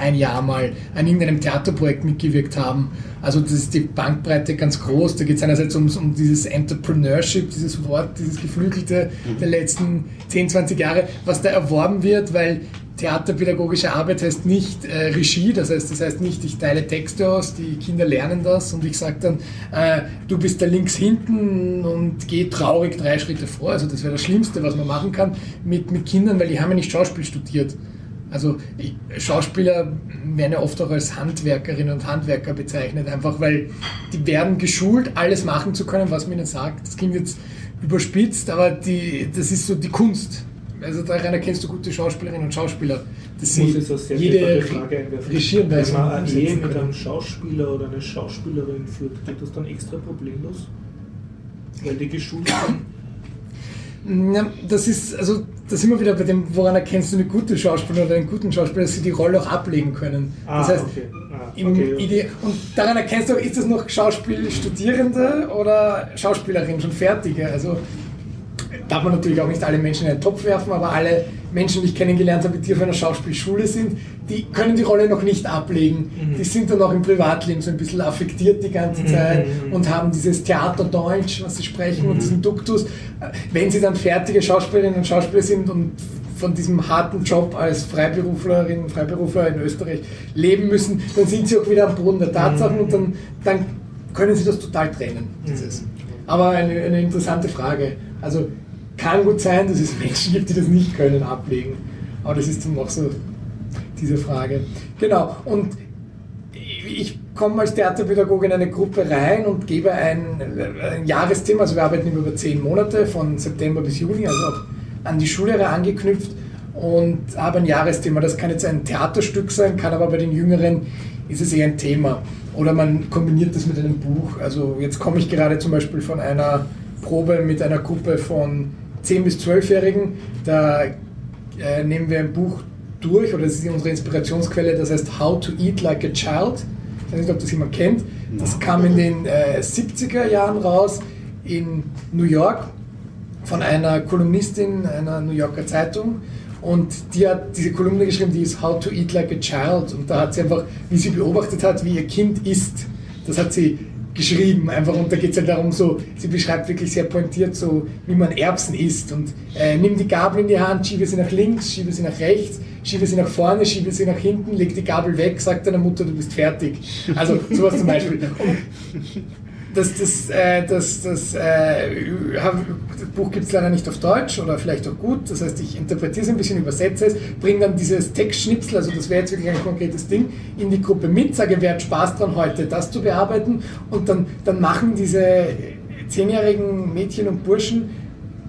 ein Jahr mal an irgendeinem Theaterprojekt mitgewirkt haben. Also das ist die Bandbreite ganz groß. Da geht es einerseits um, um dieses Entrepreneurship, dieses Wort, dieses Geflügelte der letzten 10, 20 Jahre, was da erworben wird, weil theaterpädagogische Arbeit heißt nicht äh, Regie, das heißt, das heißt nicht, ich teile Texte aus, die Kinder lernen das und ich sage dann, äh, du bist da links hinten und geh traurig drei Schritte vor. Also das wäre das Schlimmste, was man machen kann mit, mit Kindern, weil die haben ja nicht Schauspiel studiert. Also ich, Schauspieler werden ja oft auch als Handwerkerinnen und Handwerker bezeichnet, einfach weil die werden geschult, alles machen zu können, was man ihnen sagt. Das klingt jetzt überspitzt, aber die, das ist so die Kunst. Also daran erkennst du gute Schauspielerinnen und Schauspieler, Ich muss jetzt eine sehr jede Frage einwerfen. Wenn man eine Ehe mit einem Schauspieler oder einer Schauspielerin führt, geht das dann extra problemlos? Weil die geschult sind? Ja, das ist, also, da sind wir wieder bei dem, woran erkennst du eine gute Schauspielerin oder einen guten Schauspieler, dass sie die Rolle auch ablegen können. Ah, das heißt, okay. Ah, okay. Ide und daran erkennst du, ist das noch Schauspielstudierende oder Schauspielerin, schon fertige? Also darf man natürlich auch nicht alle Menschen in einen Topf werfen, aber alle Menschen, die ich kennengelernt habe, die auf einer Schauspielschule sind, die können die Rolle noch nicht ablegen. Mhm. Die sind dann auch im Privatleben so ein bisschen affektiert die ganze Zeit mhm. und haben dieses Theaterdeutsch, was sie sprechen, und Mhm. diesen Duktus. Wenn sie dann fertige Schauspielerinnen und Schauspieler sind und von diesem harten Job als Freiberuflerin, Freiberufler in Österreich leben müssen, dann sind sie auch wieder am Boden der Tatsachen Mhm. und dann, dann können sie das total trennen. Dieses. Aber eine, eine interessante Frage. Also kann gut sein, dass es Menschen gibt, die das nicht können, ablegen. Aber das ist dann noch so diese Frage. Genau. Und ich komme als Theaterpädagoge in eine Gruppe rein und gebe ein, ein Jahresthema, also wir arbeiten über zehn Monate, von September bis Juni, also auch an die Schullehre angeknüpft und habe ein Jahresthema. Das kann jetzt ein Theaterstück sein, kann aber bei den Jüngeren ist es eher ein Thema. Oder man kombiniert das mit einem Buch. Also jetzt komme ich gerade zum Beispiel von einer Probe mit einer Gruppe von 10- bis 12-Jährigen. Da äh, nehmen wir ein Buch durch, oder das ist unsere Inspirationsquelle, das heißt How to Eat Like a Child. Ich weiß nicht, ob das jemand kennt. Das kam in den äh, 70er Jahren raus in New York von einer Kolumnistin einer New Yorker Zeitung. Und die hat diese Kolumne geschrieben, die ist How to Eat Like a Child. Und da hat sie einfach, wie sie beobachtet hat, wie ihr Kind isst, das hat sie geschrieben einfach. Und da geht es halt darum, so, sie beschreibt wirklich sehr pointiert, so wie man Erbsen isst. Und äh, nimm die Gabel in die Hand, schiebe sie nach links, schiebe sie nach rechts, schiebe sie nach vorne, schiebe sie nach hinten, leg die Gabel weg, sagt deiner Mutter, du bist fertig. Also sowas zum Beispiel. Und das, das, äh, das, das, äh, das Buch gibt es leider nicht auf Deutsch oder vielleicht auch gut. Das heißt, ich interpretiere es ein bisschen, übersetze es, bringe dann dieses Textschnipsel, also das wäre jetzt wirklich ein konkretes Ding, in die Gruppe mit, sage, wer hat Spaß dran, heute das zu bearbeiten. Und dann, dann machen diese zehnjährigen Mädchen und Burschen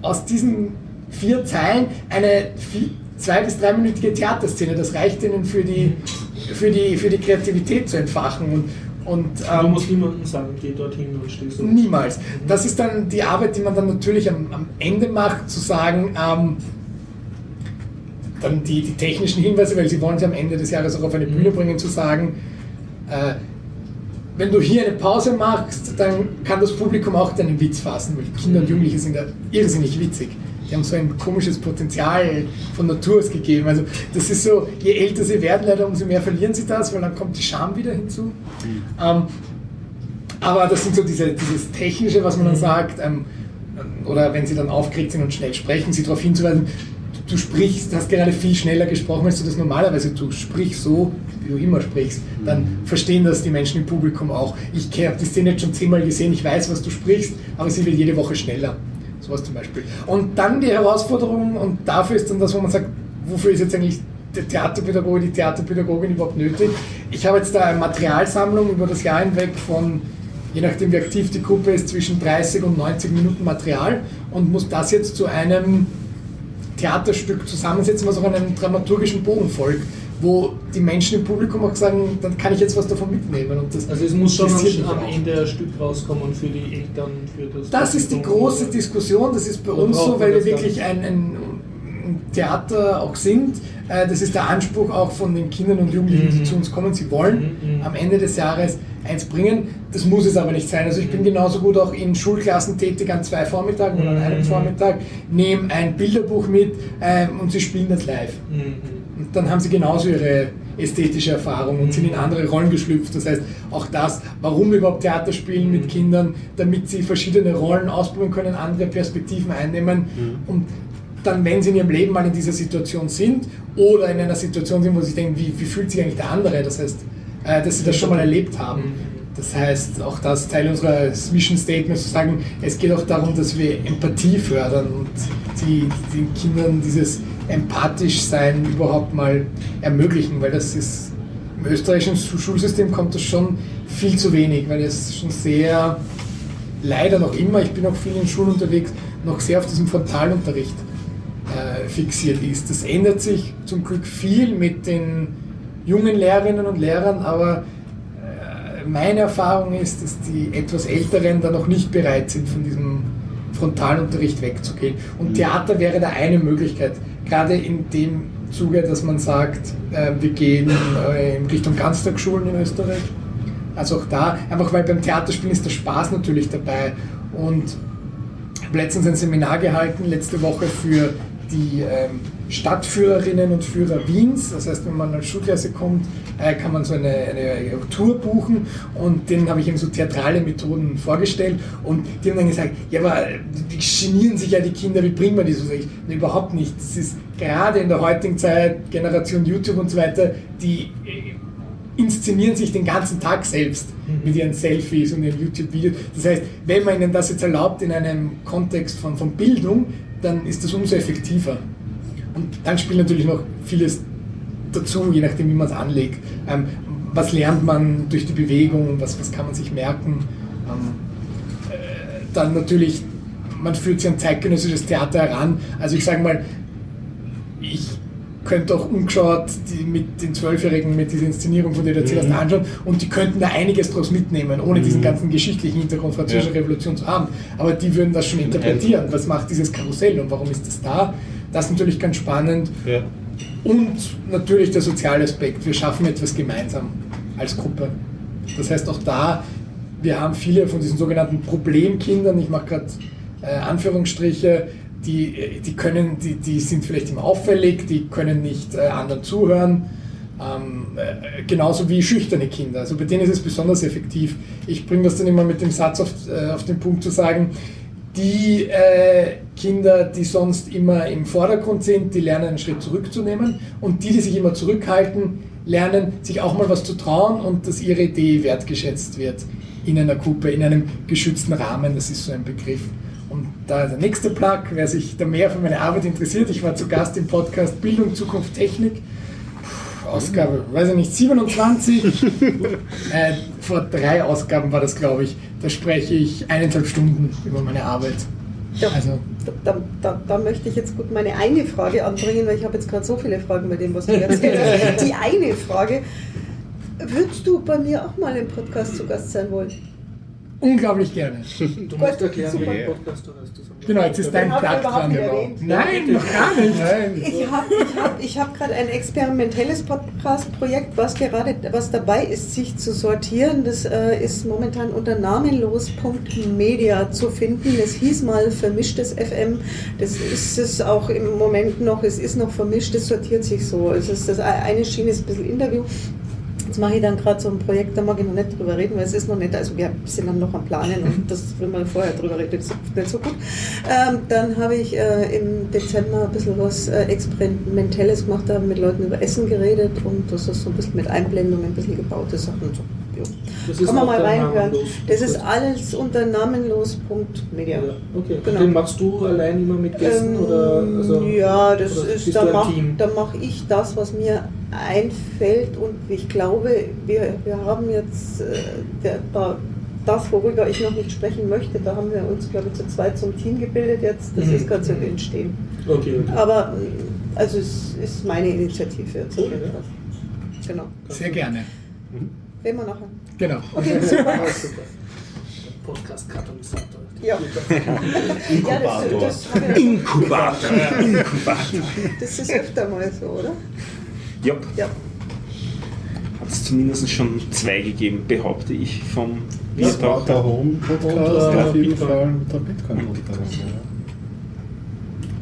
aus diesen vier Zeilen eine vi- zwei- bis dreiminütige Theaterszene. Das reicht ihnen für die, für die, für die Kreativität zu entfachen. Und, und, Man ähm, muss niemandem sagen, geh dorthin und steh so. Niemals. Das ist dann die Arbeit, die man dann natürlich am, am Ende macht, zu sagen, ähm, dann die, die technischen Hinweise, weil sie wollen sie am Ende des Jahres auch auf eine Bühne bringen, zu sagen, äh, wenn du hier eine Pause machst, dann kann das Publikum auch deinen Witz fassen, weil Kinder und Jugendliche sind ja irrsinnig witzig. Die haben so ein komisches Potenzial von Natur aus gegeben. Also das ist so, je älter sie werden, leider umso mehr verlieren sie das, weil dann kommt die Scham wieder hinzu. Ähm, aber das sind so diese, dieses Technische, was man dann sagt, ähm, oder wenn sie dann aufgeregt sind und schnell sprechen, sie darauf hinzuweisen, du sprichst, hast gerade viel schneller gesprochen, als du das normalerweise tust. Sprich so, wie du immer sprichst. Dann verstehen das die Menschen im Publikum auch. Ich habe die Szene jetzt schon zehnmal gesehen, ich weiß, was du sprichst, aber sie wird jede Woche schneller. Sowas zum Beispiel. Und dann die Herausforderung, und dafür ist dann das, wo man sagt, wofür ist jetzt eigentlich der Theaterpädagoge, die Theaterpädagogin überhaupt nötig? Ich habe jetzt da eine Materialsammlung über das Jahr hinweg von je nachdem wie aktiv die Gruppe ist, zwischen 30 und 90 Minuten Material und muss das jetzt zu einem Theaterstück zusammensetzen, was auch einem dramaturgischen Bogen folgt, wo die Menschen im Publikum auch sagen, dann kann ich jetzt was davon mitnehmen. Und das Also es muss schon am. Ende ein Stück rauskommen für die Eltern, für das Das ist die große Diskussion, das ist bei uns so, weil wir wirklich ein, ein, Theater auch sind. Äh, Das ist der Anspruch auch von den Kindern und Jugendlichen, die Mhm. zu uns kommen. Sie wollen Mhm, mhm. am Ende des Jahres eins bringen. Das muss es aber nicht sein. Also ich bin genauso gut auch in Schulklassen tätig an zwei Vormittagen oder an einem Mhm. Vormittag, nehme ein Bilderbuch mit ähm, und sie spielen das live. Mhm. Und dann haben sie genauso ihre, ästhetische Erfahrung und sind in andere Rollen geschlüpft. Das heißt, auch das, warum überhaupt Theater spielen mit Kindern, damit sie verschiedene Rollen ausprobieren können, andere Perspektiven einnehmen und dann, wenn sie in ihrem Leben mal in dieser Situation sind oder in einer Situation sind, wo sie denken, wie, wie fühlt sich eigentlich der andere, das heißt, äh, dass sie das schon mal erlebt haben. Das heißt, auch das Teil unseres Mission Statements zu sagen, es geht auch darum, dass wir Empathie fördern und die, den Kindern dieses empathisch Sein überhaupt mal ermöglichen, weil das ist im österreichischen Schulsystem kommt das schon viel zu wenig, weil es schon sehr leider noch immer, ich bin auch viel in Schulen unterwegs, noch sehr auf diesem Frontalunterricht äh, fixiert ist. Das ändert sich zum Glück viel mit den jungen Lehrerinnen und Lehrern, aber äh, meine Erfahrung ist, dass die etwas Älteren da noch nicht bereit sind, von diesem Frontalunterricht wegzugehen. Und Theater wäre da eine Möglichkeit, gerade in dem Zuge, dass man sagt, äh, wir gehen äh, in Richtung Ganztagsschulen in Österreich. Also auch da, einfach weil beim Theaterspielen ist der Spaß natürlich dabei. Und ich habe letztens ein Seminar gehalten, letzte Woche für die ähm, Stadtführerinnen und Führer Wiens. Das heißt, wenn man als Schulklasse kommt, äh, kann man so eine, eine Tour buchen und denen habe ich eben so theatrale Methoden vorgestellt und die haben dann gesagt, ja, aber die genieren sich ja die Kinder, wie bringt man die so? Ich, "Nee, überhaupt nicht. Das ist gerade in der heutigen Zeit, Generation YouTube und so weiter, die inszenieren sich den ganzen Tag selbst mit ihren Selfies und ihren YouTube-Videos. Das heißt, wenn man ihnen das jetzt erlaubt in einem Kontext von, von Bildung, dann ist das umso effektiver. Und dann spielt natürlich noch vieles dazu, je nachdem, wie man es anlegt. Ähm, was lernt man durch die Bewegung, was, was kann man sich merken? Ähm, äh, dann natürlich, man führt sich an zeitgenössisches Theater heran. Also ich sage mal, ich könnte auch umgeschaut die mit den Zwölfjährigen mit dieser Inszenierung, von der du erzählt hast, anschauen und die könnten da einiges draus mitnehmen, ohne diesen ganzen geschichtlichen Hintergrund französischer Ja. Revolution zu haben. Aber die würden das schon interpretieren. Was macht dieses Karussell und warum ist das da? Das ist natürlich ganz spannend. Ja. Und natürlich der soziale Aspekt. Wir schaffen etwas gemeinsam als Gruppe. Das heißt auch da, wir haben viele von diesen sogenannten Problemkindern, ich mache gerade äh, Anführungsstriche, die, äh, die können, die, die sind vielleicht immer auffällig, die können nicht äh, anderen zuhören. Ähm, äh, genauso wie schüchterne Kinder. Also bei denen ist es besonders effektiv. Ich bringe das dann immer mit dem Satz auf, äh, auf den Punkt zu sagen, die äh, Kinder, die sonst immer im Vordergrund sind, die lernen einen Schritt zurückzunehmen und die, die sich immer zurückhalten, lernen, sich auch mal was zu trauen und dass ihre Idee wertgeschätzt wird in einer Gruppe, in einem geschützten Rahmen, das ist so ein Begriff. Und da der nächste Plug, wer sich da mehr für meine Arbeit interessiert, ich war zu Gast im Podcast Bildung, Zukunft, Technik. Ausgabe, weiß ich nicht, 27. äh, vor drei Ausgaben war das, glaube ich. Da spreche ich eineinhalb Stunden über meine Arbeit. Ja, Also- da, da, da möchte ich jetzt gut meine eine Frage anbringen, weil ich habe jetzt gerade so viele Fragen bei dem, was du erzählt hast. Die eine Frage, würdest du bei mir auch mal im Podcast zu Gast sein wollen? Unglaublich gerne. Du musst erklären, wie ein Podcast du hast. Das Genau, jetzt ist dein nicht erwähnt. Nein, noch gar nicht. Nein. Ich habe ich hab, ich hab gerade ein experimentelles Podcast-Projekt, was gerade was dabei ist, sich zu sortieren. Das äh, ist momentan unter namenlos.media zu finden. Es hieß mal vermischtes FM. Das ist es auch im Moment noch. Es ist noch vermischt, es sortiert sich so. Es ist das eine Schiene ist ein bisschen Interview. Jetzt mache ich dann gerade so ein Projekt, da mag ich noch nicht drüber reden, weil es ist noch nicht, also wir sind dann noch am Planen und das, wenn man vorher drüber redet, ist nicht so gut. Ähm, dann habe ich äh, im Dezember ein bisschen was äh, Experimentelles gemacht, da haben mit Leuten über Essen geredet und das ist so ein bisschen mit Einblendungen, ein bisschen gebaute Sachen und so. Ist Kann man mal reinhören. Das ist alles unter namenlos.media. Ja, okay. Genau. Den machst du allein immer mit Gästen? Ähm, oder, also, ja, das oder ist, da mache mach ich das, was mir einfällt und ich glaube, wir, wir haben jetzt äh, der, da, das, worüber ich noch nicht sprechen möchte, da haben wir uns, glaube ich, zu zweit zum Team gebildet jetzt. Das Mhm. ist gerade so im Entstehen. Okay, okay. Aber äh, also es ist meine Initiative jetzt. jeden ja. Fall. Genau. Sehr gerne. Reden wir nachher. Genau. Okay, super. Podcast-Katalysator. Ja. Ja, das, das, wir- Inkubator. das ist öfter mal so, oder? Ja, Ja. hat es zumindest schon zwei gegeben, behaupte ich, vom war Biertalk. der Home-Podcast auf jeden Bitcoin. Fall der Bitcoin-Podcast. Ja.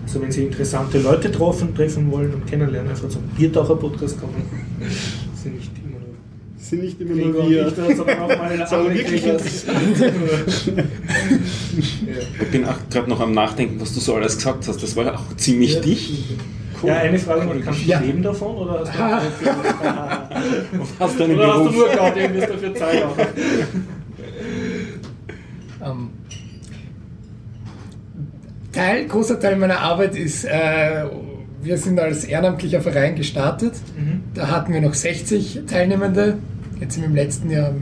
Also wenn Sie interessante Leute treffen, treffen wollen und kennenlernen, einfach zum Biertaucher-Podcast kommen. sind nicht immer nur Sind nicht immer nur wir. ich sondern auch Sondern wirklich Gregors. Ich bin auch gerade noch am Nachdenken, was du so alles gesagt hast. Das war ja auch ziemlich Ja. Dicht. Ja, eine Frage noch, kannst du Ja. leben davon oder hast du, Hast du einen oder hast du nur geglaubt, irgendwie ist dafür Zeit auch? Ähm, Teil, großer Teil meiner Arbeit ist, äh, wir sind als ehrenamtlicher Verein gestartet. Mhm. Da hatten wir noch 60 Teilnehmende. Jetzt sind wir im letzten Jahr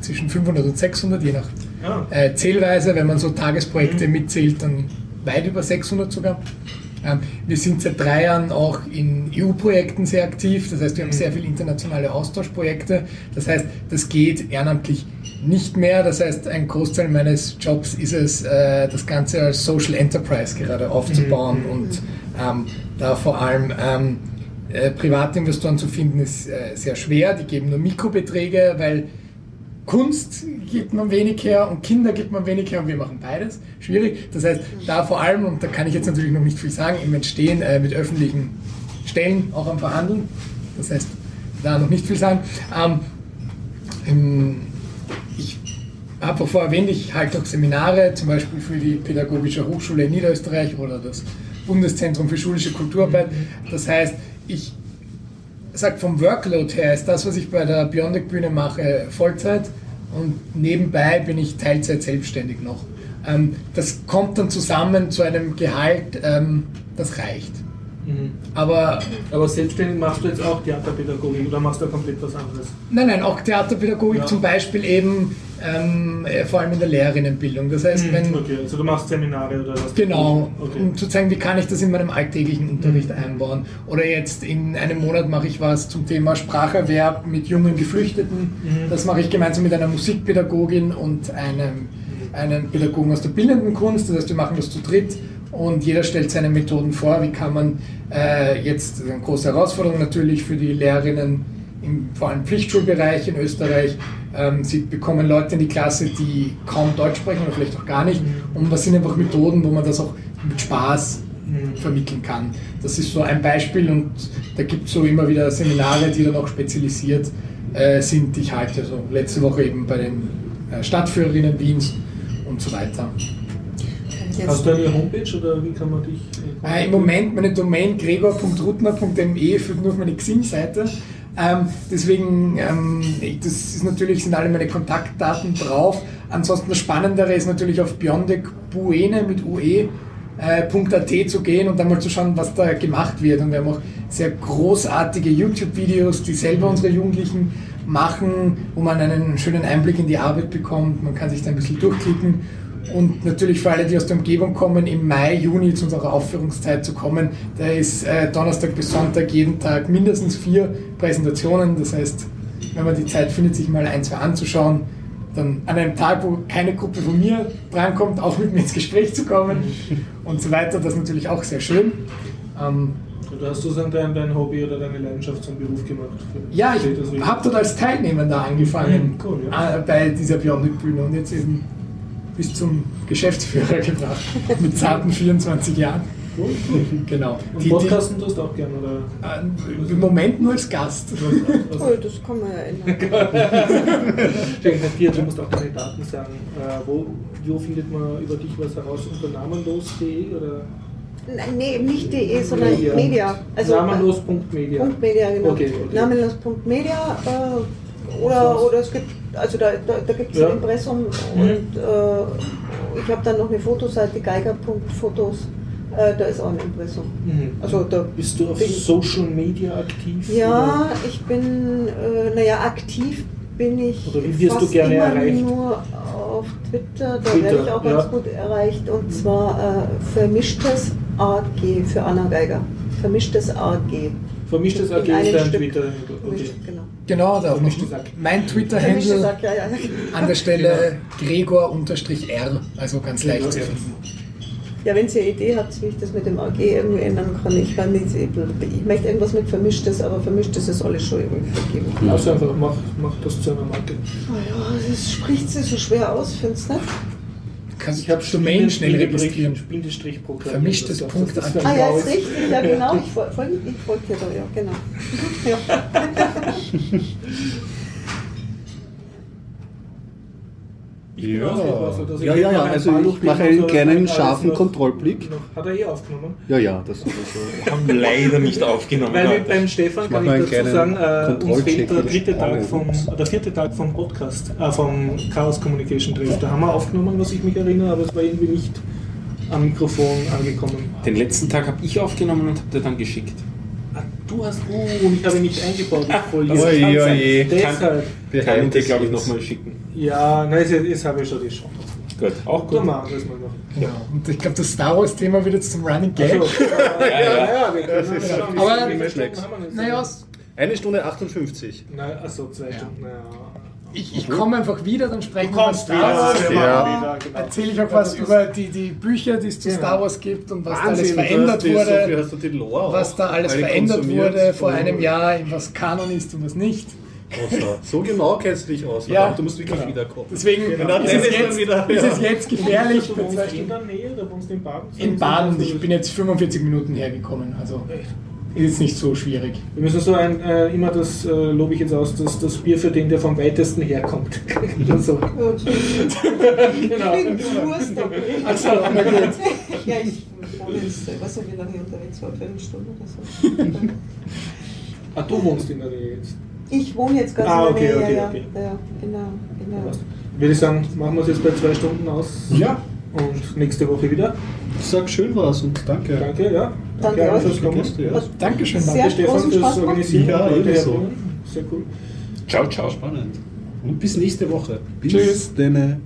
zwischen 500 und 600, je nach Ja. äh, Zählweise. Wenn man so Tagesprojekte mitzählt, dann weit über 600 sogar. Ähm, wir sind seit drei Jahren auch in EU-Projekten sehr aktiv. Das heißt, wir haben sehr viele internationale Austauschprojekte. Das heißt, das geht ehrenamtlich nicht mehr. Das heißt, ein Großteil meines Jobs ist es, äh, das Ganze als Social Enterprise gerade aufzubauen und ähm, da vor allem ähm, äh, Privatinvestoren zu finden, ist äh, sehr schwer. Die geben nur Mikrobeträge, weil Kunst gibt man wenig her und Kinder gibt man wenig her und wir machen beides. Schwierig. Das heißt, da vor allem, und da kann ich jetzt natürlich noch nicht viel sagen, im Entstehen äh, mit öffentlichen Stellen auch am Verhandeln. Das heißt, da noch nicht viel sagen. Ähm, ich habe vorher erwähnt, ich halte auch Seminare, zum Beispiel für die Pädagogische Hochschule in Niederösterreich oder das Bundeszentrum für schulische Kulturarbeit. Das heißt, ich sage vom Workload her ist das, was ich bei der Bionic Bühne mache, Vollzeit und nebenbei bin ich Teilzeit selbstständig noch. Ähm, das kommt dann zusammen zu einem Gehalt, ähm, das reicht. Mhm. Aber Aber selbstständig machst du jetzt auch Theaterpädagogik oder machst du komplett was anderes? Nein, nein, auch Theaterpädagogik Ja. zum Beispiel eben, ähm, äh, vor allem in der Lehrerinnenbildung. Das heißt, wenn, Mhm, okay, also du machst Seminare oder was? genau, Okay. um zu zeigen, wie kann ich das in meinem alltäglichen Unterricht einbauen. Oder jetzt in einem Monat mache ich was zum Thema Spracherwerb mit jungen Geflüchteten. Mhm. Das mache ich gemeinsam mit einer Musikpädagogin und einem, einem Pädagogen aus der bildenden Kunst. Das heißt, wir machen das zu dritt. Und jeder stellt seine Methoden vor, wie kann man äh, jetzt, das ist eine große Herausforderung natürlich für die Lehrerinnen im vor allem Pflichtschulbereich in Österreich. Ähm, sie bekommen Leute in die Klasse, die kaum Deutsch sprechen oder vielleicht auch gar nicht. Und was sind einfach Methoden, wo man das auch mit Spaß vermitteln kann. Das ist so ein Beispiel und da gibt es so immer wieder Seminare, die dann auch spezialisiert äh, sind, die ich halte. Also letzte Woche eben bei den äh, Stadtführerinnen Wiens und so weiter. Hast du eine Homepage oder wie kann man dich? Äh, Im Moment meine Domain gregor.rutner.me führt nur auf meine Xing-Seite. Ähm, deswegen, ähm, das ist natürlich, sind alle meine Kontaktdaten drauf. Ansonsten das Spannendere ist natürlich auf biondecbuene mit ue äh, .at zu gehen und dann mal zu schauen, was da gemacht wird. Und wir haben auch sehr großartige YouTube-Videos, die selber unsere Jugendlichen machen, wo man einen schönen Einblick in die Arbeit bekommt. Man kann sich da ein bisschen durchklicken. Und natürlich für alle, die aus der Umgebung kommen, im Mai, Juni zu unserer Aufführungszeit zu kommen. Da ist äh, Donnerstag bis Sonntag jeden Tag mindestens vier Präsentationen. Das heißt, wenn man die Zeit findet, sich mal ein, zwei anzuschauen, dann an einem Tag, wo keine Gruppe von mir drankommt, auch mit mir ins Gespräch zu kommen und so weiter, das ist natürlich auch sehr schön. Ähm, Oder hast du dann dein, dein Hobby oder deine Leidenschaft zum Beruf gemacht? ja, ich habe dort als Teilnehmender angefangen Mhm, cool, ja. äh, bei dieser Bionic-Bühne und jetzt eben bis zum Geschäftsführer gebracht mit zarten 24 Jahren. Genau. Und Die- Podcasten tust du auch gerne, oder? äh, Im Moment nur als Gast. Toll, das kann man ja ändern. Pier, du musst auch deine Daten sagen. Äh, wo, wo findet man über dich was heraus? Unter namenlos.de oder Nein, nee, nicht de, sondern Media. Media. Also namenlos.media? Punkt Media, genau. Okay, okay. Namenlos.media äh, oder, oder es gibt, also da, da, da gibt es Ja. ein Impressum und äh, ich habe dann noch eine Fotoseite, geiger.fotos, äh, da ist auch ein Impressum. Mhm. Also da Bist du auf Social Media aktiv? Ja, ich bin, äh, naja, aktiv bin ich Oder wie wirst du fast gerne immer erreicht? nur auf Twitter, da Twitter, werde ich auch ganz ja. gut erreicht und zwar äh, vermischtes AG für Anna Geiger. Vermischtes AG. Vermischtes AG ist dein. Twitter. Okay. Vermischt, genau. Genau, da auch noch Vermischtes Sack. mein Twitter-Handle AG, ja, ja. an der Stelle Gregor-R, also ganz leicht zu Ja. finden. Ja, wenn ihr eine Idee habt, wie ich das mit dem AG irgendwie ändern kann, ich kann nicht, ich möchte irgendwas mit Vermischtes, aber Vermischtes ist alles schon irgendwie vergeben. Also einfach, mach, mach das zu einer Marke. Oh ja, das spricht sich so schwer aus, findest du nicht? Kannst Ich habe Domain schnell registrieren. Bindestrich programmiert. Vermischtes Das- das- Punkt das- Ah ja, das- ist richtig, ja genau. Ich ich folge dir da, ja, genau. Ja. Ich ich Ja, jetzt ja, ja, ein also ich mache einen so, kleinen, scharfen noch- Kontrollblick. noch- Hat er eh aufgenommen? Ja, ja, das sowieso. haben leider nicht aufgenommen. Weil mit beim Stefan kann mach ich dazu sagen, äh, uns fehlt der dritte Tag Sprache. vom, der vierte Tag vom Podcast, äh, vom Chaos Communication Treff. Da haben wir aufgenommen, was ich mich erinnere, aber es war irgendwie nicht am Mikrofon angekommen. Den letzten Tag habe ich aufgenommen und habe dir dann geschickt. Ah, du hast, uh, und ich habe ihn nicht eingebaut. Ich voll kann Oje, sein. oje. Deshalb. Kann ich dir, glaube ich, nochmal schicken. Ja, nein, jetzt, jetzt habe ich schon die Chance. Gut. Auch Dann machen wir das mal noch. Ja. Und ich glaube, das Star Wars-Thema wird jetzt zum Running Gag. Also, ja, ja, ja, wir können ist ja, schon- Aber-? Naja, Eine Stunde 58. Nein, achso, zwei Stunden. Naja. ich, ich komme einfach wieder, dann sprechen Du wir über kommst Star wieder, Wars. Ja. wieder, genau. Erzähle ich auch was über die, die Bücher, die es zu Genau. Star Wars gibt und was da alles Wahnsinn, verändert So wurde. hast du die Lore Was da alles alle verändert wurde vor einem Jahr, was Kanon ist und was nicht. Außer- So genau kennst du dich aus. Ja. verdammt, Du musst wirklich Genau. wiederkommen. Deswegen Genau, ist, es jetzt, wieder- ist es jetzt gefährlich. Du wohnst in der Nähe, da wohnst du in Baden? In Baden, ich bin jetzt 45 Minuten hergekommen, also ist jetzt nicht so schwierig. Wir müssen so ein, äh, immer das, äh, lobe ich jetzt aus, das, das Bier für den, der vom weitesten herkommt. Oder so. genau. Musst doch. Also, na gut. Ja, ich wohne jetzt, ich weiß nicht, wie lange ich unterwegs war, eine Viertelstunde oder so. Ah, du wohnst in der Nähe jetzt. Ich wohne jetzt ganz Ah, in der okay, Nähe, okay, okay. ja, ja, genau, genau. Passt. Würde ich sagen, machen wir es jetzt bei zwei Stunden aus. Ja, Und nächste Woche wieder. ich sag schön was und danke. Danke, ja. Danke allen euch. fürs Kommen. Ja. Dankeschön, Sehr danke. Stefan fürs. Organisieren. Ja, ebenso. Sehr cool. Ciao, ciao. Spannend. Und bis nächste Woche. Bis Tschüss. denne.